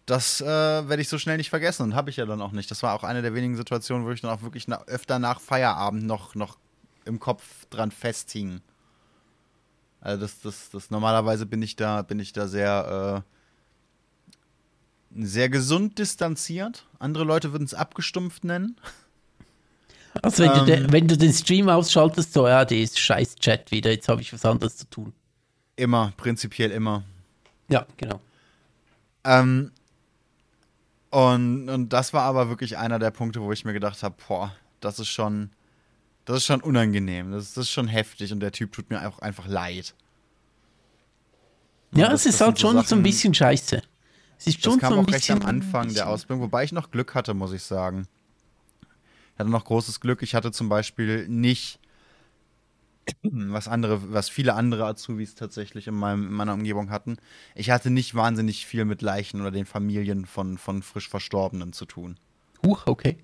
das äh, werde ich so schnell nicht vergessen und habe ich ja dann auch nicht. Das war auch eine der wenigen Situationen, wo ich dann auch wirklich na, öfter nach Feierabend noch, noch im Kopf dran festhing. Also das, das, das normalerweise bin ich da, bin ich da sehr, äh, sehr gesund distanziert. Andere Leute würden es abgestumpft nennen. Also wenn, du Ähm. de, wenn du den Stream ausschaltest, so, ja, die ist scheiß Chat wieder, jetzt habe ich was anderes zu tun. Immer, prinzipiell immer. Ja, genau. Ähm, und, und das war aber wirklich einer der Punkte, wo ich mir gedacht habe, boah, das ist schon, das ist schon unangenehm, das, ist- das ist schon heftig und der Typ tut mir auch einfach leid. Ja, das- es ist das halt so schon so ein Sachen- bisschen scheiße. Es ist Das schon kam so ein auch recht am Anfang der Ausbildung, wobei ich noch Glück hatte, muss ich sagen. Ich hatte noch großes Glück. Ich hatte zum Beispiel nicht, was andere, was viele andere Azubis tatsächlich in, meinem, in meiner Umgebung hatten. Ich hatte nicht wahnsinnig viel mit Leichen oder den Familien von, von frisch Verstorbenen zu tun. Huch, okay.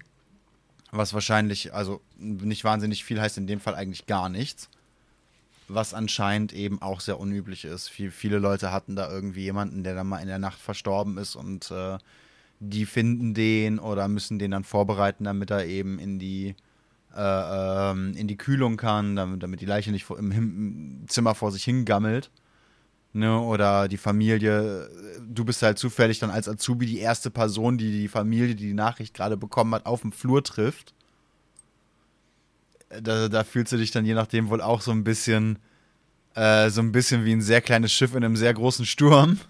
Was wahrscheinlich, also nicht wahnsinnig viel heißt in dem Fall eigentlich gar nichts. Was anscheinend eben auch sehr unüblich ist. Viel, viele Leute hatten da irgendwie jemanden, der dann mal in der Nacht verstorben ist und äh, die finden den oder müssen den dann vorbereiten, damit er eben in die, äh, ähm, in die Kühlung kann, damit, damit die Leiche nicht im Zimmer vor sich hingammelt. Ne, oder die Familie, du bist halt zufällig dann als Azubi die erste Person, die die Familie, die die Nachricht gerade bekommen hat, auf dem Flur trifft. Da, da fühlst du dich dann je nachdem wohl auch so ein bisschen, äh, so ein bisschen wie ein sehr kleines Schiff in einem sehr großen Sturm. (laughs)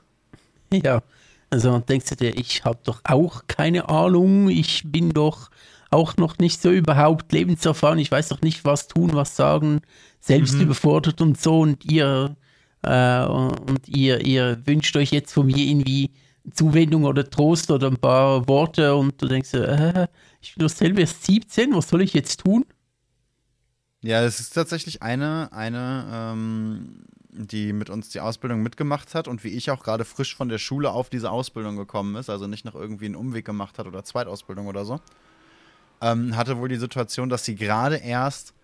Ja, also denkst du dir, ich habe doch auch keine Ahnung, ich bin doch auch noch nicht so überhaupt lebenserfahren, ich weiß doch nicht, was tun, was sagen, selbst Mhm. überfordert und so und ihr äh, und ihr, ihr wünscht euch jetzt von mir irgendwie Zuwendung oder Trost oder ein paar Worte und du denkst, äh, ich bin doch selber erst 17, was soll ich jetzt tun? Ja, es ist tatsächlich eine, eine, ähm, die mit uns die Ausbildung mitgemacht hat und wie ich auch gerade frisch von der Schule auf diese Ausbildung gekommen ist, also nicht noch irgendwie einen Umweg gemacht hat oder Zweitausbildung oder so, ähm, hatte wohl die Situation, dass sie gerade erst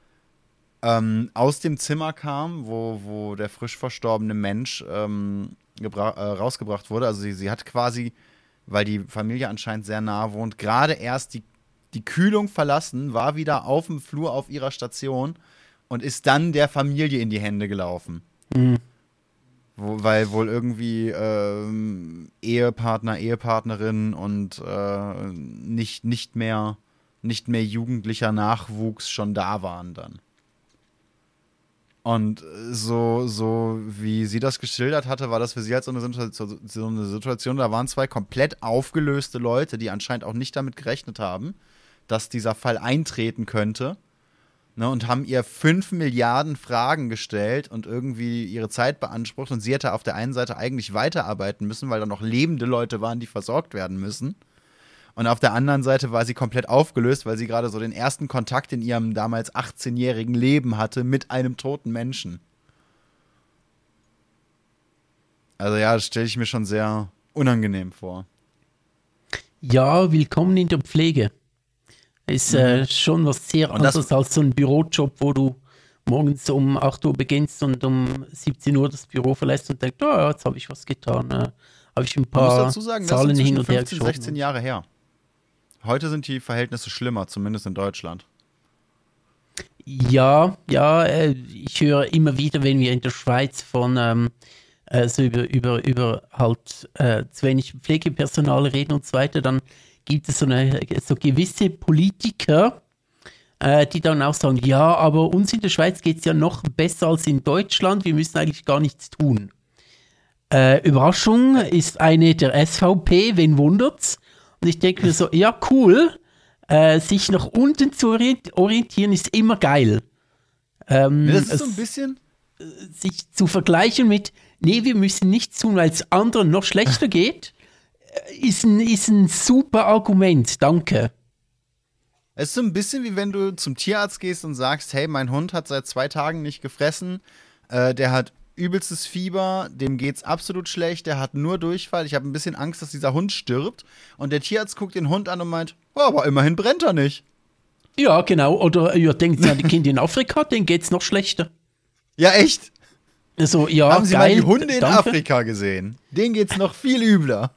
ähm, aus dem Zimmer kam, wo, wo der frisch verstorbene Mensch ähm, äh, rausgebracht wurde. Also sie, sie hat quasi, weil die Familie anscheinend sehr nah wohnt, gerade erst die, die Kühlung verlassen, war wieder auf dem Flur auf ihrer Station und ist dann der Familie in die Hände gelaufen. Hm. Wo, weil wohl irgendwie ähm, Ehepartner, Ehepartnerin und äh, nicht, nicht, mehr, nicht mehr jugendlicher Nachwuchs schon da waren dann. Und so, so wie sie das geschildert hatte, war das für sie halt so eine, Situation, so eine Situation, da waren zwei komplett aufgelöste Leute, die anscheinend auch nicht damit gerechnet haben, dass dieser Fall eintreten könnte. Ne, und haben ihr fünf Milliarden Fragen gestellt und irgendwie ihre Zeit beansprucht. Und sie hätte auf der einen Seite eigentlich weiterarbeiten müssen, weil da noch lebende Leute waren, die versorgt werden müssen. Und auf der anderen Seite war sie komplett aufgelöst, weil sie gerade so den ersten Kontakt in ihrem damals 18-jährigen Leben hatte mit einem toten Menschen. Also ja, das stelle ich mir schon sehr unangenehm vor. Ja, willkommen in der Pflege. Ist äh, schon was sehr Und anderes als so ein Bürojob, wo du morgens um 8 Uhr beginnst und um 17 Uhr das Büro verlässt und denkst, oh, ja, jetzt habe ich was getan. Äh, habe ich ein paar dazu sagen, Zahlen hin und her 15, geschoben. 16 Jahre her. Heute sind die Verhältnisse schlimmer, zumindest in Deutschland. Ja, ja, äh, ich höre immer wieder, wenn wir in der Schweiz von ähm, äh, so über, über, über halt äh, zu wenig Pflegepersonal reden und so weiter, dann gibt es so, eine, so gewisse Politiker, äh, die dann auch sagen, ja, aber uns in der Schweiz geht es ja noch besser als in Deutschland, wir müssen eigentlich gar nichts tun. Äh, Überraschung ist eine der SVP, wen wundert's? Und ich denke mir so, ja, cool, äh, sich nach unten zu orientieren ist immer geil. Ähm, das ist so ein bisschen. Sich zu vergleichen mit, nee, wir müssen nichts tun, weil es anderen noch schlechter (laughs) geht, äh, ist ein, ist ein super Argument, danke. Es ist so ein bisschen wie wenn du zum Tierarzt gehst und sagst, hey, mein Hund hat seit zwei Tagen nicht gefressen, äh, der hat übelstes Fieber, dem geht's absolut schlecht, der hat nur Durchfall, ich habe ein bisschen Angst, dass dieser Hund stirbt. Und der Tierarzt guckt den Hund an und meint, oh, aber immerhin brennt er nicht. Ja, genau. Oder ihr denkt an die (laughs) Kinder in Afrika, denen geht's noch schlechter. Ja, echt? Also, ja, Haben Sie geil, mal die Hunde in danke. Afrika gesehen? Denen geht's noch viel übler.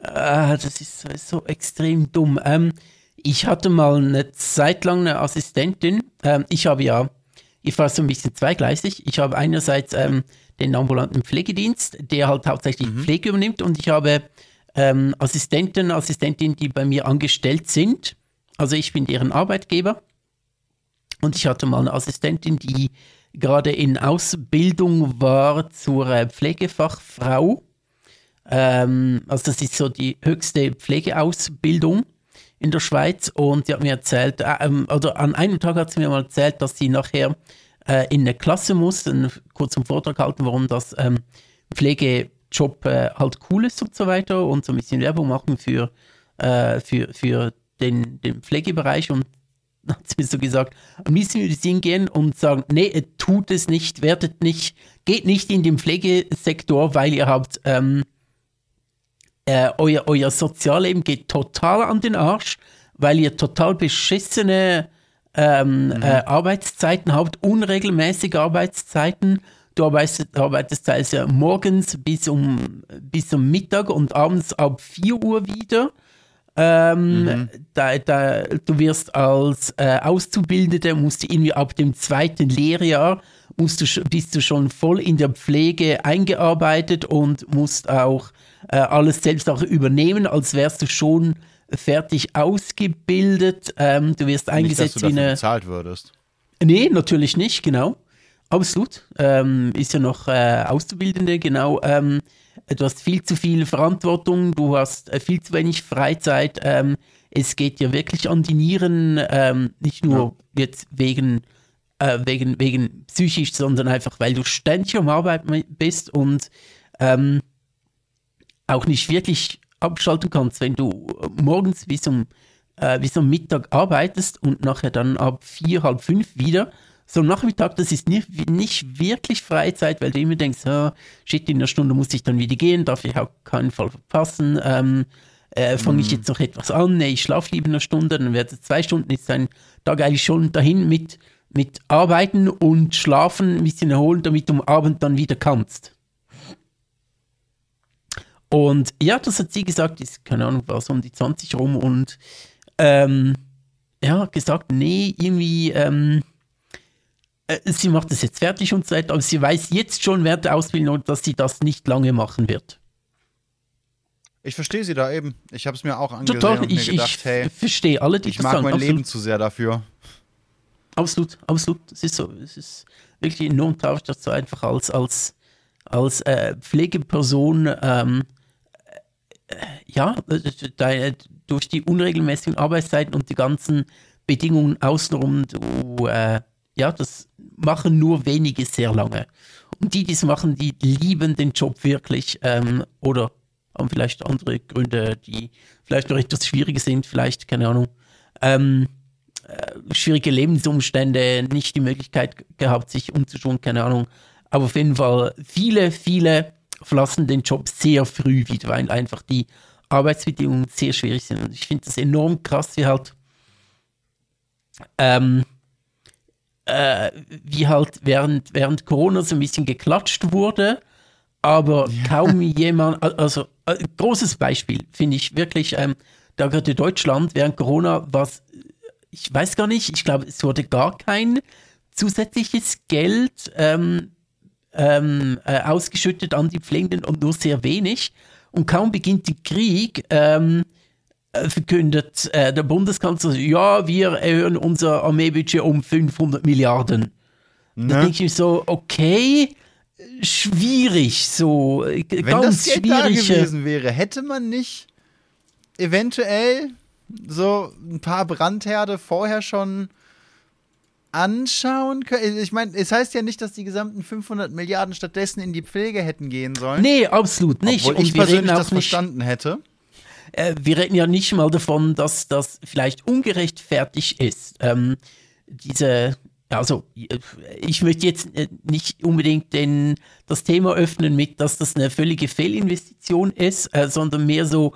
Ah, das ist so extrem dumm. Ähm, ich hatte mal eine Zeit lang eine Assistentin. Ähm, ich habe ja, ich war so ein bisschen zweigleisig. Ich habe einerseits ähm, den ambulanten Pflegedienst, der halt hauptsächlich mhm. Pflege übernimmt, und ich habe ähm, Assistenten, Assistentinnen, die bei mir angestellt sind. Also ich bin deren Arbeitgeber. Und ich hatte mal eine Assistentin, die gerade in Ausbildung war zur äh, Pflegefachfrau. Ähm, also das ist so die höchste Pflegeausbildung in der Schweiz und sie hat mir erzählt, äh, ähm, oder an einem Tag hat sie mir mal erzählt, dass sie nachher äh, in eine Klasse muss, einen kurzen Vortrag halten, warum das ähm, Pflegejob äh, halt cool ist und so weiter und so ein bisschen Werbung machen für, äh, für, für den, den Pflegebereich. Und hat sie mir so gesagt, am liebsten würde sie hingehen und sagen, nee, tut es nicht, werdet nicht, geht nicht in den Pflegesektor, weil ihr habt ähm, äh, euer, euer Sozialleben geht total an den Arsch, weil ihr total beschissene ähm, mhm. äh, Arbeitszeiten habt, unregelmäßige Arbeitszeiten. Du arbeitest, arbeitest teilweise morgens bis um, bis um Mittag und abends ab 4 Uhr wieder. Ähm, mhm. da, da, du wirst als äh, Auszubildende, musst du irgendwie ab dem zweiten Lehrjahr, musst du, bist du schon voll in der Pflege eingearbeitet und musst auch äh, alles selbst auch übernehmen, als wärst du schon fertig ausgebildet. Ähm, du wirst eingesetzt nicht, dass du wie eine. bezahlt würdest. Nee, natürlich nicht, genau. Absolut. Ähm, ist ja noch äh, Auszubildende, genau. Ähm, du hast viel zu viel Verantwortung, du hast äh, viel zu wenig Freizeit. Ähm, es geht dir wirklich an die Nieren, ähm, nicht nur ja. jetzt wegen, äh, wegen, wegen psychisch, sondern einfach, weil du ständig am Arbeiten bist und ähm, auch nicht wirklich abschalten kannst, wenn du morgens bis um, äh, bis um Mittag arbeitest und nachher dann ab vier, halb fünf wieder. So Nachmittag, das ist nicht, nicht wirklich Freizeit, weil du immer denkst, oh, shit, in einer Stunde muss ich dann wieder gehen, darf ich auf keinen Fall verpassen. Ähm, äh, Fange ich mhm. jetzt noch etwas an? Nee, ich schlafe lieber eine Stunde, dann wird es zwei Stunden, ist dein Tag eigentlich schon dahin mit, mit Arbeiten und Schlafen, ein bisschen erholen, damit du am Abend dann wieder kannst. Und ja, das hat sie gesagt, ist, keine Ahnung, war so um die 20 rum und ähm, ja, gesagt, nee, irgendwie, ähm, äh, sie macht das jetzt fertig und so weiter, aber sie weiß jetzt schon während der Ausbildung, dass sie das nicht lange machen wird. Ich verstehe sie da eben. Ich habe es mir auch angesehen Total, und ich, mir gedacht, ich hey, verstehe alle, die ich mag sagen, mein absolut. Leben zu sehr dafür. Absolut, absolut. Es ist so, es ist wirklich enorm traurig, dass du einfach als, als, als äh, Pflegeperson ähm, ja, äh, durch die unregelmäßigen Arbeitszeiten und die ganzen Bedingungen außenrum, du, äh, ja, das machen nur wenige sehr lange. Und die, die es machen, die lieben den Job wirklich ähm, oder haben vielleicht andere Gründe, die vielleicht noch etwas schwieriger sind, vielleicht, keine Ahnung, ähm, äh, schwierige Lebensumstände, nicht die Möglichkeit gehabt, sich umzuschauen, keine Ahnung. Aber auf jeden Fall viele, viele verlassen den Job sehr früh wieder, weil einfach die Arbeitsbedingungen sehr schwierig sind. Und ich finde das enorm krass, wie halt, ähm, äh, wie halt während, während Corona so ein bisschen geklatscht wurde, aber ja. kaum (laughs) jemand, also äh, großes Beispiel finde ich wirklich, ähm, da gerade Deutschland während Corona was, ich weiß gar nicht, ich glaube, es wurde gar kein zusätzliches Geld ähm, ähm, äh, ausgeschüttet an die Pflegenden und nur sehr wenig. Und kaum beginnt der Krieg, ähm, äh, verkündet äh, der Bundeskanzler, ja, wir erhöhen unser Armeebudget um 500 Milliarden. Ne? Da denke ich so, okay, schwierig, so äh, Wenn ganz das Geld schwierig. da gewesen wäre, hätte man nicht eventuell so ein paar Brandherde vorher schon anschauen können? Ich meine, es heißt ja nicht, dass die gesamten 500 Milliarden stattdessen in die Pflege hätten gehen sollen. Nee, absolut nicht. Obwohl ich persönlich das verstanden hätte. Äh, wir reden ja nicht mal davon, dass das vielleicht ungerechtfertigt ist. Ähm, diese, also ich möchte jetzt äh, nicht unbedingt den, das Thema öffnen mit, dass das eine völlige Fehlinvestition ist, äh, sondern mehr so,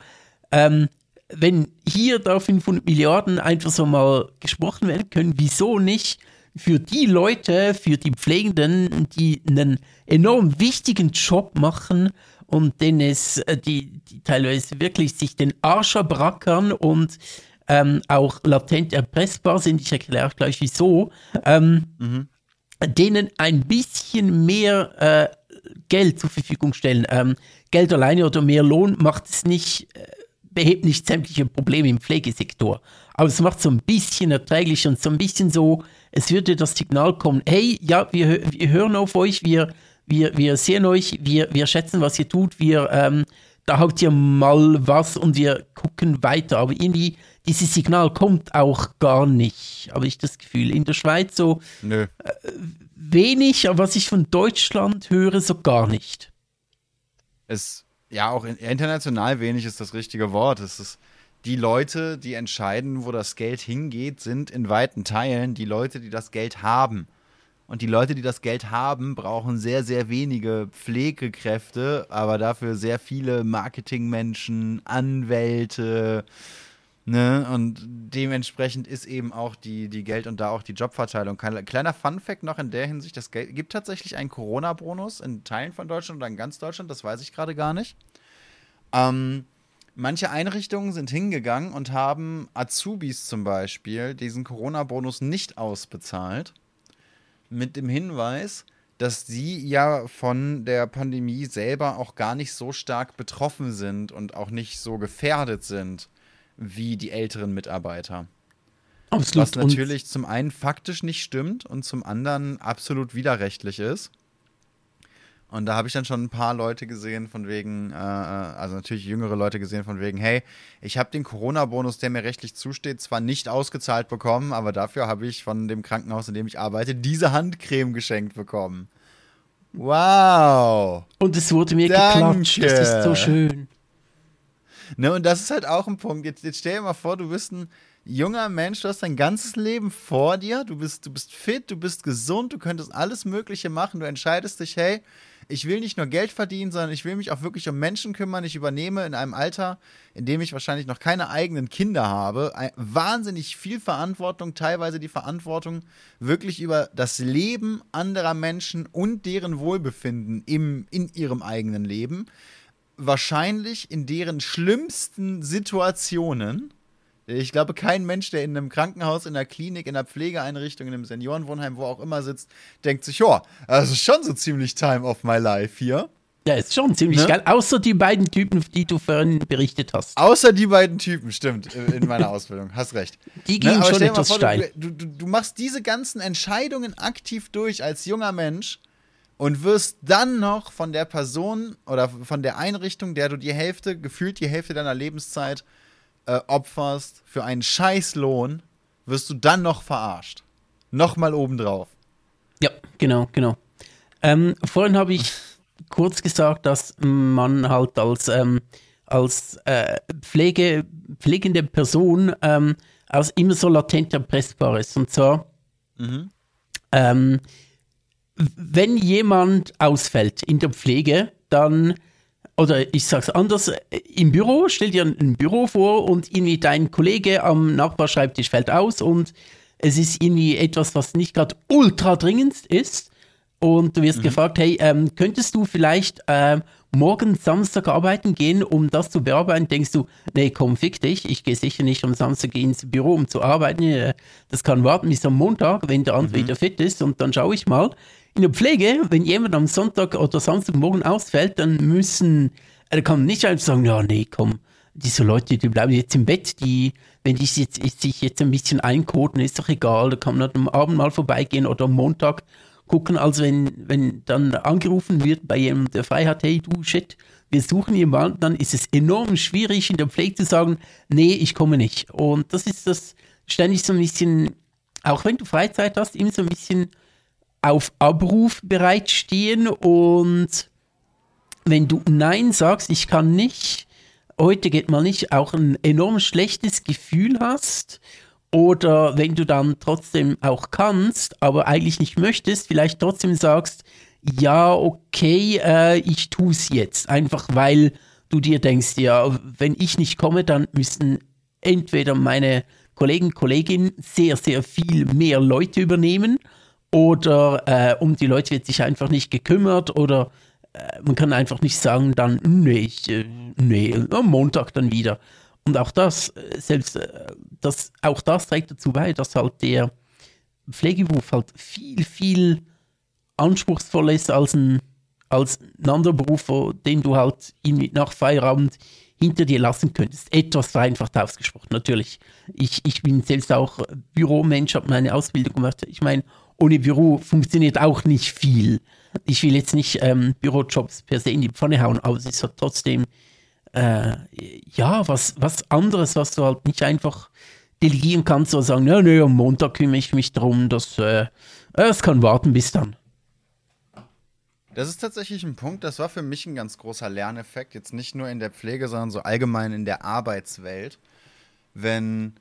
ähm, wenn hier da 500 Milliarden einfach so mal gesprochen werden können, wieso nicht für die Leute, für die Pflegenden, die einen enorm wichtigen Job machen und denen es, äh, die, die teilweise wirklich sich den Arsch abrackern und ähm, auch latent erpressbar sind, ich erkläre auch gleich wieso, ähm, denen ein bisschen mehr äh, Geld zur Verfügung stellen. Ähm, Geld alleine oder mehr Lohn macht es nicht, äh, behebt nicht sämtliche Probleme im Pflegesektor. Aber es macht so ein bisschen erträglich und so ein bisschen so, es würde das Signal kommen, hey, ja, wir, wir hören auf euch, wir, wir, wir sehen euch, wir, wir schätzen, was ihr tut, wir, ähm, da haut ihr mal was und wir gucken weiter. Aber irgendwie, dieses Signal kommt auch gar nicht, habe ich das Gefühl. In der Schweiz so Nö. wenig, aber was ich von Deutschland höre, so gar nicht. Es, ja, auch in, international wenig ist das richtige Wort. Es ist die Leute, die entscheiden, wo das Geld hingeht, sind in weiten Teilen die Leute, die das Geld haben. Und die Leute, die das Geld haben, brauchen sehr, sehr wenige Pflegekräfte, aber dafür sehr viele Marketingmenschen, Anwälte. Ne? Und dementsprechend ist eben auch die, die Geld- und da auch die Jobverteilung. Kleiner Fun-Fact noch in der Hinsicht: Es gibt tatsächlich einen Corona-Bonus in Teilen von Deutschland oder in ganz Deutschland, das weiß ich gerade gar nicht. Ähm, manche Einrichtungen sind hingegangen und haben Azubis zum Beispiel diesen Corona-Bonus nicht ausbezahlt. Mit dem Hinweis, dass sie ja von der Pandemie selber auch gar nicht so stark betroffen sind und auch nicht so gefährdet sind wie die älteren Mitarbeiter. Was Absolut. Und natürlich zum einen faktisch nicht stimmt und zum anderen absolut widerrechtlich ist. Und da habe ich dann schon ein paar Leute gesehen von wegen, äh, also natürlich jüngere Leute gesehen von wegen, hey, ich habe den Corona-Bonus, der mir rechtlich zusteht, zwar nicht ausgezahlt bekommen, aber dafür habe ich von dem Krankenhaus, in dem ich arbeite, diese Handcreme geschenkt bekommen. Wow. Und es wurde mir Danke. geklatscht. Das ist so schön. Ne, und das ist halt auch ein Punkt. Jetzt, jetzt stell dir mal vor, du bist ein junger Mensch, du hast dein ganzes Leben vor dir, du bist, du bist fit, du bist gesund, du könntest alles Mögliche machen, du entscheidest dich, hey, ich will nicht nur Geld verdienen, sondern ich will mich auch wirklich um Menschen kümmern. Ich übernehme in einem Alter, in dem ich wahrscheinlich noch keine eigenen Kinder habe, wahnsinnig viel Verantwortung, teilweise die Verantwortung wirklich über das Leben anderer Menschen und deren Wohlbefinden im, in ihrem eigenen Leben wahrscheinlich in deren schlimmsten Situationen. Ich glaube, kein Mensch, der in einem Krankenhaus, in einer Klinik, in einer Pflegeeinrichtung, in einem Seniorenwohnheim, wo auch immer sitzt, denkt sich, ja, das ist schon so ziemlich Time of my life hier. Ja, ist schon ziemlich Ne? geil. Außer die beiden Typen, die du vorhin berichtet hast. Außer die beiden Typen, stimmt, in meiner (laughs) Ausbildung. Hast recht. Die gingen aber schon stell dir mal etwas vor, steil. Du, du, du machst diese ganzen Entscheidungen aktiv durch als junger Mensch und wirst dann noch von der Person oder von der Einrichtung, der du die Hälfte, gefühlt die Hälfte deiner Lebenszeit äh, opferst, für einen Scheißlohn, wirst du dann noch verarscht. Nochmal obendrauf. Ja, genau, genau. Ähm, vorhin habe ich kurz gesagt, dass man halt als, ähm, als äh, Pflege, pflegende Person ähm, als immer so latent erpressbar ist. Und zwar, ähm, wenn jemand ausfällt in der Pflege, dann, oder ich sage es anders, im Büro, stell dir ein Büro vor und irgendwie dein Kollege am Nachbarschreibtisch fällt aus und es ist irgendwie etwas, was nicht gerade ultra dringend ist und du wirst gefragt, hey, ähm, könntest du vielleicht ähm, morgen Samstag arbeiten gehen, um das zu bearbeiten? Denkst du, nee, komm, fick dich, ich gehe sicher nicht am Samstag ins Büro, um zu arbeiten. Äh, Das kann warten bis am Montag, wenn der andere wieder fit ist und dann schaue ich mal. In der Pflege, wenn jemand am Sonntag oder Samstagmorgen ausfällt, dann müssen, er kann nicht einfach sagen, ja, nee, komm, diese Leute, die bleiben jetzt im Bett, die, wenn die jetzt, sich jetzt ein bisschen einkoten, ist doch egal, da kann man am Abend mal vorbeigehen oder am Montag gucken, als wenn, wenn dann angerufen wird bei jemandem, der frei hat, hey du shit, wir suchen jemanden, dann ist es enorm schwierig in der Pflege zu sagen, nee, ich komme nicht. Und das ist das ständig so ein bisschen, auch wenn du Freizeit hast, immer so ein bisschen auf Abruf bereitstehen und wenn du Nein sagst, ich kann nicht, heute geht mal nicht, auch ein enorm schlechtes Gefühl hast oder wenn du dann trotzdem auch kannst, aber eigentlich nicht möchtest, vielleicht trotzdem sagst, ja, okay, äh, ich tue es jetzt. Einfach weil du dir denkst, ja, wenn ich nicht komme, dann müssen entweder meine Kollegen, Kolleginnen sehr, sehr viel mehr Leute übernehmen oder äh, um die Leute wird sich einfach nicht gekümmert oder äh, man kann einfach nicht sagen, dann, nee, ich, äh, nee, am Montag dann wieder. Und auch das, äh, selbst äh, das, auch das trägt dazu bei, dass halt der Pflegeberuf halt viel, viel anspruchsvoller ist als ein, als ein anderer Beruf, den du halt nach Feierabend hinter dir lassen könntest. Etwas vereinfacht ausgesprochen, natürlich. Ich, ich bin selbst auch Büromensch, habe meine Ausbildung gemacht. Ich meine, ohne Büro funktioniert auch nicht viel. Ich will jetzt nicht ähm, Bürojobs per se in die Pfanne hauen, aber es ist halt trotzdem äh, ja, was, was anderes, was du halt nicht einfach delegieren kannst oder sagen, ja, nö, am Montag kümmere ich mich darum, dass äh, es kann warten bis dann. Das ist tatsächlich ein Punkt, das war für mich ein ganz großer Lerneffekt, jetzt nicht nur in der Pflege, sondern so allgemein in der Arbeitswelt. Wenn,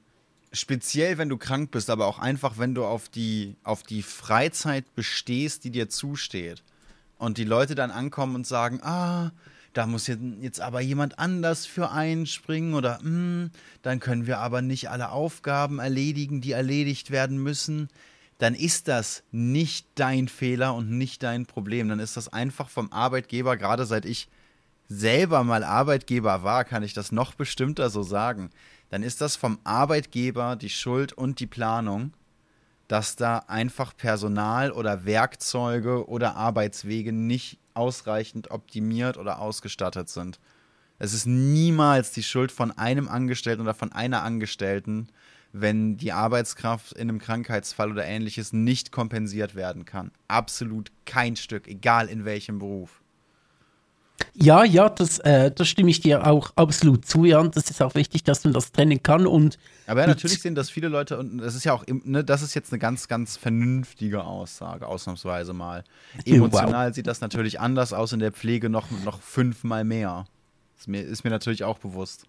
speziell wenn du krank bist, aber auch einfach, wenn du auf die, auf die Freizeit bestehst, die dir zusteht. Und die Leute dann ankommen und sagen, ah, da muss jetzt aber jemand anders für einspringen oder mh, hm, dann können wir aber nicht alle Aufgaben erledigen, die erledigt werden müssen, dann ist das nicht dein Fehler und nicht dein Problem. Dann ist das einfach vom Arbeitgeber, gerade seit ich selber mal Arbeitgeber war, kann ich das noch bestimmter so sagen. Dann ist das vom Arbeitgeber die Schuld und die Planung, dass da einfach Personal oder Werkzeuge oder Arbeitswege nicht ausreichend optimiert oder ausgestattet sind. Es ist niemals die Schuld von einem Angestellten oder von einer Angestellten, wenn die Arbeitskraft in einem Krankheitsfall oder ähnliches nicht kompensiert werden kann. Absolut kein Stück, egal in welchem Beruf. Ja, ja, das, äh, das stimme ich dir auch absolut zu, ja. Und das ist auch wichtig, dass man das trennen kann. Und Aber ja, natürlich sehen das viele Leute, und das ist ja auch, ne, das ist jetzt eine ganz, ganz vernünftige Aussage, ausnahmsweise mal. Emotional wow. sieht das natürlich anders aus, in der Pflege noch, noch fünfmal mehr. Ist mir, ist mir natürlich auch bewusst.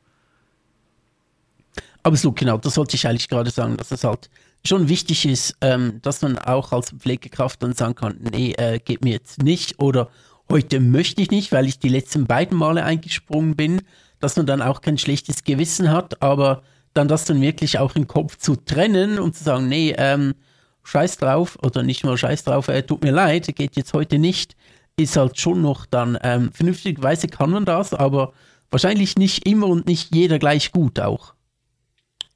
Aber so, genau, das wollte ich eigentlich gerade sagen, dass es halt schon wichtig ist, ähm, dass man auch als Pflegekraft dann sagen kann, nee, äh, geht mir jetzt nicht oder Heute möchte ich nicht, weil ich die letzten beiden Male eingesprungen bin, dass man dann auch kein schlechtes Gewissen hat, aber dann das dann wirklich auch im Kopf zu trennen und zu sagen, nee, ähm, scheiß drauf oder nicht mal scheiß drauf, äh, tut mir leid, geht jetzt heute nicht, ist halt schon noch dann, ähm, vernünftigerweise kann man das, aber wahrscheinlich nicht immer und nicht jeder gleich gut auch.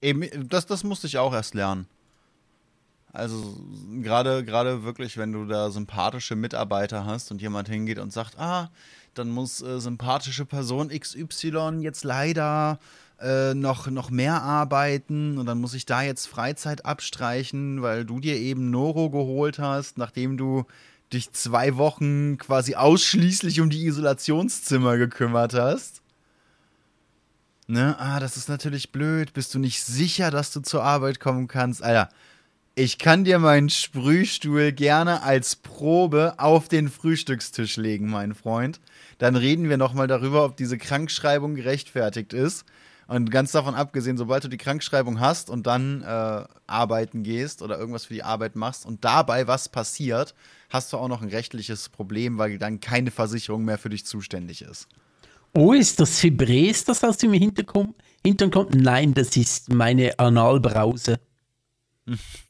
Eben, das, das musste ich auch erst lernen. Also gerade gerade wirklich, wenn du da sympathische Mitarbeiter hast und jemand hingeht und sagt, ah, dann muss äh, sympathische Person XY jetzt leider äh, noch, noch mehr arbeiten und dann muss ich da jetzt Freizeit abstreichen, weil du dir eben Noro geholt hast, nachdem du dich zwei Wochen quasi ausschließlich um die Isolationszimmer gekümmert hast. Ne? Ah, das ist natürlich blöd. Bist du nicht sicher, dass du zur Arbeit kommen kannst? Alter, ich kann dir meinen Sprühstuhl gerne als Probe auf den Frühstückstisch legen, mein Freund. Dann reden wir nochmal darüber, ob diese Krankschreibung gerechtfertigt ist. Und ganz davon abgesehen, sobald du die Krankschreibung hast und dann äh, arbeiten gehst oder irgendwas für die Arbeit machst und dabei was passiert, hast du auch noch ein rechtliches Problem, weil dann keine Versicherung mehr für dich zuständig ist. Oh, ist das Fibres, das aus dem Hintern kommt? Nein, das ist meine Analbrause. (laughs)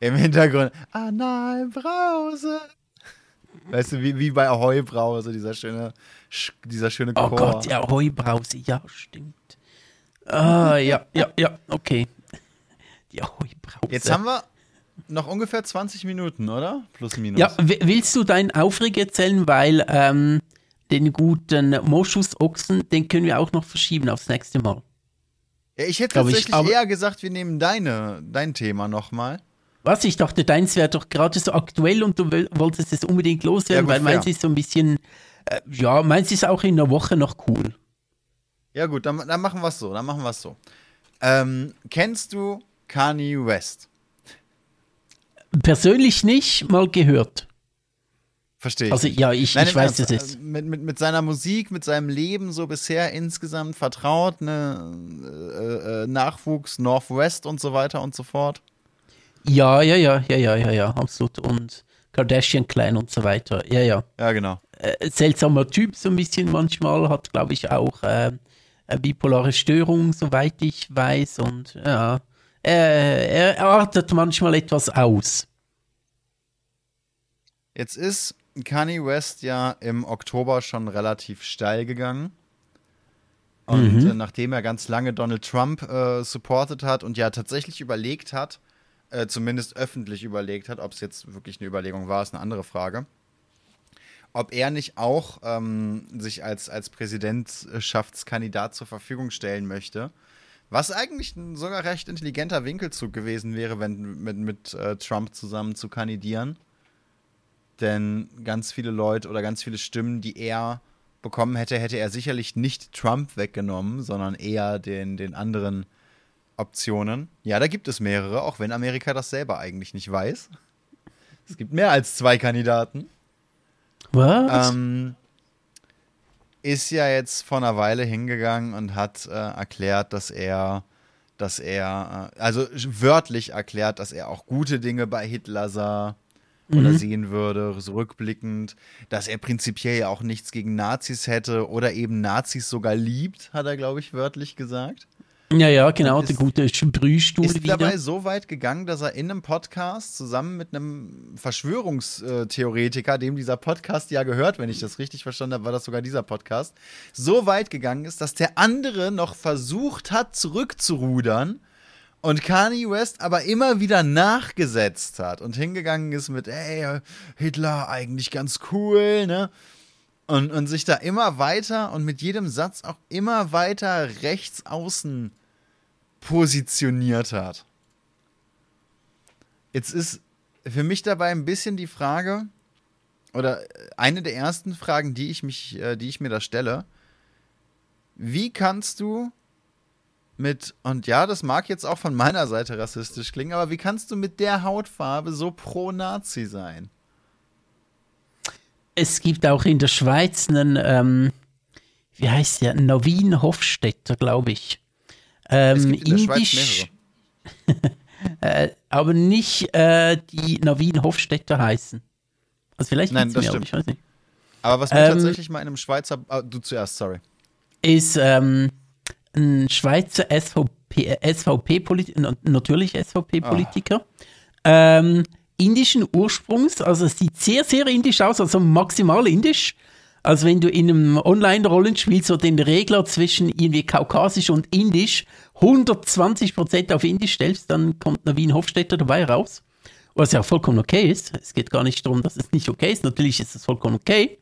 Im Hintergrund Analbrause. Weißt du, wie, wie bei Ahoi Brause, dieser schöne, dieser schöne Chor. Oh Gott, ja, Ahoi Brause, ja, stimmt. Ah, ja, ja, ja, okay. Die Ahoi Brause. Jetzt haben wir noch ungefähr 20 Minuten, oder? Plus, minus. Ja, willst du deinen Aufreg erzählen, weil ähm, den guten Moschusochsen, den können wir auch noch verschieben aufs nächste Mal. Ja, ich hätte Glaub ich, tatsächlich aber- eher gesagt, wir nehmen deine, dein Thema nochmal. Was? Ich dachte, deins wäre doch gerade so aktuell und du wolltest es unbedingt loswerden, Ja, weil meins ist so ein bisschen, äh, ja, meins ist auch in einer Woche noch cool. Ja, gut, dann, dann machen wir es so. Dann machen wir es so. Ähm, kennst du Kanye West? Persönlich nicht, mal gehört. Verstehe ich. Also ja, ich, Nein, ich weiß Ernst, es ist. äh, Mit, mit, mit seiner Musik, mit seinem Leben so bisher insgesamt vertraut, ne, äh, äh, Nachwuchs, Northwest und so weiter und so fort. Ja, ja, ja, ja, ja, ja, ja, absolut. Und Kardashian Clan und so weiter. Ja, ja. Ja, genau. Äh, seltsamer Typ, so ein bisschen manchmal, hat, glaube ich, auch äh, bipolare Störung, soweit ich weiß. Und ja, äh, er artet manchmal etwas aus. Jetzt ist Kanye West ja im Oktober schon relativ steil gegangen. Und Mhm. äh, nachdem er ganz lange Donald Trump äh, supportet hat und ja tatsächlich überlegt hat, äh, zumindest öffentlich überlegt hat, ob es jetzt wirklich eine Überlegung war, ist eine andere Frage, ob er nicht auch ähm, sich als, als Präsidentschaftskandidat zur Verfügung stellen möchte. Was eigentlich ein sogar recht intelligenter Winkelzug gewesen wäre, wenn mit, mit äh, Trump zusammen zu kandidieren. Denn ganz viele Leute oder ganz viele Stimmen, die er bekommen hätte, hätte er sicherlich nicht Trump weggenommen, sondern eher den, den anderen Optionen. Ja, da gibt es mehrere, auch wenn Amerika das selber eigentlich nicht weiß. Es gibt mehr als zwei Kandidaten. Was? Ähm, ist ja jetzt vor einer Weile hingegangen und hat äh, erklärt, dass er, dass er, äh, also wörtlich erklärt, dass er auch gute Dinge bei Hitler sah oder sehen würde, so rückblickend, dass er prinzipiell ja auch nichts gegen Nazis hätte oder eben Nazis sogar liebt, hat er, glaube ich, wörtlich gesagt. Ja, ja, genau, ist- der gute Brühstuhl Ist wieder. dabei so weit gegangen, dass er in einem Podcast zusammen mit einem Verschwörungstheoretiker, dem dieser Podcast ja gehört, wenn ich das richtig verstanden habe, war das sogar dieser Podcast, so weit gegangen ist, dass der andere noch versucht hat, zurückzurudern und Kanye West aber immer wieder nachgesetzt hat und hingegangen ist mit, ey, Hitler eigentlich ganz cool, ne? Und, und sich da immer weiter und mit jedem Satz auch immer weiter rechts außen positioniert hat. Jetzt ist für mich dabei ein bisschen die Frage, oder eine der ersten Fragen, die ich, mich, äh, die ich mir da stelle, wie kannst du mit, und ja, das mag jetzt auch von meiner Seite rassistisch klingen, aber wie kannst du mit der Hautfarbe so pro Nazi sein? Es gibt auch in der Schweiz einen, ähm, wie heißt der, Navin Hofstetter, glaube ich. Ähm, indisch, (laughs) äh, aber nicht äh, die Navin Hofstetter heißen. Also vielleicht Nein, das stimmt. ich weiß nicht. Aber was mir Ähm, tatsächlich mal in einem Schweizer, ah, du zuerst, sorry. Ist ähm, ein Schweizer SVP, SVP-Politiker, natürlich SVP-Politiker, ähm, indischen Ursprungs, also es sieht sehr, sehr indisch aus, also maximal indisch. Also wenn du in einem Online-Rollenspiel so den Regler zwischen irgendwie kaukasisch und indisch 120% auf indisch stellst, dann kommt Navin Hofstetter dabei raus. Was ja vollkommen okay ist. Es geht gar nicht darum, dass es nicht okay ist. Natürlich ist es vollkommen okay.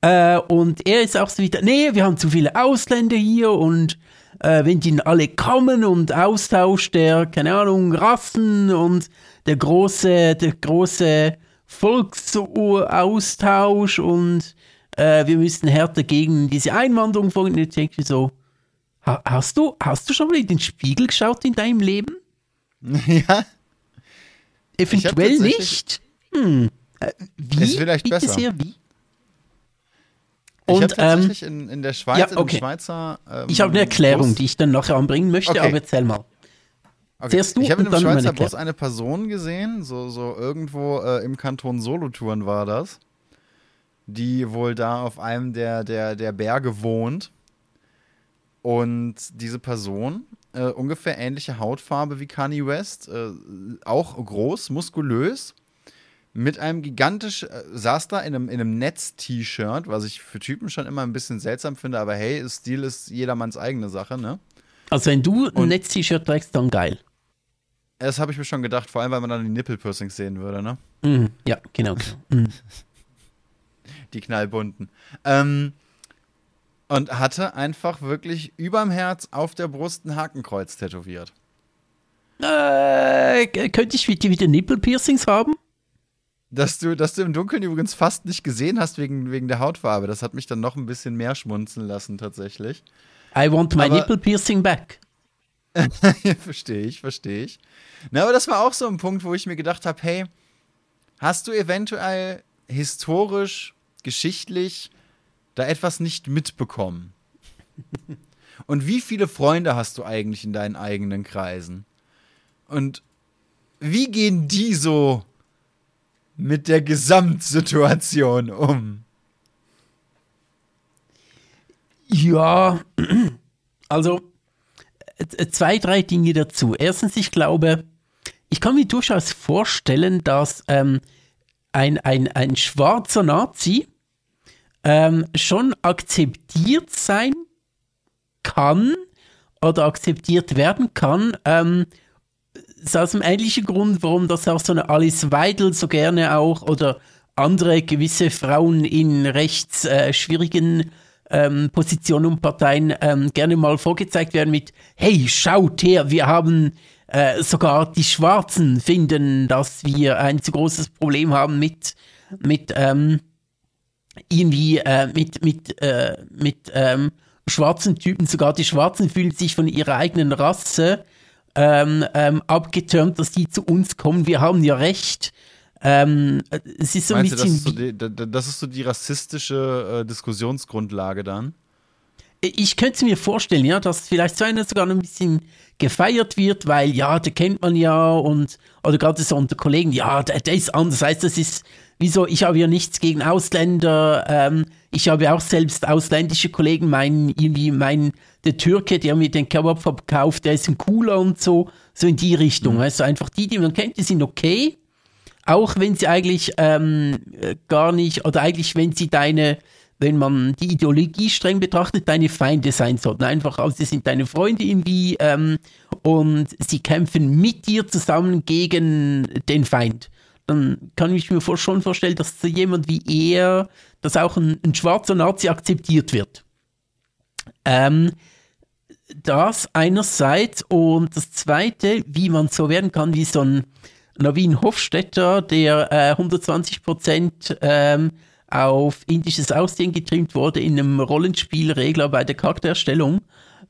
Äh, und er ist auch so wieder, nee, wir haben zu viele Ausländer hier und äh, wenn die alle kommen und Austausch der, keine Ahnung, Rassen und der große, der große Volksaustausch und äh, wir müssen härter gegen diese Einwanderung vorgehen. Denke ich mir so, ha, hast du, hast du schon mal in den Spiegel geschaut in deinem Leben? (laughs) ja, Eventuell nicht. Hm. Äh, wie? Ist vielleicht Bitte besser. sehr, wie? ich habe Und ähm, tatsächlich in, in der Schweiz, ja, okay. Schweizer. Ähm, ich habe eine Erklärung, die ich dann nachher anbringen möchte, Okay. aber erzähl mal. Okay. Zuerst du ich habe in einem Schweizer Bus eine Person gesehen, so, so irgendwo äh, im Kanton Solothurn war das, die wohl da auf einem der, der, der Berge wohnt. Und diese Person, äh, ungefähr ähnliche Hautfarbe wie Kanye West, äh, auch groß, muskulös, mit einem gigantisch, äh, saß da in einem, in einem Netz-T-Shirt, was ich für Typen schon immer ein bisschen seltsam finde, aber hey, Stil ist jedermanns eigene Sache, ne? Also wenn du ein Netz-T-Shirt trägst, dann geil. Das habe ich mir schon gedacht, vor allem, weil man dann die Nippelpiercings sehen würde, ne? Mhm. Ja, genau. genau. Mhm. (laughs) Die knallbunten. Ähm, Und hatte einfach wirklich überm Herz auf der Brust ein Hakenkreuz tätowiert. Äh, könnte ich wieder, Nippelpiercings haben? Dass du, dass du im Dunkeln übrigens fast nicht gesehen hast wegen, wegen der Hautfarbe. Das hat mich dann noch ein bisschen mehr schmunzeln lassen, tatsächlich. I want my nipple piercing back. (laughs) verstehe ich, verstehe ich. Na, aber das war auch so ein Punkt, wo ich mir gedacht habe, hey, hast du eventuell historisch, geschichtlich da etwas nicht mitbekommen? (laughs) Und wie viele Freunde hast du eigentlich in deinen eigenen Kreisen? Und wie gehen die so mit der Gesamtsituation um? Ja, (clears throat) also zwei, drei Dinge dazu. Erstens, ich glaube, ich kann mir durchaus vorstellen, dass ähm, ein, ein, ein schwarzer Nazi ähm, schon akzeptiert sein kann oder akzeptiert werden kann. Ähm, ist aus dem ähnlichen Grund, warum das auch so eine Alice Weidel so gerne auch oder andere gewisse Frauen in rechts äh, schwierigen ähm, Positionen und Parteien ähm, gerne mal vorgezeigt werden mit, hey, schaut her, wir haben äh, sogar die Schwarzen finden, dass wir ein zu großes Problem haben mit, mit ähm, irgendwie äh, mit, mit, äh, mit ähm, schwarzen Typen, sogar die Schwarzen fühlen sich von ihrer eigenen Rasse ähm, ähm, abgetürmt, dass die zu uns kommen. Wir haben ja recht. Ähm, es ist so ein bisschen. Du, das, ist so die, das ist so die rassistische äh, Diskussionsgrundlage dann? Ich könnte mir vorstellen, ja, dass vielleicht so einer sogar noch ein bisschen gefeiert wird, weil ja, der kennt man ja und oder gerade so unter Kollegen, ja, der, der ist anders. Das heißt, das ist wieso, ich habe ja nichts gegen Ausländer, ähm, ich habe auch selbst ausländische Kollegen, mein, irgendwie mein, der Türke, der mir den Kebab verkauft, der ist ein cooler und so, so in die Richtung. Mhm. Also einfach die, die man kennt, die sind okay, auch wenn sie eigentlich ähm, gar nicht, oder eigentlich wenn sie deine, wenn man die Ideologie streng betrachtet, deine Feinde sein sollten. Einfach, also sie sind deine Freunde irgendwie ähm, und sie kämpfen mit dir zusammen gegen den Feind dann kann ich mir schon vorstellen, dass so jemand wie er, dass auch ein, ein schwarzer Nazi akzeptiert wird. Ähm, das einerseits und das zweite, wie man so werden kann wie so ein Navin Hofstetter, der äh, 120 Prozent ähm, auf indisches Aussehen getrimmt wurde in einem Rollenspielregler bei der Charaktererstellung.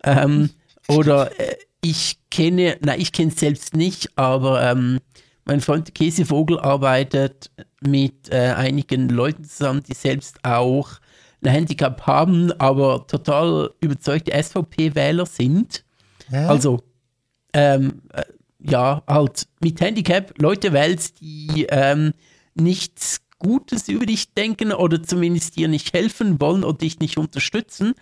Ähm, oder äh, ich kenne, na ich kenne es selbst nicht, aber ähm, mein Freund Käsevogel arbeitet mit äh, einigen Leuten zusammen, die selbst auch ein Handicap haben, aber total überzeugte SVP-Wähler sind. Hä? Also, ähm, äh, ja, halt mit Handicap Leute wählst, die ähm, nichts Gutes über dich denken oder zumindest dir nicht helfen wollen oder dich nicht unterstützen.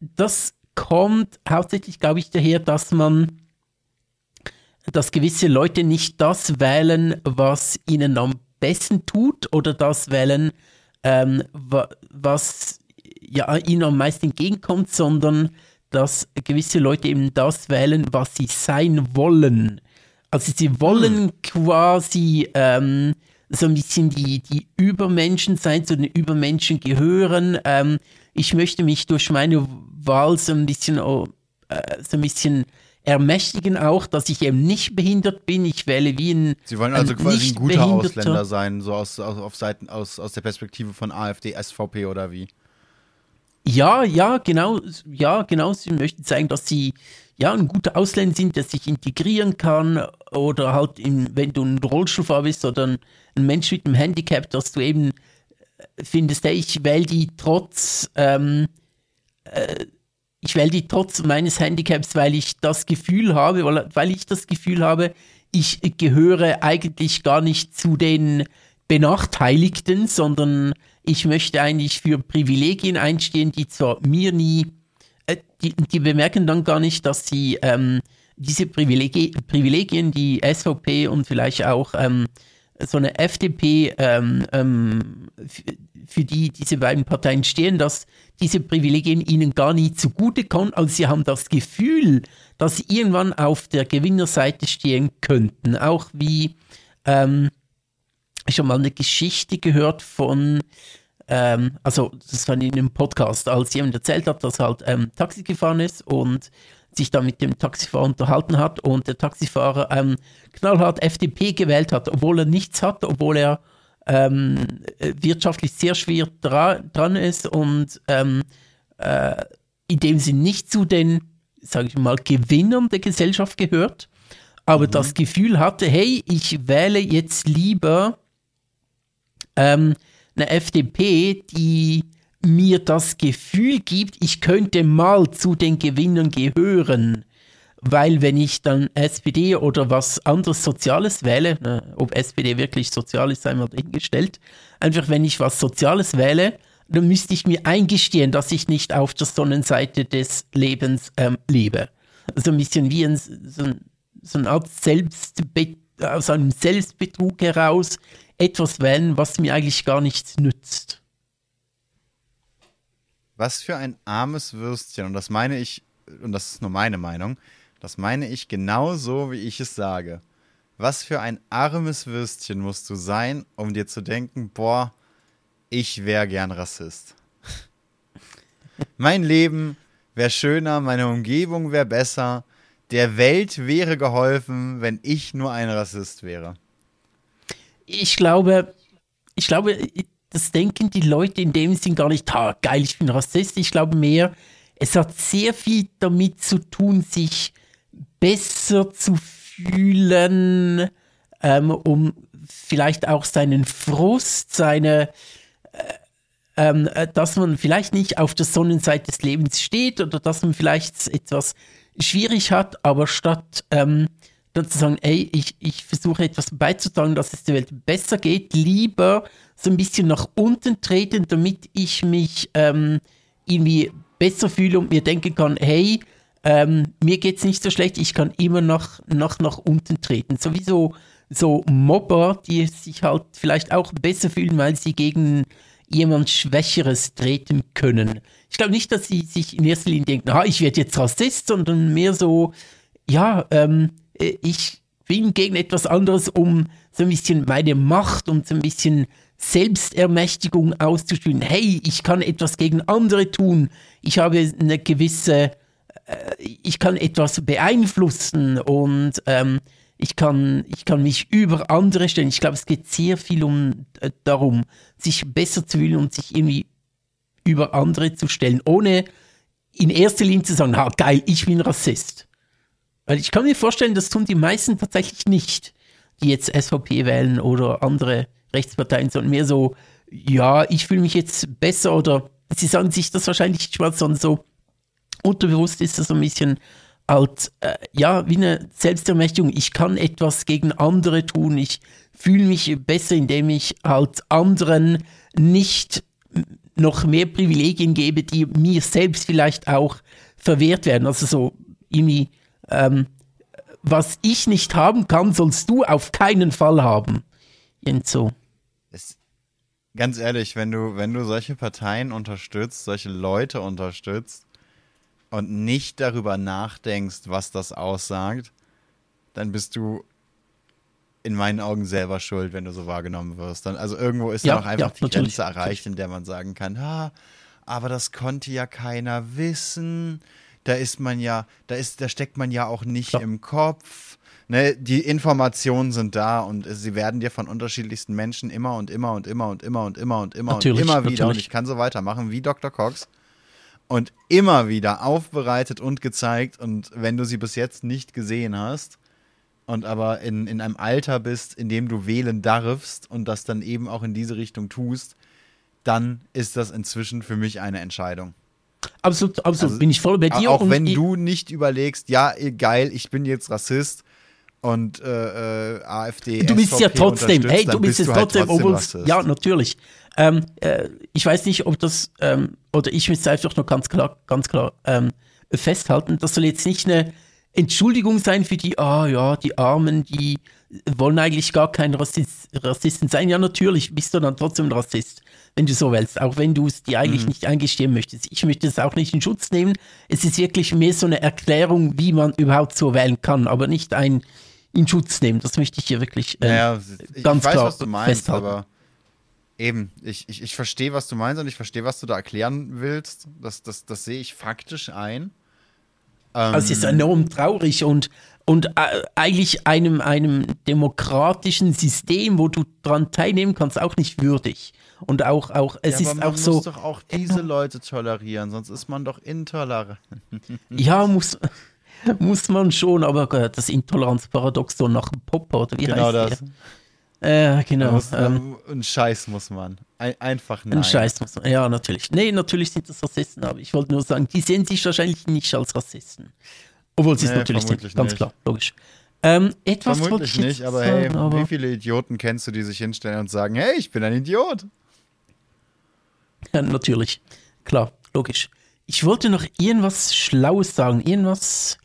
Das kommt hauptsächlich, glaube ich, daher, dass man dass gewisse Leute nicht das wählen, was ihnen am besten tut oder das wählen, ähm, was ja, ihnen am meisten entgegenkommt, sondern dass gewisse Leute eben das wählen, was sie sein wollen. Also sie wollen hm. quasi ähm, so ein bisschen die, die Übermenschen sein, zu den Übermenschen gehören. Ähm, ich möchte mich durch meine Wahl so ein bisschen, oh, äh, so ein bisschen ermächtigen auch, dass ich eben nicht behindert bin. Ich wähle wie ein. Sie wollen also quasi ein guter Ausländer sein, so aus, aus, auf Seiten, aus, aus der Perspektive von AfD, SVP oder wie? Ja, ja, genau, ja, genau. Sie möchten zeigen, dass sie ja ein guter Ausländer sind, der sich integrieren kann oder halt, in, wenn du ein Rollstuhlfahrer bist oder ein, ein, Mensch mit einem Handicap, dass du eben äh, findest, hey, ich wähle die trotz ähm, äh, ich wähle die trotz meines Handicaps, weil ich das Gefühl habe, weil, weil ich das Gefühl habe, ich gehöre eigentlich gar nicht zu den Benachteiligten, sondern ich möchte eigentlich für Privilegien einstehen, die zwar mir nie, äh, die, die, bemerken dann gar nicht, dass sie ähm, diese Privilegi Privilegien, die SVP und vielleicht auch ähm, so eine FDP, ähm, ähm für die diese beiden Parteien stehen, dass diese Privilegien ihnen gar nie zugutekommen. Also sie haben das Gefühl, dass sie irgendwann auf der Gewinnerseite stehen könnten. Auch wie ähm, schon mal eine Geschichte gehört von ähm, also das war in einem Podcast, als jemand erzählt hat, dass er halt ähm, Taxi gefahren ist und sich dann mit dem Taxifahrer unterhalten hat und der Taxifahrer ähm, knallhart FDP gewählt hat, obwohl er nichts hat, obwohl er ähm, wirtschaftlich sehr schwer dra dran ist und ähm, äh, in dem sie nicht zu den, sage ich mal, Gewinnern der Gesellschaft gehört, aber mhm. das Gefühl hatte, hey, ich wähle jetzt lieber ähm, eine FDP, die mir das Gefühl gibt, ich könnte mal zu den Gewinnern gehören. Weil wenn ich dann SPD oder was anderes Soziales wähle, ne, ob SPD wirklich sozial ist, einmal dahingestellt, einfach wenn ich was Soziales wähle, dann müsste ich mir eingestehen, dass ich nicht auf der Sonnenseite des Lebens ähm, lebe. Also ein bisschen wie ein, so, ein, so eine Art Selbstbe aus einem Selbstbetrug heraus etwas wählen, was mir eigentlich gar nichts nützt. Was für ein armes Würstchen, und das meine ich, und das ist nur meine Meinung, das meine ich genauso, wie ich es sage. Was für ein armes Würstchen musst du sein, um dir zu denken, boah, ich wäre gern Rassist. mein Leben wäre schöner, meine Umgebung wäre besser, der Welt wäre geholfen, wenn ich nur ein Rassist wäre. Ich glaube, ich glaube, das denken die Leute in dem Sinn gar nicht, ha, geil, ich bin Rassist. Ich glaube mehr, es hat sehr viel damit zu tun, sich besser zu fühlen, ähm, um vielleicht auch seinen Frust, seine ähm, äh, dass man vielleicht nicht auf der Sonnenseite des Lebens steht oder dass man vielleicht etwas schwierig hat, aber statt ähm, dann zu sagen, ey, ich, ich versuche etwas beizutragen, dass es der Welt besser geht, lieber so ein bisschen nach unten treten, damit ich mich ähm, irgendwie besser fühle und mir denken kann, hey, ähm, mir es nicht so schlecht, ich kann immer noch, noch nach unten treten. Sowieso so Mobber, die sich halt vielleicht auch besser fühlen, weil sie gegen jemand Schwächeres treten können. Ich glaube nicht, dass sie sich in erster Linie denken, ah, ich werde jetzt Rassist, sondern mehr so, ja, ähm, äh, ich bin gegen etwas anderes, um so ein bisschen meine Macht und so ein bisschen Selbstermächtigung auszuspielen. Hey, ich kann etwas gegen andere tun. Ich habe eine gewisse, äh, ich kann etwas beeinflussen und ähm, ich kann, ich kann mich über andere stellen. Ich glaube, es geht sehr viel um äh, darum, sich besser zu fühlen und sich irgendwie über andere zu stellen, ohne in erster Linie zu sagen, ha, geil, ich bin Rassist. Weil ich kann mir vorstellen, das tun die meisten tatsächlich nicht, die jetzt SVP wählen oder andere Rechtsparteien, sondern mehr so, ja, ich fühle mich jetzt besser oder sie sagen sich das wahrscheinlich nicht mal, sondern so unterbewusst ist das so ein bisschen, als äh, ja, wie eine Selbstermächtigung. Ich kann etwas gegen andere tun. Ich fühle mich besser, indem ich halt anderen nicht noch mehr Privilegien gebe, die mir selbst vielleicht auch verwehrt werden. Also so irgendwie, ähm, was ich nicht haben kann, sollst du auf keinen Fall haben. Und so. Ganz ehrlich, wenn du, wenn du solche Parteien unterstützt, solche Leute unterstützt, und nicht darüber nachdenkst, was das aussagt, dann bist du in meinen Augen selber schuld, wenn du so wahrgenommen wirst. Dann, also irgendwo ist ja, dann auch einfach ja, die Grenze erreicht, in der man sagen kann, ah, aber das konnte ja keiner wissen. Da ist man ja, da ist, da steckt man ja auch nicht ja. im Kopf. Ne, die Informationen sind da und sie werden dir von unterschiedlichsten Menschen immer und immer und immer und immer und immer und immer natürlich, und immer wieder natürlich. und ich kann so weitermachen wie Dr. Cox und immer wieder aufbereitet und gezeigt. Und wenn du sie bis jetzt nicht gesehen hast und aber in, in einem Alter bist, in dem du wählen darfst und das dann eben auch in diese Richtung tust, dann ist das inzwischen für mich eine Entscheidung. Absolut, absolut. Also, bin ich voll bei dir. Auch wenn du nicht überlegst, ja, geil, ich bin jetzt Rassist und äh, äh, AfD. Du bist ja trotzdem, hey, du bist, bist jetzt trotzdem, halt trotzdem ja, natürlich. Ähm, äh, ich weiß nicht, ob das, ähm, oder ich es einfach noch ganz klar, ganz klar ähm, festhalten, das soll jetzt nicht eine Entschuldigung sein für die, ah ja, die Armen, die wollen eigentlich gar kein Rassist, Rassisten sein. Ja, natürlich bist du dann trotzdem Rassist, wenn du so willst, auch wenn du es dir eigentlich mhm. nicht eingestehen möchtest. Ich möchte es auch nicht in Schutz nehmen. Es ist wirklich mehr so eine Erklärung, wie man überhaupt so wählen kann, aber nicht ein in Schutz nehmen. Das möchte ich hier wirklich äh, naja, ich ganz weiß, klar was du meinst, festhalten. Aber Eben, ich, ich, ich verstehe, was du meinst und ich verstehe, was du da erklären willst. Das, das, das sehe ich faktisch ein. Ähm, es ist enorm traurig und, und äh, eigentlich einem, einem demokratischen System, wo du daran teilnehmen kannst, auch nicht würdig. Und auch, auch es ja, ist aber auch so. Man muss doch auch diese Leute tolerieren, sonst ist man doch intolerant. (laughs) ja, muss, muss man schon, aber das Intoleranzparadoxon nach Popper, oder wie genau heißt das. Der? Äh, genau. Muss, ähm, ein Scheiß muss man. Ein, einfach nein. Ein Scheiß muss man. Ja, natürlich. Nee, natürlich sind das Rassisten, aber ich wollte nur sagen, die sehen sich wahrscheinlich nicht als Rassisten. Obwohl sie es natürlich sind. Ganz nicht. klar, logisch. Ähm, etwas vermutlich nicht, aber hey, aber wie viele Idioten kennst du, die sich hinstellen und sagen, hey, ich bin ein Idiot? Ja, natürlich. Klar, logisch. Ich wollte noch irgendwas Schlaues sagen, irgendwas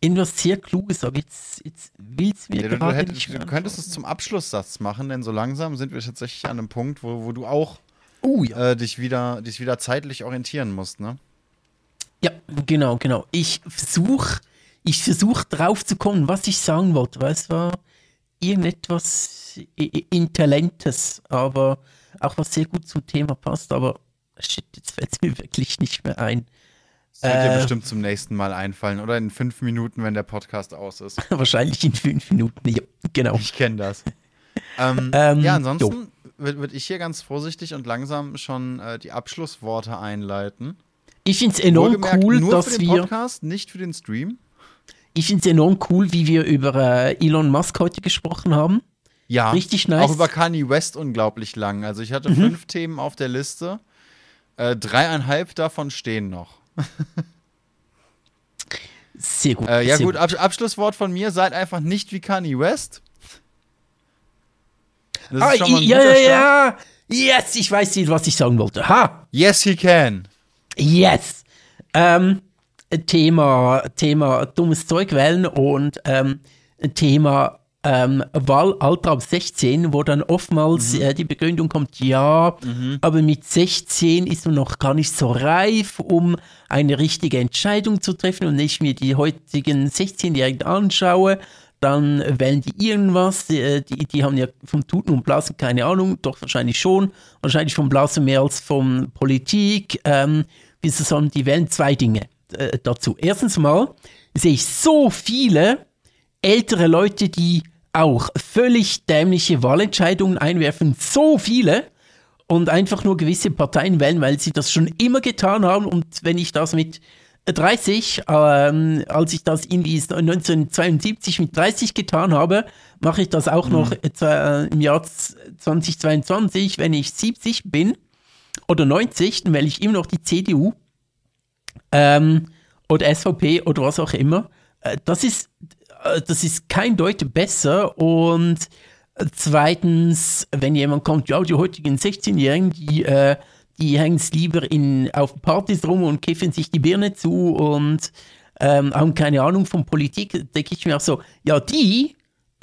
irgendwas sehr Kluges, aber jetzt, jetzt will es mir ja, gerade hättest, nicht Du könntest es zum Abschlusssatz machen, denn so langsam sind wir tatsächlich an einem Punkt, wo, wo du auch uh, ja. äh, dich, wieder, dich wieder zeitlich orientieren musst, ne? Ja, genau, genau. Ich versuche ich versuch drauf zu kommen, was ich sagen wollte, weil es war irgendetwas Intelligentes, aber auch was sehr gut zum Thema passt, aber shit, jetzt fällt es mir wirklich nicht mehr ein. Das wird dir äh, bestimmt zum nächsten Mal einfallen oder in fünf Minuten, wenn der Podcast aus ist. (laughs) Wahrscheinlich in fünf Minuten, ja, genau. Ich kenne das. ähm, (laughs) ähm, ja, ansonsten würde würd ich hier ganz vorsichtig und langsam schon äh, die Abschlussworte einleiten. Ich finde es enorm cool, nur dass für den wir. Podcast, nicht für den Stream. Ich finde es enorm cool, wie wir über äh, Elon Musk heute gesprochen haben. Ja, richtig nice. Auch über Kanye West unglaublich lang. Also ich hatte mhm. fünf Themen auf der Liste. Äh, dreieinhalb davon stehen noch. Sehr gut. Äh, ja, sehr gut, Ab Abschlusswort von mir: seid einfach nicht wie Kanye West. Das ah, ist schon mal ein ja, ja, ja. Yes, ich weiß nicht, was ich sagen wollte. Ha! Yes, he can. Yes. Ähm, Thema, Thema dummes Zeug wählen und ähm, Thema ähm, Wahlalter ab 16, wo dann oftmals mhm. äh, die Begründung kommt, ja, mhm. aber mit 16 ist man noch gar nicht so reif, um eine richtige Entscheidung zu treffen. Und wenn ich mir die heutigen 16-Jährigen anschaue, dann wählen die irgendwas, die, äh, die, die, haben ja vom Tuten und Blasen keine Ahnung, doch wahrscheinlich schon, wahrscheinlich vom Blasen mehr als von Politik. Ähm, sagen, die wählen zwei Dinge äh, dazu. Erstens mal sehe ich so viele ältere Leute, die auch völlig dämliche Wahlentscheidungen einwerfen, so viele und einfach nur gewisse Parteien wählen, weil sie das schon immer getan haben. Und wenn ich das mit 30, ähm, als ich das in 1972 mit 30 getan habe, mache ich das auch mhm. noch äh, im Jahr 2022, wenn ich 70 bin oder 90, dann wähle ich immer noch die CDU ähm, oder SVP oder was auch immer. Äh, das ist äh, das ist kein Deut besser und zweitens, wenn jemand kommt, ja, die heutigen 16-Jährigen, die, äh, die hängen es lieber in, auf Partys rum und kiffen sich die Birne zu und ähm, haben keine Ahnung von Politik, denke ich mir auch so, ja, die,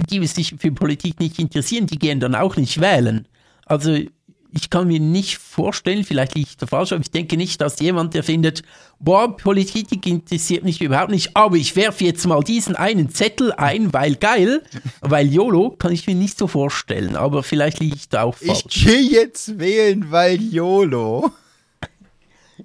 die sich für Politik nicht interessieren, die gehen dann auch nicht wählen. Also ich kann mir nicht vorstellen, vielleicht liege ich da falsch, aber ich denke nicht, dass jemand, der findet, boah, Politik interessiert mich überhaupt nicht, aber ich werfe jetzt mal diesen einen Zettel ein, weil geil, weil YOLO, kann ich mir nicht so vorstellen, aber vielleicht liege ich da auch falsch. Ich gehe jetzt wählen, weil YOLO.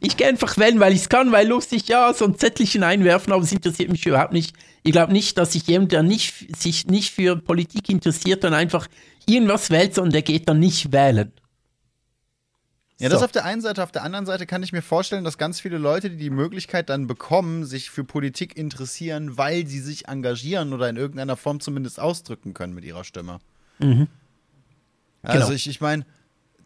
Ich gehe einfach wählen, weil ich es kann, weil lustig, ja, so ein Zettelchen einwerfen, aber es interessiert mich überhaupt nicht. Ich glaube nicht, dass sich jemand, der nicht, sich nicht für Politik interessiert, dann einfach irgendwas wählt, sondern der geht dann nicht wählen. Ja, das so. auf der einen Seite. Auf der anderen Seite kann ich mir vorstellen, dass ganz viele Leute, die die Möglichkeit dann bekommen, sich für Politik interessieren, weil sie sich engagieren oder in irgendeiner Form zumindest ausdrücken können mit ihrer Stimme. Mhm. Also genau. ich, ich meine,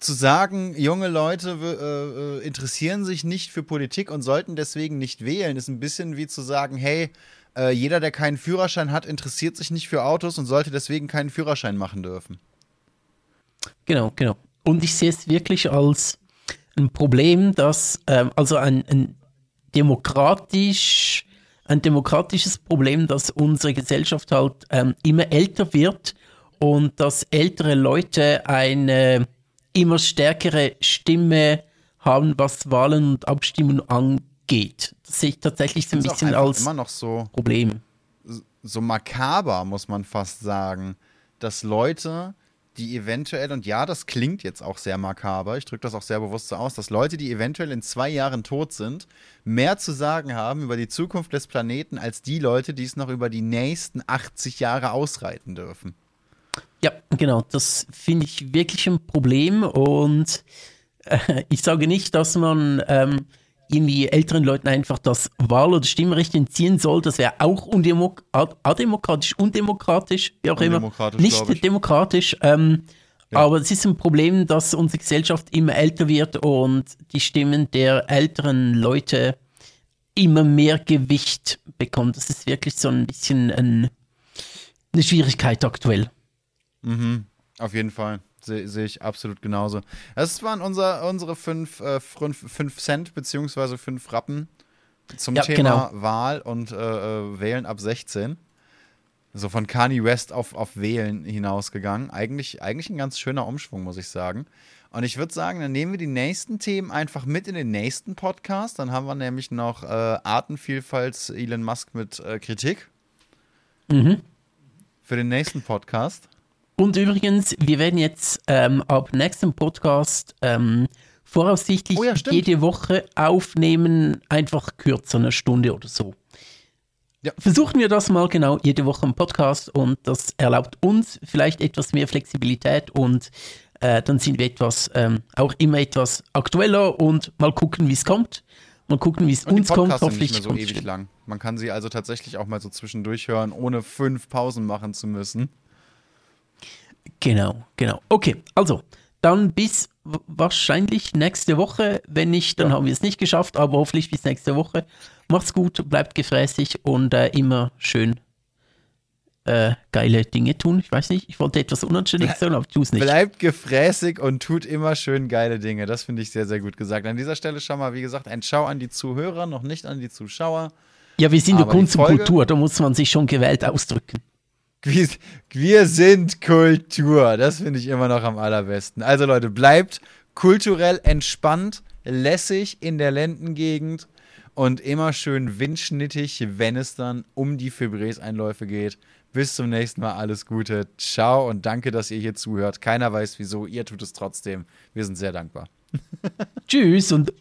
zu sagen, junge Leute äh, äh, interessieren sich nicht für Politik und sollten deswegen nicht wählen, ist ein bisschen wie zu sagen, hey, äh, jeder, der keinen Führerschein hat, interessiert sich nicht für Autos und sollte deswegen keinen Führerschein machen dürfen. Genau, genau. Und ich sehe es wirklich als ein Problem, dass, ähm, also ein, ein, demokratisch, ein demokratisches Problem, dass unsere Gesellschaft halt ähm, immer älter wird und dass ältere Leute eine immer stärkere Stimme haben, was Wahlen und Abstimmung angeht. Das sehe ich tatsächlich so ein bisschen als immer noch so, Problem. So makaber, muss man fast sagen, dass Leute die eventuell, und ja, das klingt jetzt auch sehr makaber, ich drücke das auch sehr bewusst so aus, dass Leute, die eventuell in zwei Jahren tot sind, mehr zu sagen haben über die Zukunft des Planeten als die Leute, die es noch über die nächsten 80 Jahre ausreiten dürfen. Ja, genau, das finde ich wirklich ein Problem und äh, ich sage nicht, dass man ähm, irgendwie älteren Leuten einfach das Wahl- oder Stimmrecht entziehen soll. Das wäre auch undemok ademokratisch, undemokratisch, wie auch immer. Nicht demokratisch. Ähm, ja. Aber es ist ein Problem, dass unsere Gesellschaft immer älter wird und die Stimmen der älteren Leute immer mehr Gewicht bekommen. Das ist wirklich so ein bisschen ein, eine Schwierigkeit aktuell. Mhm, auf jeden Fall. Sehe seh ich absolut genauso. Das waren unser, unsere fünf, äh, fünf, fünf Cent beziehungsweise fünf Rappen zum ja, Thema genau. Wahl und äh, äh Wählen ab 16. So von Kanye West auf, auf Wählen hinausgegangen. Eigentlich, eigentlich ein ganz schöner Umschwung, muss ich sagen. Und ich würde sagen, dann nehmen wir die nächsten Themen einfach mit in den nächsten Podcast. Dann haben wir nämlich noch äh, Artenvielfalt Elon Musk mit äh, Kritik. Mhm. Für den nächsten Podcast. Und übrigens, wir werden jetzt ähm, ab nächstem Podcast ähm, voraussichtlich oh ja, jede Woche aufnehmen, einfach kürzer, eine Stunde oder so. Ja. Versuchen wir das mal genau jede Woche im Podcast und das erlaubt uns vielleicht etwas mehr Flexibilität und äh, dann sind wir etwas, ähm, auch immer etwas aktueller und mal gucken, wie es kommt. Mal gucken, wie es uns kommt. Hoffentlich nicht mehr so ewig lang. Man kann sie also tatsächlich auch mal so zwischendurch hören, ohne fünf Pausen machen zu müssen. Genau, genau. Okay, also dann bis wahrscheinlich nächste Woche. Wenn nicht, dann ja. haben wir es nicht geschafft, aber hoffentlich bis nächste Woche. Macht's gut, bleibt gefräßig und äh, immer schön äh, geile Dinge tun. Ich weiß nicht, ich wollte etwas unanständig sagen, aber tu es nicht. Bleibt gefräßig und tut immer schön geile Dinge. Das finde ich sehr, sehr gut gesagt. An dieser Stelle schon mal, wie gesagt, ein Schau an die Zuhörer, noch nicht an die Zuschauer. Ja, wir sind der Kunst und Kultur, da muss man sich schon gewählt ausdrücken. Wir, sind Kultur. Das finde ich immer noch am allerbesten. Also Leute, bleibt kulturell entspannt, lässig in der Lendengegend und immer schön windschnittig, wenn es dann um die Fibres-Einläufe geht. Bis zum nächsten Mal, alles Gute. Ciao und danke, dass ihr hier zuhört. Keiner weiß wieso, ihr tut es trotzdem. Wir sind sehr dankbar. (laughs) Tschüss und.